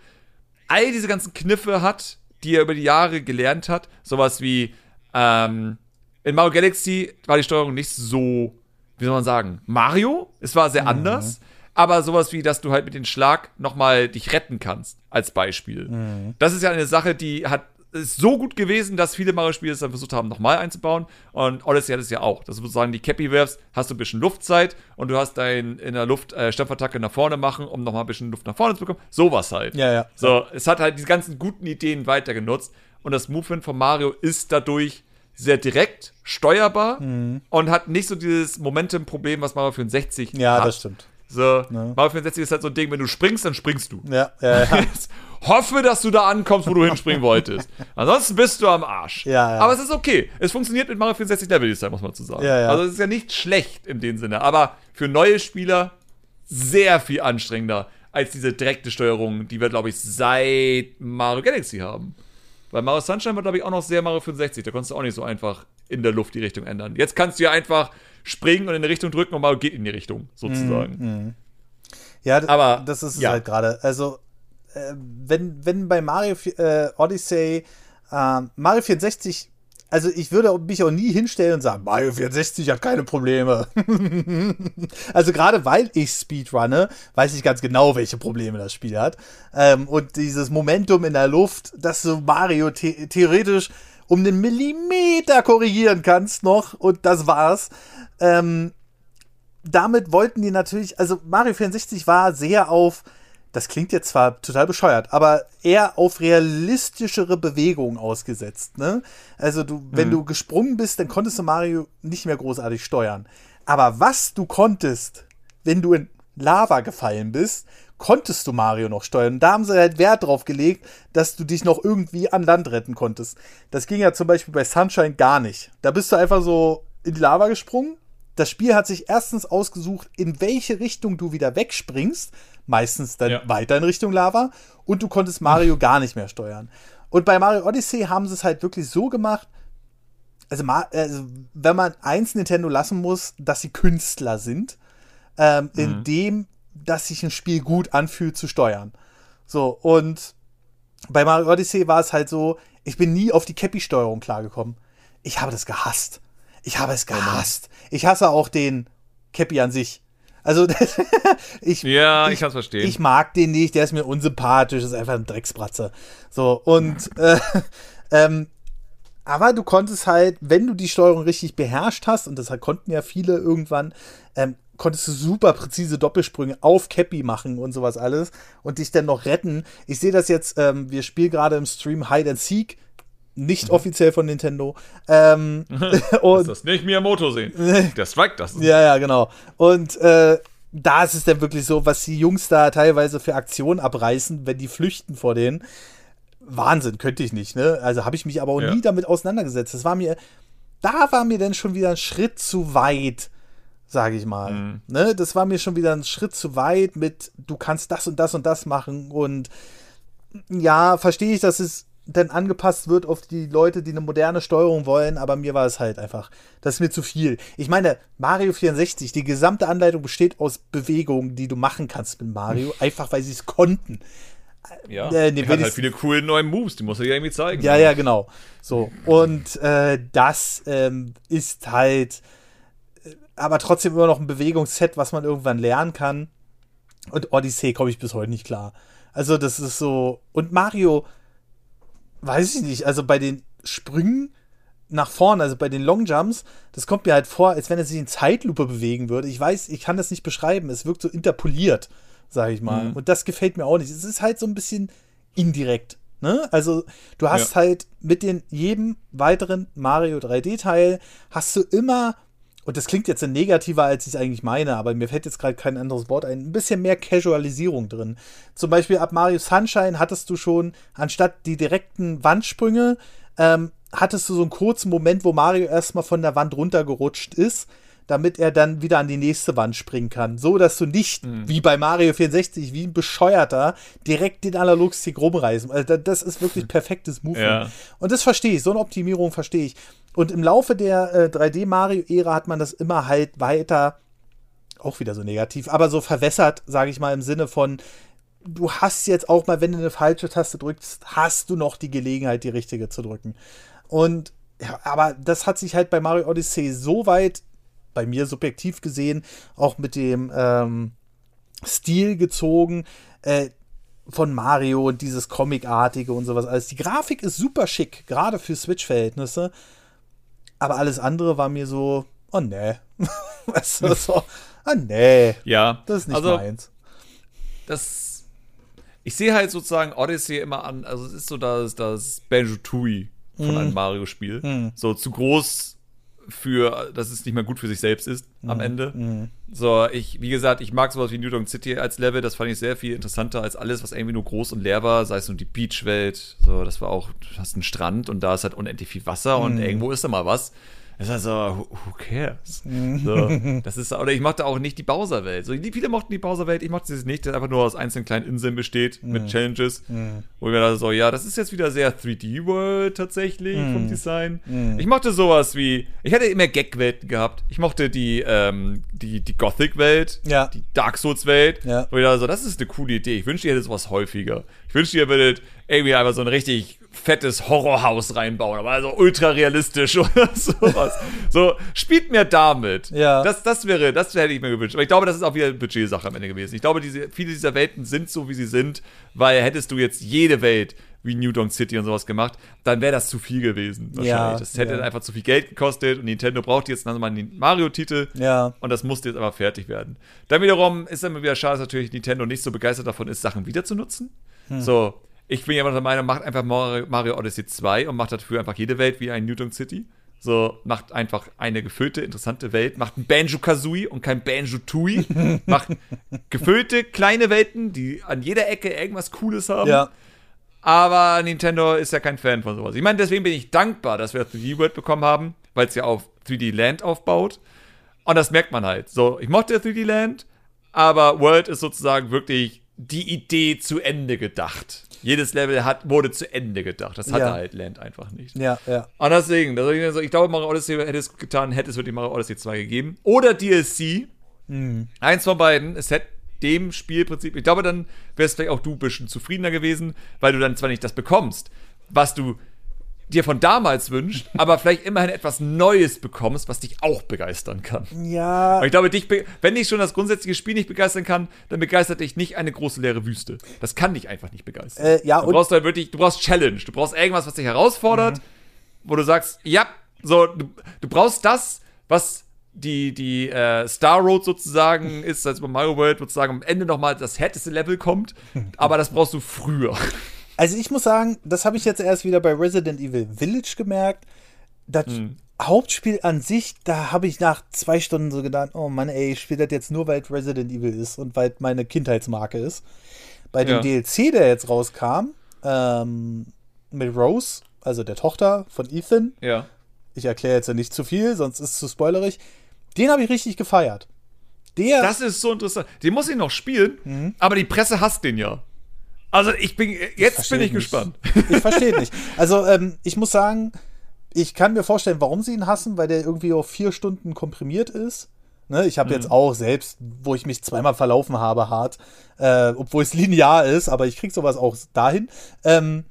all diese ganzen Kniffe hat, die er über die Jahre gelernt hat. Sowas wie, ähm, in Mario Galaxy war die Steuerung nicht so, wie soll man sagen, Mario. Es war sehr anders. Aber sowas wie, dass du halt mit dem Schlag nochmal dich retten kannst, als Beispiel. Das ist ja eine Sache, die hat ist so gut gewesen, dass viele Mario-Spiele es dann versucht haben, nochmal einzubauen. Und Odyssey hat es ja auch. Dass du sozusagen die Cappy wirfst, hast du ein bisschen Luftzeit und du hast dein in der Luft äh, Stempfattacke nach vorne machen, um nochmal ein bisschen Luft nach vorne zu bekommen. Sowas halt. Ja, ja. So, es hat halt diese ganzen guten Ideen weiter genutzt. Und das Movement von Mario ist dadurch sehr direkt, steuerbar und hat nicht so dieses Momentum-Problem, was Mario 64 ja, hat. das stimmt. So, Mario 64 ist halt so ein Ding, wenn du springst, dann springst du. Ja, ja, ja. Hoffe, dass du da ankommst, wo du hinspringen wolltest. Ansonsten bist du am Arsch. Ja, ja. Aber es ist okay. Es funktioniert mit Mario 64 Level Design, muss man zu sagen. Ja, ja. Also es ist ja nicht schlecht in dem Sinne. Aber für neue Spieler sehr viel anstrengender als diese direkte Steuerung, die wir, glaube ich, seit Mario Galaxy haben. Weil Mario Sunshine war, glaube ich, auch noch sehr Mario 65. Da konntest du auch nicht so einfach in der Luft die Richtung ändern. Jetzt kannst du ja einfach springen und in eine Richtung drücken und Mario geht in die Richtung, sozusagen. Ja, d- Aber, das ist ja. halt gerade. Also, äh, wenn, wenn bei Mario äh, Odyssey äh, Mario 64, also ich würde mich auch nie hinstellen und sagen, Mario 64 hat keine Probleme. also gerade weil ich Speedrunne, weiß ich ganz genau, welche Probleme das Spiel hat. Ähm, und dieses Momentum in der Luft, dass du Mario the theoretisch um einen Millimeter korrigieren kannst noch und das war's. Ähm, damit wollten die natürlich, also Mario 64 war sehr auf, das klingt jetzt zwar total bescheuert, aber eher auf realistischere Bewegungen ausgesetzt. Ne? Also du, wenn du gesprungen bist, dann konntest du Mario nicht mehr großartig steuern. Aber was du konntest, wenn du in Lava gefallen bist, konntest du Mario noch steuern. Da haben sie halt Wert drauf gelegt, dass du dich noch irgendwie an Land retten konntest. Das ging ja zum Beispiel bei Sunshine gar nicht. Da bist du einfach so in die Lava gesprungen. Das Spiel hat sich erstens ausgesucht, in welche Richtung du wieder wegspringst. Meistens dann Ja. weiter in Richtung Lava. Und du konntest Mario gar nicht mehr steuern. Und bei Mario Odyssey haben sie es halt wirklich so gemacht, also, also wenn man eins Nintendo lassen muss, dass sie Künstler sind, ähm, in dem, dass sich ein Spiel gut anfühlt zu steuern. So, und bei Mario Odyssey war es halt so, ich bin nie auf die Cappy-Steuerung klargekommen. Ich habe das gehasst. Ich habe es gehasst. Ich hasse auch den Cappy an sich. Also, ich, Ja, ich verstehen. Ich mag den nicht, der ist mir unsympathisch, ist einfach ein Drecksbratze. So, und, äh, ähm, aber du konntest halt, wenn du die Steuerung richtig beherrscht hast, und das konnten ja viele irgendwann, ähm, konntest du super präzise Doppelsprünge auf Cappy machen und sowas alles und dich dann noch retten. Ich sehe das jetzt, ähm, wir spielen gerade im Stream Hide and Seek. nicht offiziell von Nintendo. Ähm, und das nicht Miyamoto sehen. Der Strike das. Ja, ja, genau. Und äh, da ist es dann wirklich so, was die Jungs da teilweise für Aktionen abreißen, wenn die flüchten vor denen. Wahnsinn, könnte ich nicht, ne? Also habe ich mich aber auch ja. nie damit auseinandergesetzt. Das war mir, da war mir dann schon wieder ein Schritt zu weit, sage ich mal. Mhm. Ne? Das war mir schon wieder ein Schritt zu weit mit, du kannst das und das und das machen und ja, verstehe ich, dass es dann angepasst wird auf die Leute, die eine moderne Steuerung wollen, aber mir war es halt einfach, das ist mir zu viel. Ich meine, Mario 64, die gesamte Anleitung besteht aus Bewegungen, die du machen kannst mit Mario, einfach weil sie es konnten. Ja, äh, nee, hat halt viele coole neue Moves, die muss er ja irgendwie zeigen. Ja, ja, genau. So, und äh, das ähm, ist halt aber trotzdem immer noch ein Bewegungsset, was man irgendwann lernen kann. Und Odyssey komme ich bis heute nicht klar. Also, das ist so. Und Mario, weiß ich nicht, also bei den Sprüngen nach vorne, also bei den Longjumps, das kommt mir halt vor, als wenn er sich in Zeitlupe bewegen würde. Ich weiß, ich kann das nicht beschreiben. Es wirkt so interpoliert, sage ich mal. Mhm. Und das gefällt mir auch nicht. Es ist halt so ein bisschen indirekt. Ne? Also du hast ja. halt mit den jedem weiteren Mario 3D-Teil hast du immer und das klingt jetzt negativer, als ich es eigentlich meine, aber mir fällt jetzt gerade kein anderes Wort ein, ein bisschen mehr Casualisierung drin. Zum Beispiel ab Mario Sunshine hattest du schon, anstatt die direkten Wandsprünge, ähm, hattest du so einen kurzen Moment, wo Mario erstmal von der Wand runtergerutscht ist damit er dann wieder an die nächste Wand springen kann. So, dass du nicht, mhm. wie bei Mario 64, wie ein Bescheuerter, direkt den Analogstick rumreißen. Also, das ist wirklich perfektes Movement. Ja. Und das verstehe ich. So eine Optimierung verstehe ich. Und im Laufe der äh, 3D-Mario-Ära hat man das immer halt weiter, auch wieder so negativ, aber so verwässert, sage ich mal, im Sinne von, du hast jetzt auch mal, wenn du eine falsche Taste drückst, hast du noch die Gelegenheit, die richtige zu drücken. Und ja, aber das hat sich halt bei Mario Odyssey so weit bei mir subjektiv gesehen auch mit dem ähm, Stil gezogen äh, von Mario und dieses Comicartige und sowas alles. Die Grafik ist super schick, gerade für Switch-Verhältnisse. Aber alles andere war mir so, oh nee. weißt du, so, oh nee. Ja. Das ist nicht also, meins. Das. Ich sehe halt sozusagen Odyssey immer an, also es ist so das, das Banjo-Tooie von mm. einem Mario-Spiel. Mm. So zu groß für, dass es nicht mehr gut für sich selbst ist mhm. am Ende. Mhm. So, ich, wie gesagt, ich mag sowas wie New Donk City als Level, das fand ich sehr viel interessanter als alles, was irgendwie nur groß und leer war, sei es nur die Beachwelt, so, das war auch, du hast einen Strand und da ist halt unendlich viel Wasser mhm. und irgendwo ist da mal was. Das ist also, who cares? Mhm. So, das ist, oder ich mochte auch nicht die Bowser-Welt. So, viele mochten die Bowser-Welt, ich mochte sie nicht, die einfach nur aus einzelnen kleinen Inseln besteht, mhm. mit Challenges. Mhm. Wo wir da so, ja, das ist jetzt wieder sehr 3D-World tatsächlich mhm. vom Design. Mhm. Ich mochte sowas wie, ich hatte immer Gag-Welten gehabt. Ich mochte die, ähm, die, die Gothic-Welt, ja. die Dark Souls-Welt. Ja. Wo ich da so, das ist eine coole Idee. Ich wünschte, ihr hättet sowas häufiger. Ich wünschte, ihr würdet irgendwie einfach so ein richtig fettes Horrorhaus reinbauen, aber also ultra realistisch oder sowas. so, spielt mir damit. Ja. Das, das wäre, das hätte ich mir gewünscht. Aber ich glaube, das ist auch wieder eine Budgetsache am Ende gewesen. Ich glaube, diese, viele dieser Welten sind so, wie sie sind, weil hättest du jetzt jede Welt wie New Donk City und sowas gemacht, dann wäre das zu viel gewesen. Wahrscheinlich. Ja, das hätte ja. einfach zu viel Geld gekostet und Nintendo braucht jetzt nochmal einen Mario-Titel. Ja. Und das musste jetzt aber fertig werden. Dann wiederum ist dann wieder schade, dass natürlich Nintendo nicht so begeistert davon ist, Sachen wieder zu nutzen. Hm. So, ich bin ja immer der Meinung, macht einfach Mario Odyssey 2 und macht dafür einfach jede Welt wie ein Newton City. So, macht einfach eine gefüllte, interessante Welt, macht ein Banjo-Kazooie und kein Banjo-Tui. macht gefüllte, kleine Welten, die an jeder Ecke irgendwas Cooles haben. Ja. Aber Nintendo ist ja kein Fan von sowas. Ich meine, deswegen bin ich dankbar, dass wir 3D World bekommen haben, weil es ja auf 3D Land aufbaut. Und das merkt man halt. So, ich mochte 3D Land, aber World ist sozusagen wirklich die Idee zu Ende gedacht jedes Level hat, wurde zu Ende gedacht. Das hatte ja. halt Land einfach nicht. Ja, ja. Und deswegen, also ich glaube, Mario Odyssey hätte es getan, hätte es wirklich Mario Odyssey 2 gegeben. Oder DLC. Mhm. Eins von beiden. Es hätte dem Spielprinzip, ich glaube, dann wärst vielleicht auch du ein bisschen zufriedener gewesen, weil du dann zwar nicht das bekommst, was du dir von damals wünscht, aber vielleicht immerhin etwas Neues bekommst, was dich auch begeistern kann. Ja. Aber ich glaube, dich, wenn dich schon das grundsätzliche Spiel nicht begeistern kann, dann begeistert dich nicht eine große leere Wüste. Das kann dich einfach nicht begeistern. Äh, ja, du brauchst halt wirklich, du brauchst Challenge, du brauchst irgendwas, was dich herausfordert, mhm. wo du sagst, ja, so, du, du brauchst das, was die, die äh, Star Road sozusagen ist, als bei Mario World sozusagen am Ende nochmal das härteste Level kommt, aber das brauchst du früher. Also ich muss sagen, das habe ich jetzt erst wieder bei Resident Evil Village gemerkt. Das Hm. Hauptspiel an sich, da habe ich nach zwei Stunden so gedacht, oh Mann, ey, ich spiele das jetzt nur, weil es Resident Evil ist und weil es meine Kindheitsmarke ist. Bei dem Ja. DLC, der jetzt rauskam, ähm, mit Rose, also der Tochter von Ethan, Ja. ich erkläre jetzt ja nicht zu viel, sonst ist es zu spoilerig, den habe ich richtig gefeiert. Der, Das ist so interessant. Den muss ich noch spielen, Mhm. aber die Presse hasst den ja. Also ich bin, jetzt versteh bin ich nicht. gespannt. Ich verstehe nicht. Also, ähm, ich muss sagen, ich kann mir vorstellen, warum sie ihn hassen, weil der irgendwie auf vier Stunden komprimiert ist. Ne, ich habe jetzt auch selbst, wo ich mich zweimal verlaufen habe, hart, äh, obwohl es linear ist, aber ich krieg sowas auch dahin. Ähm,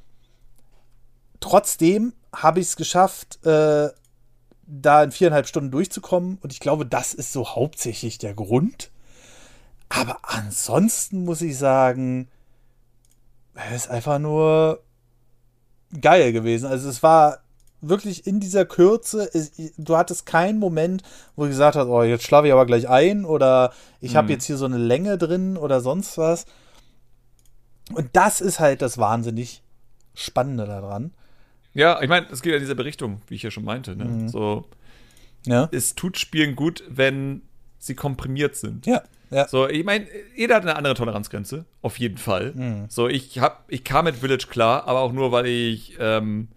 trotzdem habe ich es geschafft, äh, da in viereinhalb Stunden durchzukommen. Und ich glaube, das ist so hauptsächlich der Grund. Aber ansonsten muss ich sagen, es ist einfach nur geil gewesen. Also es war wirklich in dieser Kürze, du hattest keinen Moment, wo du gesagt hast, oh, jetzt schlafe ich aber gleich ein oder ich habe Mhm. jetzt hier so eine Länge drin oder sonst was. Und das ist halt das wahnsinnig Spannende daran. Ja, ich meine, es geht ja in dieser Berichtung, wie ich ja schon meinte. Ne? Mhm. So, Ja, es tut Spielen gut, wenn sie komprimiert sind. ja, ja. So, ich meine, jeder hat eine andere Toleranzgrenze, auf jeden Fall. Mhm. So, ich hab, ich kam mit Village klar, aber auch nur, weil ich, ähm,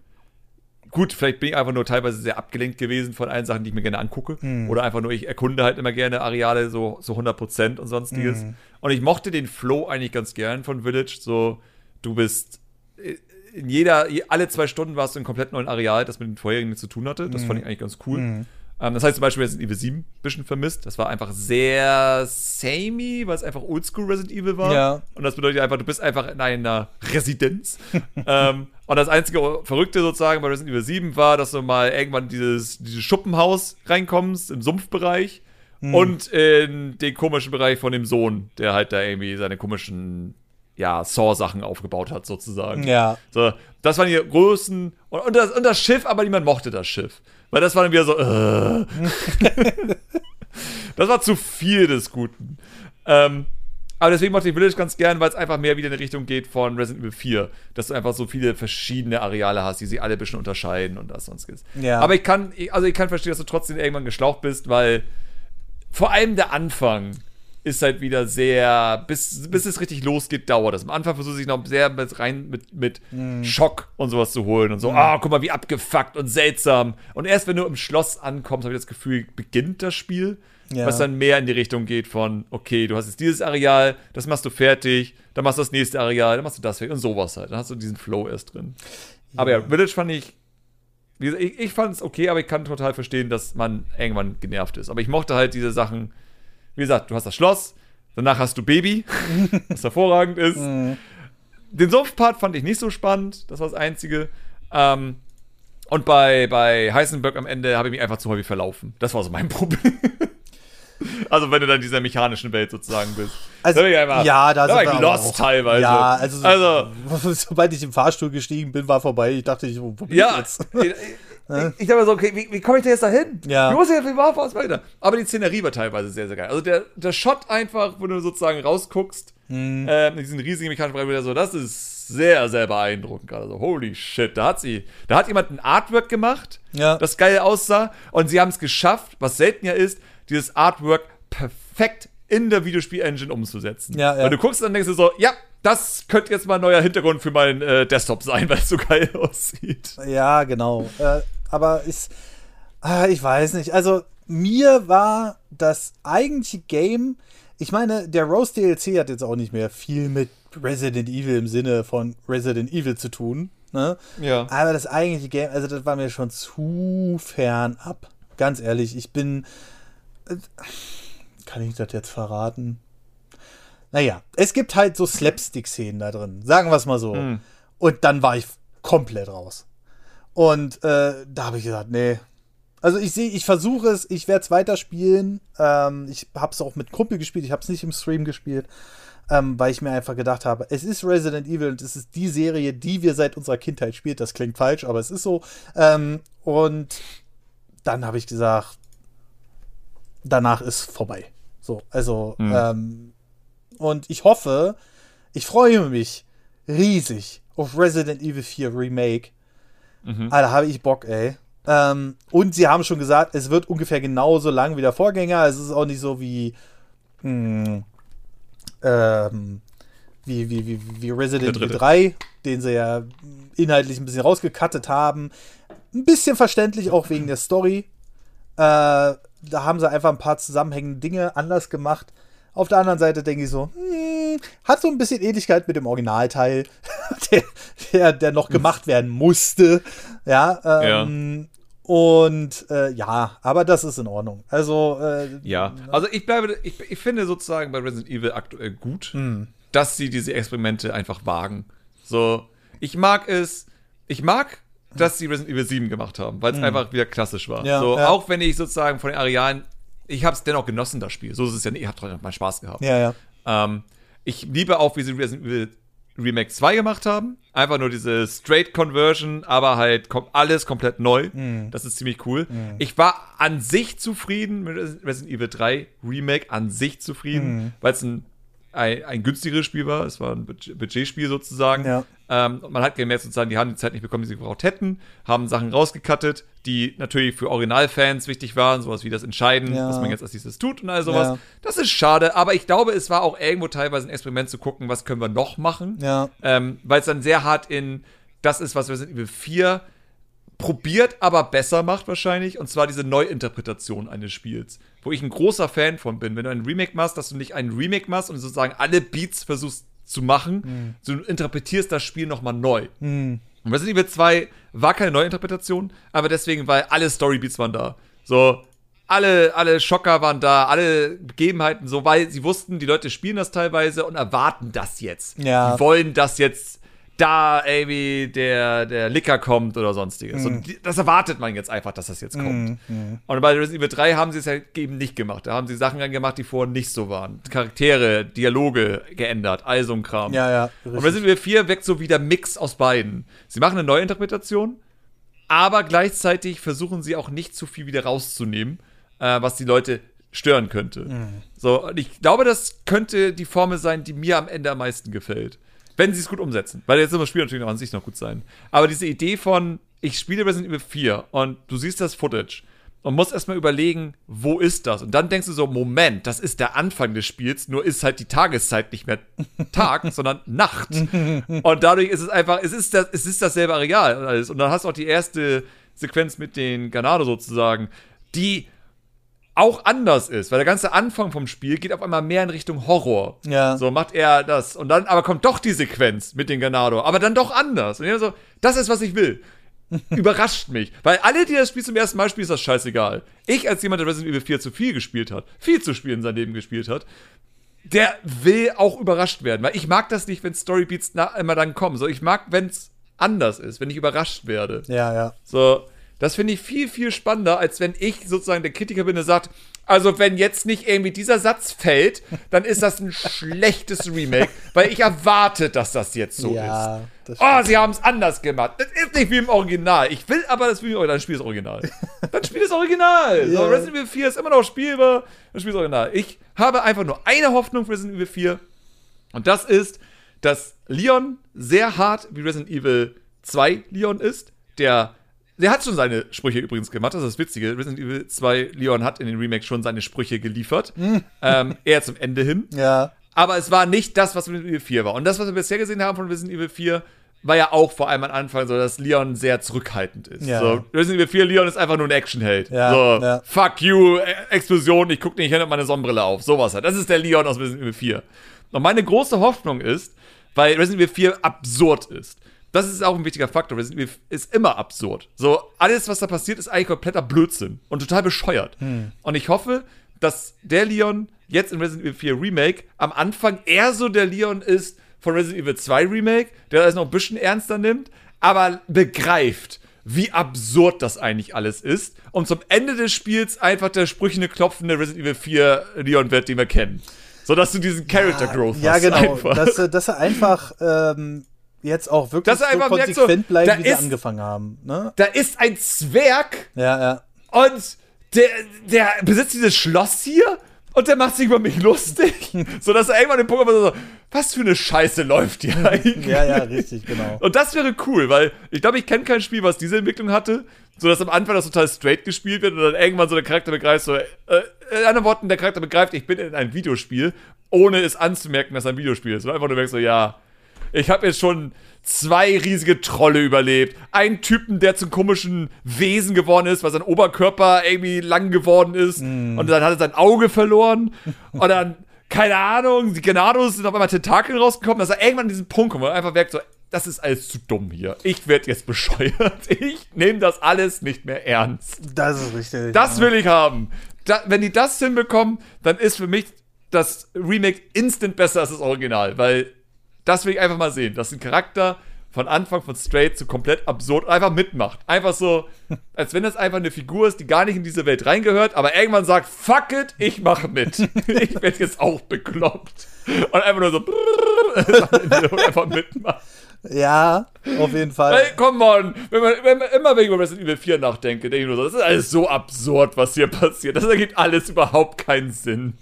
gut, vielleicht bin ich einfach nur teilweise sehr abgelenkt gewesen von allen Sachen, die ich mir gerne angucke. Mhm. Oder einfach nur, ich erkunde halt immer gerne Areale so, so 100% und sonstiges. Mhm. Und ich mochte den Flow eigentlich ganz gern von Village. So, du bist äh, in jeder, je- alle zwei Stunden warst du in einem komplett neuen Areal, das mit den vorherigen nichts zu tun hatte. Das fand ich eigentlich ganz cool. Ähm, das heißt zum Beispiel Resident Evil 7 ein bisschen vermisst. Das war einfach sehr samey, weil es einfach Oldschool Resident Evil war. Ja. Und das bedeutet einfach, du bist einfach in einer Residenz. ähm, und das einzige Verrückte sozusagen bei Resident Evil 7 war, dass du mal irgendwann dieses, dieses Schuppenhaus reinkommst im Sumpfbereich Hm. und in den komischen Bereich von dem Sohn, der halt da irgendwie seine komischen ja, Saw-Sachen aufgebaut hat, sozusagen. Ja. So, das waren die größten. Und, und, das, und das Schiff, aber niemand mochte das Schiff. Weil das war dann wieder so, äh. das war zu viel des Guten. Ähm, aber deswegen mochte ich Village ganz gern, weil es einfach mehr wieder in die Richtung geht von Resident Evil 4. Dass du einfach so viele verschiedene Areale hast, die sich alle ein bisschen unterscheiden und das sonstiges. Ja. Aber ich kann, also ich kann verstehen, dass du trotzdem irgendwann geschlaucht bist, weil vor allem der Anfang ist halt wieder sehr, bis, bis es richtig losgeht, dauert das. Am Anfang versuche ich noch sehr mit rein mit, mit Mhm. Schock und sowas zu holen und so, ah, guck mal, wie abgefuckt und seltsam. Und erst wenn du im Schloss ankommst, habe ich das Gefühl, beginnt das Spiel. Ja. Was dann mehr in die Richtung geht von, okay, du hast jetzt dieses Areal, das machst du fertig, dann machst du das nächste Areal, dann machst du das fertig und sowas halt. Dann hast du diesen Flow erst drin. Aber ja, Village fand ich, ich, ich fand es okay, aber ich kann total verstehen, dass man irgendwann genervt ist. Aber ich mochte halt diese Sachen, wie gesagt, du hast das Schloss, danach hast du Baby, was hervorragend ist. Den Sumpfpart fand ich nicht so spannend, das war das Einzige. Ähm, und bei, bei Heisenberg am Ende habe ich mich einfach zu häufig verlaufen. Das war so mein Problem. also, wenn du dann in dieser mechanischen Welt sozusagen bist. Also, Da bin ich einfach- ja, da da war ich lost auch. teilweise. Ja, also, so- also sobald ich im Fahrstuhl gestiegen bin, war vorbei. Ich dachte, ich, wo bin ich Ja, jetzt? Ich, ich, ich dachte mir so, okay, wie, wie komme ich denn jetzt da hin? Ja. Wie muss ich jetzt, wie war was weiter? Aber die Szenerie war teilweise sehr, sehr geil. Also der, der Shot einfach, wo du sozusagen rausguckst, Mhm. äh, mit diesen riesigen mechanischen wieder so, das ist sehr, sehr beeindruckend gerade. So, holy shit, da hat sie, da hat jemand ein Artwork gemacht, Ja. das geil aussah und sie haben es geschafft, was selten ja ist, dieses Artwork perfekt in der Videospiel-Engine umzusetzen. Ja, ja. Weil du guckst und dann denkst du so, ja, das könnte jetzt mal ein neuer Hintergrund für meinen äh, Desktop sein, weil es so geil aussieht. Ja, genau. Äh, aber ist, ah, ich weiß nicht. Also mir war das eigentliche Game, ich meine, der Rose DLC hat jetzt auch nicht mehr viel mit Resident Evil im Sinne von Resident Evil zu tun. Ne? Ja. Aber das eigentliche Game, also das war mir schon zu fern ab. Ganz ehrlich, ich bin. äh, Kann ich das jetzt verraten? Naja, es gibt halt so Slapstick-Szenen da drin. Sagen wir es mal so. Mhm. Und dann war ich komplett raus. Und äh, da habe ich gesagt, nee. Also ich sehe, ich versuche es, ich werde es weiterspielen. Ähm, ich habe es auch mit Kumpel gespielt, ich habe es nicht im Stream gespielt, ähm, weil ich mir einfach gedacht habe, es ist Resident Evil und es ist die Serie, die wir seit unserer Kindheit spielen. Das klingt falsch, aber es ist so. Ähm, und dann habe ich gesagt, danach ist vorbei. So, also, ähm, und ich hoffe, ich freue mich riesig auf Resident Evil 4 Remake. Alter, habe ich Bock, ey. Ähm, und sie haben schon gesagt, es wird ungefähr genauso lang wie der Vorgänger. Es ist auch nicht so wie, hm, ähm, wie, wie, wie, wie Resident Evil dritte. 3, den sie ja inhaltlich ein bisschen rausgekattet haben. Ein bisschen verständlich auch wegen der Story. Äh, da haben sie einfach ein paar zusammenhängende Dinge anders gemacht. Auf der anderen Seite denke ich so, hm, hat so ein bisschen Ähnlichkeit mit dem Originalteil, der, der, der noch gemacht werden musste. Ja, ähm, und äh, ja, aber das ist in Ordnung. Also, äh, Ja, also ich bleibe, ich, ich finde sozusagen bei Resident Evil aktuell gut, Hm. dass sie diese Experimente einfach wagen. So, ich mag es, ich mag, dass sie Resident Evil 7 gemacht haben, weil es einfach wieder klassisch war. Ja, so, ja. auch wenn ich sozusagen von den Arealen, ich habe es dennoch genossen, das Spiel. So ist es ja nicht, ich habe trotzdem mal Spaß gehabt. ja, ja. Ähm, ich liebe auch, wie sie Resident Evil Remake 2 gemacht haben. Einfach nur diese Straight Conversion, aber halt kom alles komplett neu. Das ist ziemlich cool. Ich war an sich zufrieden mit Res- Resident Evil 3 Remake, an sich zufrieden, weil es ein, ein, ein günstigeres Spiel war. Es war ein Budget- Budgetspiel sozusagen. Ja. Ähm, und man hat gemerkt, sozusagen, die haben die Zeit nicht bekommen, die sie gebraucht hätten, haben Sachen rausgekattet, die natürlich für Originalfans wichtig waren, sowas wie das Entscheiden, Ja. was man jetzt als nächstes tut und all sowas. Ja. Das ist schade, aber ich glaube, es war auch irgendwo teilweise ein Experiment zu gucken, was können wir noch machen. Ja. Ähm, Weil es dann sehr hart in das ist, was Resident Evil 4 probiert, aber besser macht wahrscheinlich. Und zwar diese Neuinterpretation eines Spiels. Wo ich ein großer Fan von bin. Wenn du ein Remake machst, dass du nicht einen Remake machst und sozusagen alle Beats versuchst zu machen, sondern du interpretierst das Spiel nochmal neu. Und Resident Evil 2 war keine Neuinterpretation, aber deswegen, weil alle Storybeats waren da. So, alle, alle Schocker waren da, alle Begebenheiten, so, weil sie wussten, die Leute spielen das teilweise und erwarten das jetzt. Ja. Die wollen, dass jetzt da irgendwie der, der Licker kommt oder sonstiges. Und die, das erwartet man jetzt einfach, dass das jetzt kommt. Und bei Resident Evil 3 haben sie es halt eben nicht gemacht. Da haben sie Sachen gemacht, die vorher nicht so waren. Charaktere, Dialoge geändert, all so ein Kram. Ja, ja. Und. Resident Evil 4 weckt so wie der Mix aus beiden. Sie machen eine Neuinterpretation, aber gleichzeitig versuchen sie auch nicht zu viel wieder rauszunehmen, äh, was die Leute stören könnte. So, und ich glaube, das könnte die Formel sein, die mir am Ende am meisten gefällt. Wenn sie es gut umsetzen. Weil jetzt immer das Spiel natürlich noch an sich noch gut sein. Aber diese Idee von, ich spiele Resident Evil 4 und du siehst das Footage und musst erstmal überlegen, wo ist das? Und dann denkst du so, Moment, das ist der Anfang des Spiels, nur ist halt die Tageszeit nicht mehr Tag, sondern Nacht. Und dadurch ist es einfach, es ist, das, es ist dasselbe Areal und alles. Und dann hast du auch die erste Sequenz mit den Ganado sozusagen, die auch anders ist, weil der ganze Anfang vom Spiel geht auf einmal mehr in Richtung Horror. Ja. So macht er das. Und dann aber kommt doch die Sequenz mit den Ganado, aber dann doch anders. Und ich so, das ist, was ich will. Überrascht mich. Weil alle, die das Spiel zum ersten Mal spielen, ist das scheißegal. Ich, als jemand, der Resident Evil 4 zu viel gespielt hat, viel zu viel in seinem Leben gespielt hat, der will auch überrascht werden. Weil ich mag das nicht, wenn Storybeats immer dann kommen. So, ich mag, wenn es anders ist, wenn ich überrascht werde. Ja, ja. So, das finde ich viel, viel spannender, als wenn ich sozusagen der Kritiker bin, der sagt, also wenn jetzt nicht irgendwie dieser Satz fällt, dann ist das ein schlechtes Remake, weil ich erwarte, dass das jetzt so ja, ist. Oh, sie haben es anders gemacht. Das ist nicht wie im Original. Ich will aber das wie im Original. Dann spiel das Original. Dann spiel das Original. So, Ja. Resident Evil 4 ist immer noch spielbar. Dann spiel das Original. Ich habe einfach nur eine Hoffnung für Resident Evil 4. Und das ist, dass Leon sehr hart wie Resident Evil 2 Leon ist. Der, der hat schon seine Sprüche übrigens gemacht. Das ist das Witzige. Resident Evil 2 Leon hat in den Remakes schon seine Sprüche geliefert. ähm, eher zum Ende hin. ja. Aber es war nicht das, was Resident Evil 4 war. Und das, was wir bisher gesehen haben von Resident Evil 4, war ja auch vor allem am Anfang so, dass Leon sehr zurückhaltend ist. Ja. So, Resident Evil 4, Leon ist einfach nur ein Actionheld. Ja, so, ja. fuck you, E- Explosion, ich guck nicht hin und meine Sonnenbrille auf. Sowas halt. Das ist der Leon aus Resident Evil 4. Und meine große Hoffnung ist, weil Resident Evil 4 absurd ist. Das ist auch ein wichtiger Faktor. Resident Evil ist immer absurd. So, alles, was da passiert, ist eigentlich kompletter Blödsinn und total bescheuert. Und ich hoffe, dass der Leon jetzt in Resident Evil 4 Remake am Anfang eher so der Leon ist von Resident Evil 2 Remake, der das noch ein bisschen ernster nimmt, aber begreift, wie absurd das eigentlich alles ist und zum Ende des Spiels einfach der sprüchende, klopfende Resident Evil 4 Leon wird, den wir kennen. So dass du diesen Character Growth Ja, hast. genau. Einfach. Dass, er- dass er einfach ähm, jetzt auch wirklich so konsequent so, bleibt, da wie sie ist- angefangen haben. Ne? da ist ein Zwerg Ja, ja. Und der, der besitzt dieses Schloss hier und der macht sich über mich lustig. so dass er irgendwann den Punkt hat, so, was für eine Scheiße läuft hier eigentlich? Ja, ja, richtig, genau. Und das wäre cool, weil ich glaube, ich kenne kein Spiel, was diese Entwicklung hatte, so dass am Anfang das total straight gespielt wird und dann irgendwann so der Charakter begreift, so, äh, in anderen Worten, der Charakter begreift, ich bin in einem Videospiel, ohne es anzumerken, dass er ein Videospiel ist. Und einfach nur merkst so, ja, ich habe jetzt schon zwei riesige Trolle überlebt, einen Typen, der zum komischen Wesen geworden ist, weil sein Oberkörper irgendwie lang geworden ist mm. und dann hat er sein Auge verloren und dann keine Ahnung, die Genados sind auf einmal Tentakeln rausgekommen, dass er irgendwann an diesen Punkt kommt, wo er einfach merkt so, das ist alles zu dumm hier. Ich werde jetzt bescheuert. Ich nehme das alles nicht mehr ernst. Das ist richtig. Das will ich haben. Da, wenn die das hinbekommen, dann ist für mich das Remake instant besser als das Original, weil das will ich einfach mal sehen, dass ein Charakter von Anfang von straight zu komplett absurd einfach mitmacht. Einfach so, als wenn das einfach eine Figur ist, die gar nicht in diese Welt reingehört, aber irgendwann sagt, fuck it, ich mache mit. ich werde jetzt auch bekloppt. Und einfach nur so einfach mitmacht. Ja, auf jeden Fall. Hey, come on. Wenn man, wenn man immer wenn ich über Resident Evil 4 nachdenke, denke ich nur so, das ist alles so absurd, was hier passiert. Das ergibt alles überhaupt keinen Sinn.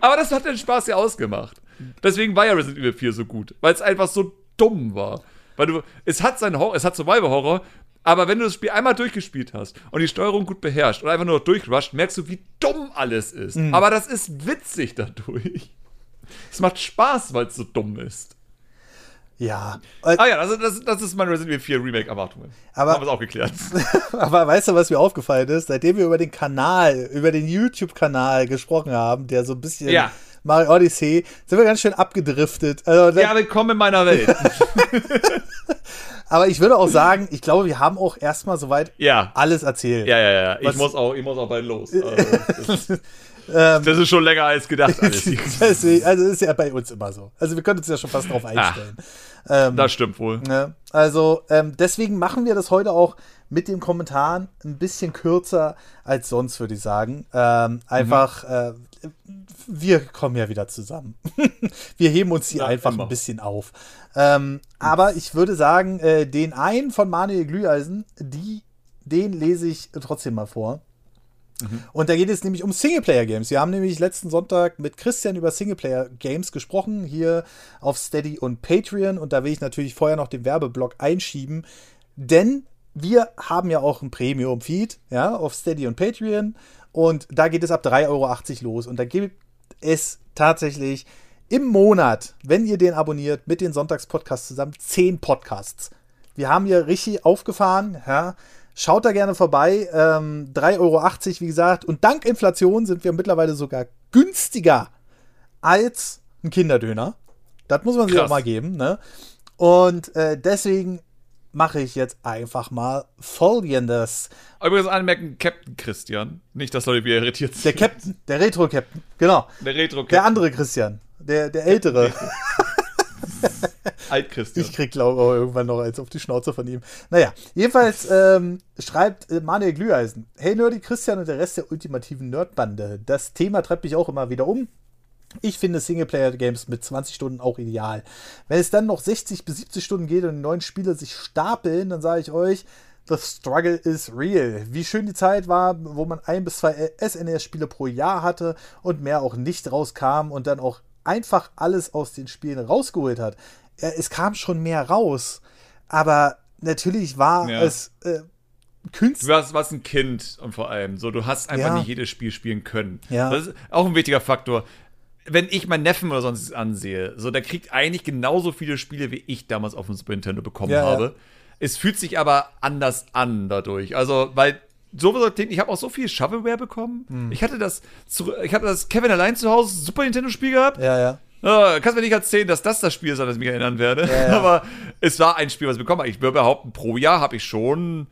Aber das hat den Spaß ja ausgemacht. Deswegen war ja Resident Evil 4 so gut, weil es einfach so dumm war. Weil du, es hat seinen Horror, es hat Survival-Horror, aber wenn du das Spiel einmal durchgespielt hast und die Steuerung gut beherrscht und einfach nur durchrusht, merkst du, wie dumm alles ist. Mhm. Aber das ist witzig dadurch. Es macht Spaß, weil es so dumm ist. Ja. Ah ja, also das, das ist meine Resident Evil 4 Remake-Erwartungen. Aber, Haben wir es auch geklärt. aber weißt du, was mir aufgefallen ist? Seitdem wir über den Kanal, über den YouTube-Kanal gesprochen haben, der so ein bisschen ja. Mario Odyssey, sind wir ganz schön abgedriftet. Also, ja, willkommen in meiner Welt. Aber ich würde auch sagen, ich glaube, wir haben auch erstmal soweit ja. alles erzählt. Ja, ja, ja. Ich muss auch, ich muss auch bald los. Also, das, das, ist schon länger als gedacht. Alles. Deswegen, also ist ja bei uns immer so. Also wir können uns ja schon fast drauf einstellen. Ähm, das stimmt wohl. Ne? Also ähm, deswegen machen wir das heute auch mit den Kommentaren ein bisschen kürzer als sonst, würde ich sagen. Ähm, einfach, mhm. äh, wir kommen ja wieder zusammen. wir heben uns hier ja, einfach immer. ein bisschen auf. Ähm, aber ich würde sagen, äh, den einen von Manuel Glüheisen, die, den lese ich trotzdem mal vor. Mhm. Und da geht es nämlich um Singleplayer-Games. Wir haben nämlich letzten Sonntag mit Christian über Singleplayer-Games gesprochen, hier auf Steady und Patreon. Und da will ich natürlich vorher noch den Werbeblock einschieben, denn wir haben ja auch ein Premium-Feed, ja, auf Steady und Patreon. Und da geht es ab 3,80 Euro los. Und da gibt es tatsächlich im Monat, wenn ihr den abonniert, mit den Sonntagspodcasts zusammen, 10 Podcasts. Wir haben hier richtig aufgefahren, ja. Schaut da gerne vorbei. Ähm, 3,80 Euro, wie gesagt. Und dank Inflation sind wir mittlerweile sogar günstiger als ein Kinderdöner. Das muss man sich Krass. auch mal geben. Ne? Und äh, deswegen mache ich jetzt einfach mal folgendes. Übrigens anmerken, Captain Christian. Nicht, dass Leute wieder irritiert sind. Der Captain, der Retro-Captain, genau. Der Retro-Captain. Der andere Christian, der, der ältere. Alt-Christian. Ich krieg, glaube ich, irgendwann noch eins auf die Schnauze von ihm. Naja, jedenfalls ähm, schreibt äh, Manuel Glüheisen. Hey Nerdy Christian und der Rest der ultimativen Nerdbande. Das Thema treibt mich auch immer wieder um. Ich finde Singleplayer-Games mit 20 Stunden auch ideal. Wenn es dann noch 60 bis 70 Stunden geht und die neuen Spiele sich stapeln, dann sage ich euch, the struggle is real. Wie schön die Zeit war, wo man ein bis zwei SNES-Spiele pro Jahr hatte und mehr auch nicht rauskam und dann auch einfach alles aus den Spielen rausgeholt hat. Es kam schon mehr raus, aber natürlich war ja. es äh, Künstler. Du warst, warst, ein Kind und vor allem so, du hast einfach ja. nicht jedes Spiel spielen können. Ja. Das ist auch ein wichtiger Faktor wenn ich meinen Neffen oder sonst ansehe, so, der kriegt eigentlich genauso viele Spiele, wie ich damals auf dem Super Nintendo bekommen ja, habe. Ja. Es fühlt sich aber anders an dadurch. Also, weil so ich habe auch so viel Shovelware bekommen. Hm. Ich hatte das, ich habe das Kevin allein zu Hause Super Nintendo Spiel gehabt. Ja, ja. Uh, kannst mir nicht erzählen, dass das das Spiel ist, an das ich mich erinnern werde. Ja, ja. Aber es war ein Spiel, was ich bekommen habe. Ich würde behaupten, pro Jahr habe ich schon,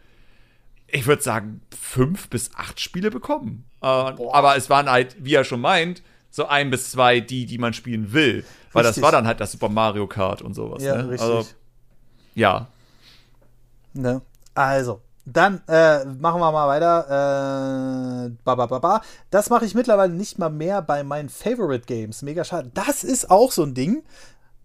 ich würde sagen, fünf bis acht Spiele bekommen. Uh, aber es waren halt, wie er schon meint, so ein bis zwei die, die man spielen will. Weil richtig. das war dann halt das Super Mario Kart und sowas. Ja, ne? richtig. Also, ja. Ne? Also, dann äh, machen wir mal weiter. Äh, ba, ba, ba, ba. Das mache ich mittlerweile nicht mal mehr bei meinen Favorite Games. Mega schade. Das ist auch so ein Ding.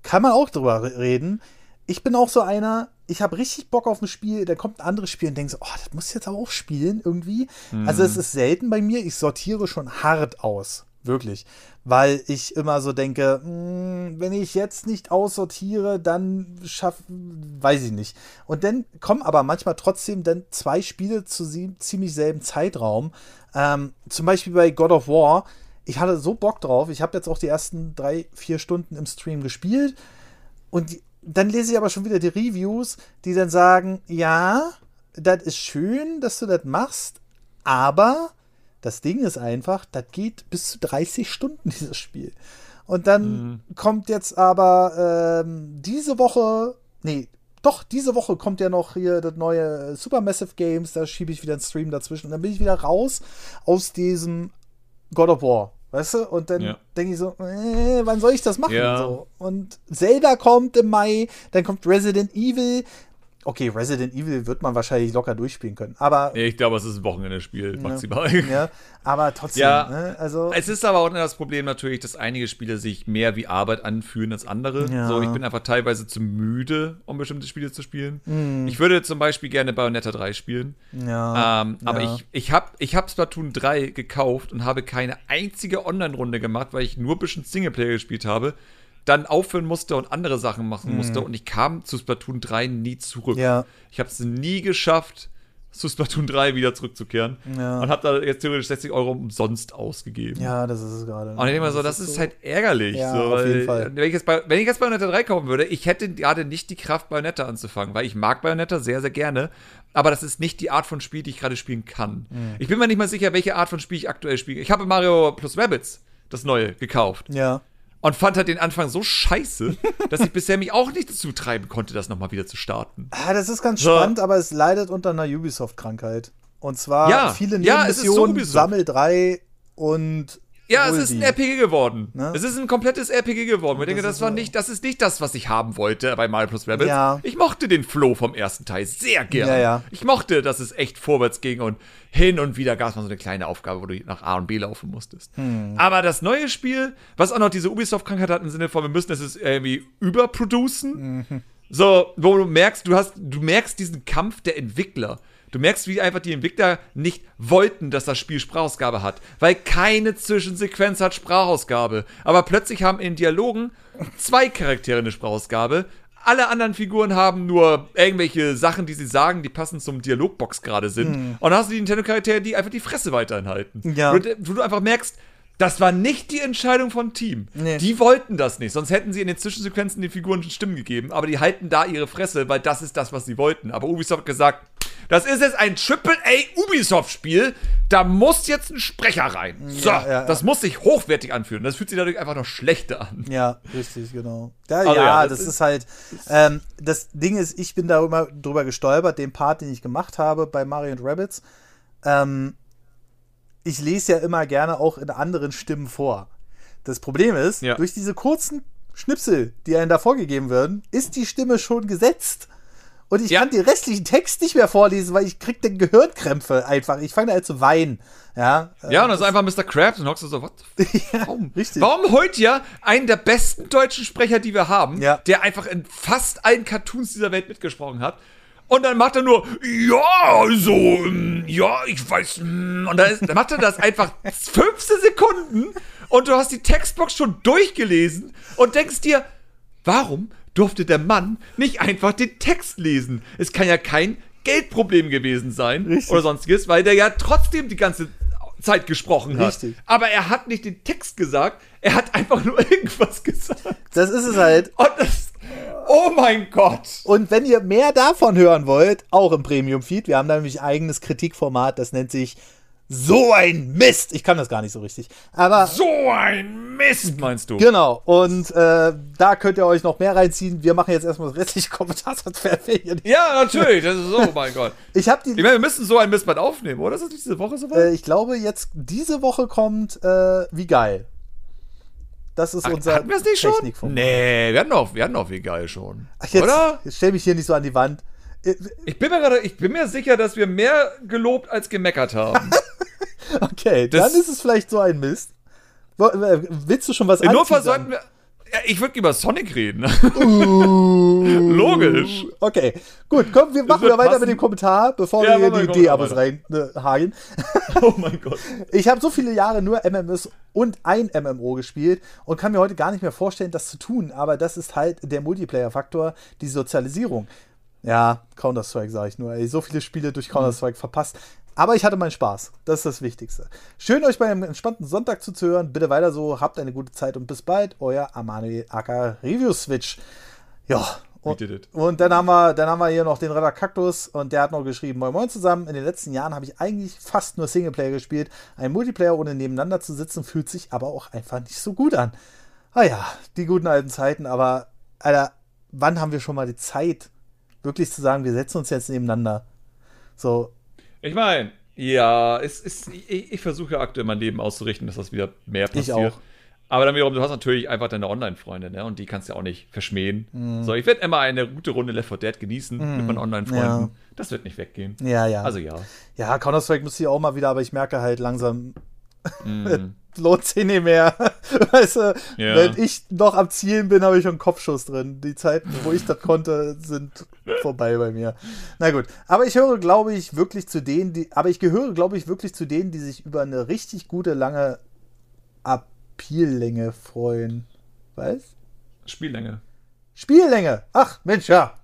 Kann man auch drüber reden. Ich bin auch so einer, ich habe richtig Bock auf ein Spiel, da kommt ein anderes Spiel und denke so, oh, das muss ich jetzt aber auch spielen irgendwie. Mhm. Also es ist selten bei mir, ich sortiere schon hart aus Wirklich. Weil ich immer so denke, mh, wenn ich jetzt nicht aussortiere, dann schaff, weiß ich nicht. Und dann kommen aber manchmal trotzdem dann zwei Spiele zu ziemlich selben Zeitraum. Ähm, zum Beispiel bei God of War. Ich hatte so Bock drauf. Ich habe jetzt auch die ersten drei, vier Stunden im Stream gespielt. Und dann lese ich aber schon wieder die Reviews, die dann sagen, ja, das ist schön, dass du das machst, aber das Ding ist einfach, das geht bis zu 30 Stunden, dieses Spiel. Und dann kommt jetzt aber ähm, diese Woche, nee, doch, diese Woche kommt ja noch hier das neue Supermassive Games, da schiebe ich wieder einen Stream dazwischen und dann bin ich wieder raus aus diesem God of War. Weißt du? Und dann Ja. denke ich so, äh, wann soll ich das machen? Ja. So. Und Zelda kommt im Mai, dann kommt Resident Evil. Okay, Resident Evil wird man wahrscheinlich locker durchspielen können. Aber, Nee, ich glaube, es ist ein Wochenende-Spiel, maximal. ja, aber trotzdem, Ja. ne? Also, Es ist aber auch das Problem natürlich, dass einige Spiele sich mehr wie Arbeit anfühlen als andere. Ja. So, ich bin einfach teilweise zu müde, um bestimmte Spiele zu spielen. Mhm. Ich würde zum Beispiel gerne Bayonetta 3 spielen. ja, Ähm, aber ja. ich, ich habe ich hab Splatoon 3 gekauft und habe keine einzige Online-Runde gemacht, weil ich nur ein bisschen Singleplayer gespielt habe, dann aufhören musste und andere Sachen machen musste und ich kam zu Splatoon 3 nie zurück. Mhm. Ja. Ich habe es nie geschafft, zu Splatoon 3 wieder zurückzukehren Ja. und habe da jetzt theoretisch 60 Euro umsonst ausgegeben. ja, das ist es gerade. Und ich denke mal so, das ist, halt ärgerlich. Ja, so, auf weil, jeden Fall. Wenn ich, jetzt bei, wenn ich jetzt Bayonetta 3 kaufen würde, ich hätte gerade nicht die Kraft, Bayonetta anzufangen, weil ich mag Bayonetta sehr, sehr gerne. Aber das ist nicht die Art von Spiel, die ich gerade spielen kann. Mhm. Ich bin mir nicht mal sicher, welche Art von Spiel ich aktuell spiele. Ich habe Mario plus Rabbits, das neue, gekauft. Ja. Und fand halt den Anfang so scheiße, dass ich bisher mich auch nicht dazu treiben konnte, das nochmal wieder zu starten. Ah, das ist ganz So. spannend, aber es leidet unter einer Ubisoft-Krankheit. Und zwar Ja, viele ja, es ist so Nebenmissionen. Sammel 3 und. Ja, es hol ist ein die. RPG geworden. Ne? Es ist ein komplettes RPG geworden. Ich denke, das das ist war nicht, das ist nicht das, was ich haben wollte bei Mario plus Rabbids. Ja. Ich mochte den Flow vom ersten Teil sehr gerne. Ja, ja. Ich mochte, dass es echt vorwärts ging und hin und wieder gab es mal so eine kleine Aufgabe, wo du nach A und B laufen musstest. Hm. Aber das neue Spiel, was auch noch diese Ubisoft-Krankheit hat im Sinne von, wir müssen es irgendwie überproducen. Mhm. So, wo du merkst, du hast, du merkst diesen Kampf der Entwickler. Du merkst, wie einfach die Entwickler nicht wollten, dass das Spiel Sprachausgabe hat, weil keine Zwischensequenz hat Sprachausgabe. Aber plötzlich haben in Dialogen zwei Charaktere eine Sprachausgabe. Alle anderen Figuren haben nur irgendwelche Sachen, die sie sagen, die passend zum Dialogbox gerade sind. Und dann hast du die Nintendo-Charaktere, die einfach die Fresse weiterhin halten. Ja. Wo, du- wo du einfach merkst, das war nicht die Entscheidung von Team. Nee. Die wollten das nicht, sonst hätten sie in den Zwischensequenzen den Figuren schon Stimmen gegeben, aber die halten da ihre Fresse, weil das ist das, was sie wollten. Aber Ubisoft hat gesagt, das ist jetzt ein Triple-A Ubisoft-Spiel, da muss jetzt ein Sprecher rein. So, Ja, ja, das muss sich hochwertig anfühlen. Das fühlt sich dadurch einfach noch schlechter an. Ja, richtig, genau. Ja, Also ja, das, das ist, halt. Ähm, das Ding ist, ich bin da immer drüber gestolpert, den Part, den ich gemacht habe bei Mario und Rabbits. Ähm, ich lese ja immer gerne auch in anderen Stimmen vor. Das Problem ist, Ja. durch diese kurzen Schnipsel, die einem da vorgegeben werden, ist die Stimme schon gesetzt. Und ich Ja. kann den restlichen Text nicht mehr vorlesen, weil ich krieg den Gehirnkrämpfe einfach. Ich fange halt zu weinen. Ja, äh, Ja, und dann ist einfach Mr. Krabs und hockst du so, what? f- Warum? richtig. Warum heute ja einen der besten deutschen Sprecher, die wir haben, Ja. der einfach in fast allen Cartoons dieser Welt mitgesprochen hat? Und dann macht er nur, ja, also, ähm, ja, ich weiß, mm, und dann, ist, dann macht er das einfach 15 Sekunden und du hast die Textbox schon durchgelesen und denkst dir, warum durfte der Mann nicht einfach den Text lesen? Es kann ja kein Geldproblem gewesen sein Richtig. oder sonstiges, weil der ja trotzdem die ganze Zeit gesprochen hat. Richtig. Aber er hat nicht den Text gesagt, er hat einfach nur irgendwas gesagt. das ist es halt. Und das, oh mein Gott. Und wenn ihr mehr davon hören wollt, auch im Premium-Feed, wir haben da nämlich ein eigenes Kritikformat, das nennt sich So ein Mist. Ich kann das gar nicht so richtig. Aber So ein Mist, meinst du? genau, und äh, da könnt ihr euch noch mehr reinziehen. Wir machen jetzt erstmal das restliche Kommentartransfer. Ja, natürlich. Das ist so, oh mein Gott. Ich habe Ich die. meine, wir müssen so ein Mistband aufnehmen, oder? Ist das diese Woche so Äh, ich glaube, jetzt diese Woche kommt äh, Wie geil. Das ist unser Hatten wir es nicht schon? Nee, wir hatten auch, wir hatten auch wie geil schon. Ach, jetzt, Oder? jetzt stell mich hier nicht so an die Wand. Äh, Ich bin mir gerade, ich bin mir sicher, dass wir mehr gelobt als gemeckert haben. Okay, Das- dann ist es vielleicht so ein Mist. Äh, Willst du schon was anteasern? sollten wir. Ich würde über Sonic reden. Uh, Logisch. Okay, gut, komm, wir machen wir weiter passen. mit dem Kommentar, bevor Ja, wir hier die Kommentar D-Abos reinhagen. oh mein Gott. Ich habe so viele Jahre nur MMOs und ein MMO gespielt und kann mir heute gar nicht mehr vorstellen, das zu tun. Aber das ist halt der Multiplayer-Faktor, die Sozialisierung. Ja, Counter-Strike sage ich nur. Ey, so viele Spiele durch Counter-Strike verpasst. Aber ich hatte meinen Spaß. Das ist das Wichtigste. Schön, euch bei einem entspannten Sonntag zuzuhören. Bitte weiter so. Habt eine gute Zeit und bis bald. Euer Amani Aka Review Switch. Ja. Und, und dann haben wir, dann haben wir hier noch den Redder Kaktus und der hat noch geschrieben, moin moin zusammen. In den letzten Jahren habe ich eigentlich fast nur Singleplayer gespielt. Ein Multiplayer ohne nebeneinander zu sitzen fühlt sich aber auch einfach nicht so gut an. Ah ja, die guten alten Zeiten, aber Alter, wann haben wir schon mal die Zeit, wirklich zu sagen, wir setzen uns jetzt nebeneinander? So, Ich meine, ja, es ist, ich, ich versuche aktuell mein Leben auszurichten, dass das wieder mehr passiert. Ich auch. Aber dann wiederum, du hast natürlich einfach deine Online-Freunde, ne? Und die kannst du ja auch nicht verschmähen. Mhm. So, ich werde immer eine gute Runde Left 4 Dead genießen mit meinen Online-Freunden. Ja. Das wird nicht weggehen. ja, ja. Also ja. ja, Counter-Strike müsste ich auch mal wieder, aber ich merke halt langsam, Mhm. lohnt sich nicht mehr. weißt du, Ja. wenn ich noch am Zielen bin, habe ich schon einen Kopfschuss drin. Die Zeiten, wo ich das konnte, sind vorbei bei mir. Na gut, aber ich höre, glaube ich, wirklich zu denen, die, aber ich gehöre, glaube ich, wirklich zu denen, die sich über eine richtig gute, lange Appeallänge freuen. Was? Spiellänge. Spiellänge. Ach, Mensch, ja.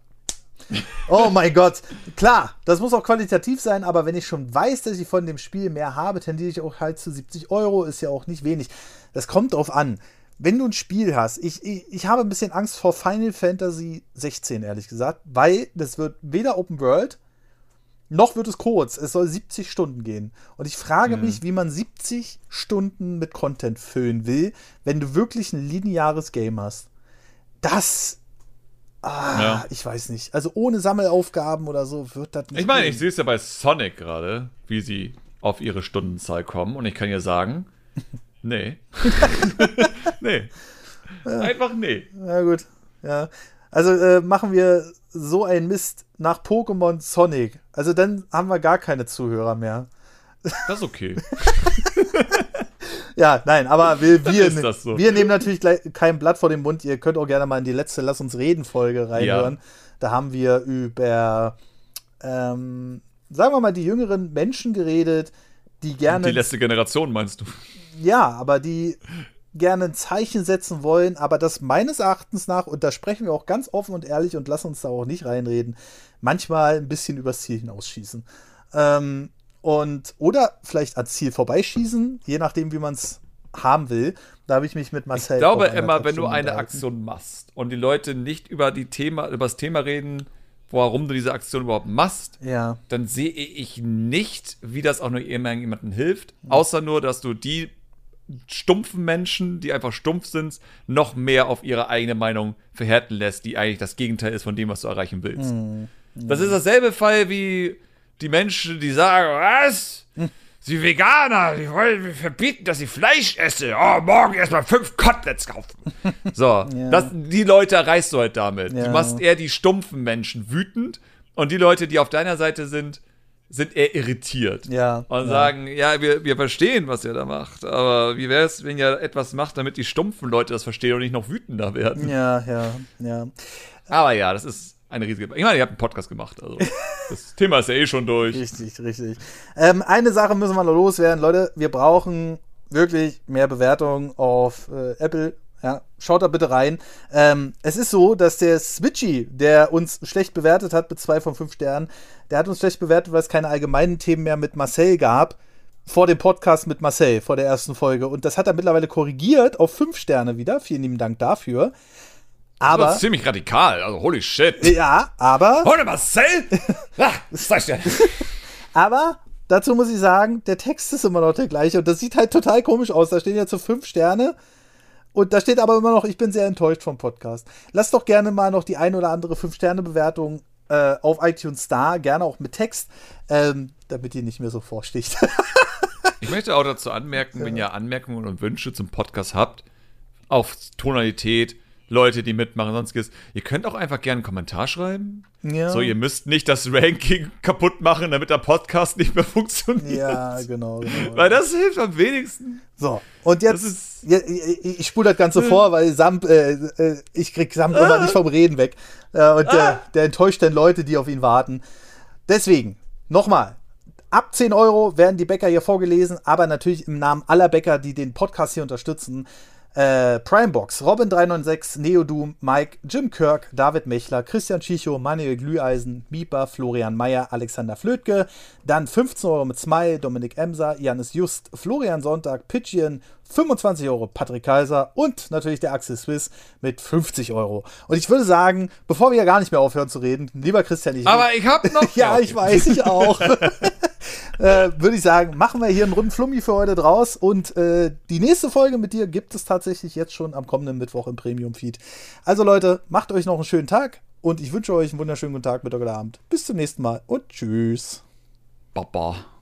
Oh mein Gott. Klar, das muss auch qualitativ sein, aber wenn ich schon weiß, dass ich von dem Spiel mehr habe, tendiere ich auch halt zu 70 Euro, ist ja auch nicht wenig. Das kommt drauf an. Wenn du ein Spiel hast, ich, ich, ich habe ein bisschen Angst vor Final Fantasy 16, ehrlich gesagt, weil das wird weder Open World, noch wird es kurz. Es soll 70 Stunden gehen. Und ich frage mich, wie man 70 Stunden mit Content füllen will, wenn du wirklich ein lineares Game hast. Das. Ah, Ja. ich weiß nicht. Also ohne Sammelaufgaben oder so wird das nicht. Ich meine, ich sehe es ja bei Sonic gerade, wie sie auf ihre Stundenzahl kommen. Und ich kann ja sagen, nee. nee. Einfach nee. Na gut. Ja. Also äh, machen wir so einen Mist nach Pokémon Sonic. Also dann haben wir gar keine Zuhörer mehr. Das ist okay. Ja, nein, aber wir, wir, so. wir nehmen natürlich gleich kein Blatt vor den Mund. Ihr könnt auch gerne mal in die letzte Lass uns reden Folge reinhören. Da haben wir über, ähm, sagen wir mal, die jüngeren Menschen geredet, die gerne, Die letzte Generation meinst du? ja, aber die gerne ein Zeichen setzen wollen, aber das meines Erachtens nach, und da sprechen wir auch ganz offen und ehrlich und lassen uns da auch nicht reinreden, manchmal ein bisschen übers Ziel hinausschießen. Ähm, und, oder vielleicht ans Ziel vorbeischießen, je nachdem, wie man es haben will. Da habe ich mich mit Marcel. Ich glaube immer, wenn du eine. Aktion machst und die Leute nicht über die Thema, über das Thema reden, warum du diese Aktion überhaupt machst, Ja, dann sehe ich nicht, wie das auch nur jemandem hilft, außer nur, dass du die stumpfen Menschen, die einfach stumpf sind, noch mehr auf ihre eigene Meinung verhärten lässt, die eigentlich das Gegenteil ist von dem, was du erreichen willst. Das ist dasselbe Fall wie die Menschen, die sagen, was? Sie Veganer, die wollen mir verbieten, dass ich Fleisch esse. Oh, morgen erstmal fünf Koteletts kaufen. So, das, die Leute erreichst du halt damit. Ja. Du machst eher die stumpfen Menschen wütend und die Leute, die auf deiner Seite sind, sind eher irritiert. Ja, Und ja. sagen, ja, wir, wir verstehen, was ihr da macht, aber wie wäre es, wenn ihr etwas macht, damit die stumpfen Leute das verstehen und nicht noch wütender werden? ja, ja, ja. Aber ja, das ist eine riesige. Ich meine, ihr habt einen Podcast gemacht, also das Thema ist ja eh schon durch. Richtig, richtig. Ähm, eine Sache müssen wir noch loswerden, Leute. Wir brauchen wirklich mehr Bewertungen auf äh, Apple. Ja, schaut da bitte rein. Ähm, es ist so, dass der Switchy, der uns schlecht bewertet hat mit zwei von fünf Sternen, der hat uns schlecht bewertet, weil es keine allgemeinen Themen mehr mit Marcel gab. Vor dem Podcast mit Marcel, vor der ersten Folge. Und das hat er mittlerweile korrigiert auf fünf Sterne wieder. Vielen lieben Dank dafür. Das Aber, ist ziemlich radikal, also holy shit. ja, aber. Heute Marcel? Ah, das dir. Aber dazu muss ich sagen, der Text ist immer noch der gleiche und das sieht halt total komisch aus. Da stehen jetzt so fünf Sterne und da steht aber immer noch, ich bin sehr enttäuscht vom Podcast. Lasst doch gerne mal noch die ein oder andere Fünf-Sterne-Bewertung äh, auf iTunes da, gerne auch mit Text, ähm, damit ihr nicht mehr so vorsticht. Ich möchte auch dazu anmerken, wenn ihr Anmerkungen und Wünsche zum Podcast habt, auf Tonalität, Leute, die mitmachen, sonstiges. Ihr könnt auch einfach gerne einen Kommentar schreiben. Ja. So, ihr müsst nicht das Ranking kaputt machen, damit der Podcast nicht mehr funktioniert. Ja, genau, genau. Weil das hilft am wenigsten. So, und jetzt, ist- ich, spule das Ganze vor, weil Sam, äh, äh, ich krieg Sam immer nicht vom Reden weg. Äh, und der, der enttäuscht dann Leute, die auf ihn warten. Deswegen, nochmal, ab 10 Euro werden die Bäcker hier vorgelesen, aber natürlich im Namen aller Bäcker, die den Podcast hier unterstützen. Äh, Primebox, Robin396, Neodoom, Mike, Jim Kirk, David Mechler, Christian Schicho, Manuel Glüheisen, Mieper, Florian Mayer, Alexander Flötke, dann 15 Euro mit Smile, Dominik Emser, Janis Just, Florian Sonntag, Pitchian, 25 Euro Patrick Kaiser und natürlich der Axel Swiss mit 50 Euro. Und ich würde sagen, bevor wir ja gar nicht mehr aufhören zu reden, lieber Christian, ich Aber ich hab noch. ja, ich weiß, ich auch. äh, Würde ich sagen, machen wir hier einen runden Flummi für heute draus. Und äh, die nächste Folge mit dir gibt es tatsächlich jetzt schon am kommenden Mittwoch im Premium-Feed. Also Leute, macht euch noch einen schönen Tag und ich wünsche euch einen wunderschönen guten Tag, Mittag oder Abend. Bis zum nächsten Mal und tschüss. Baba.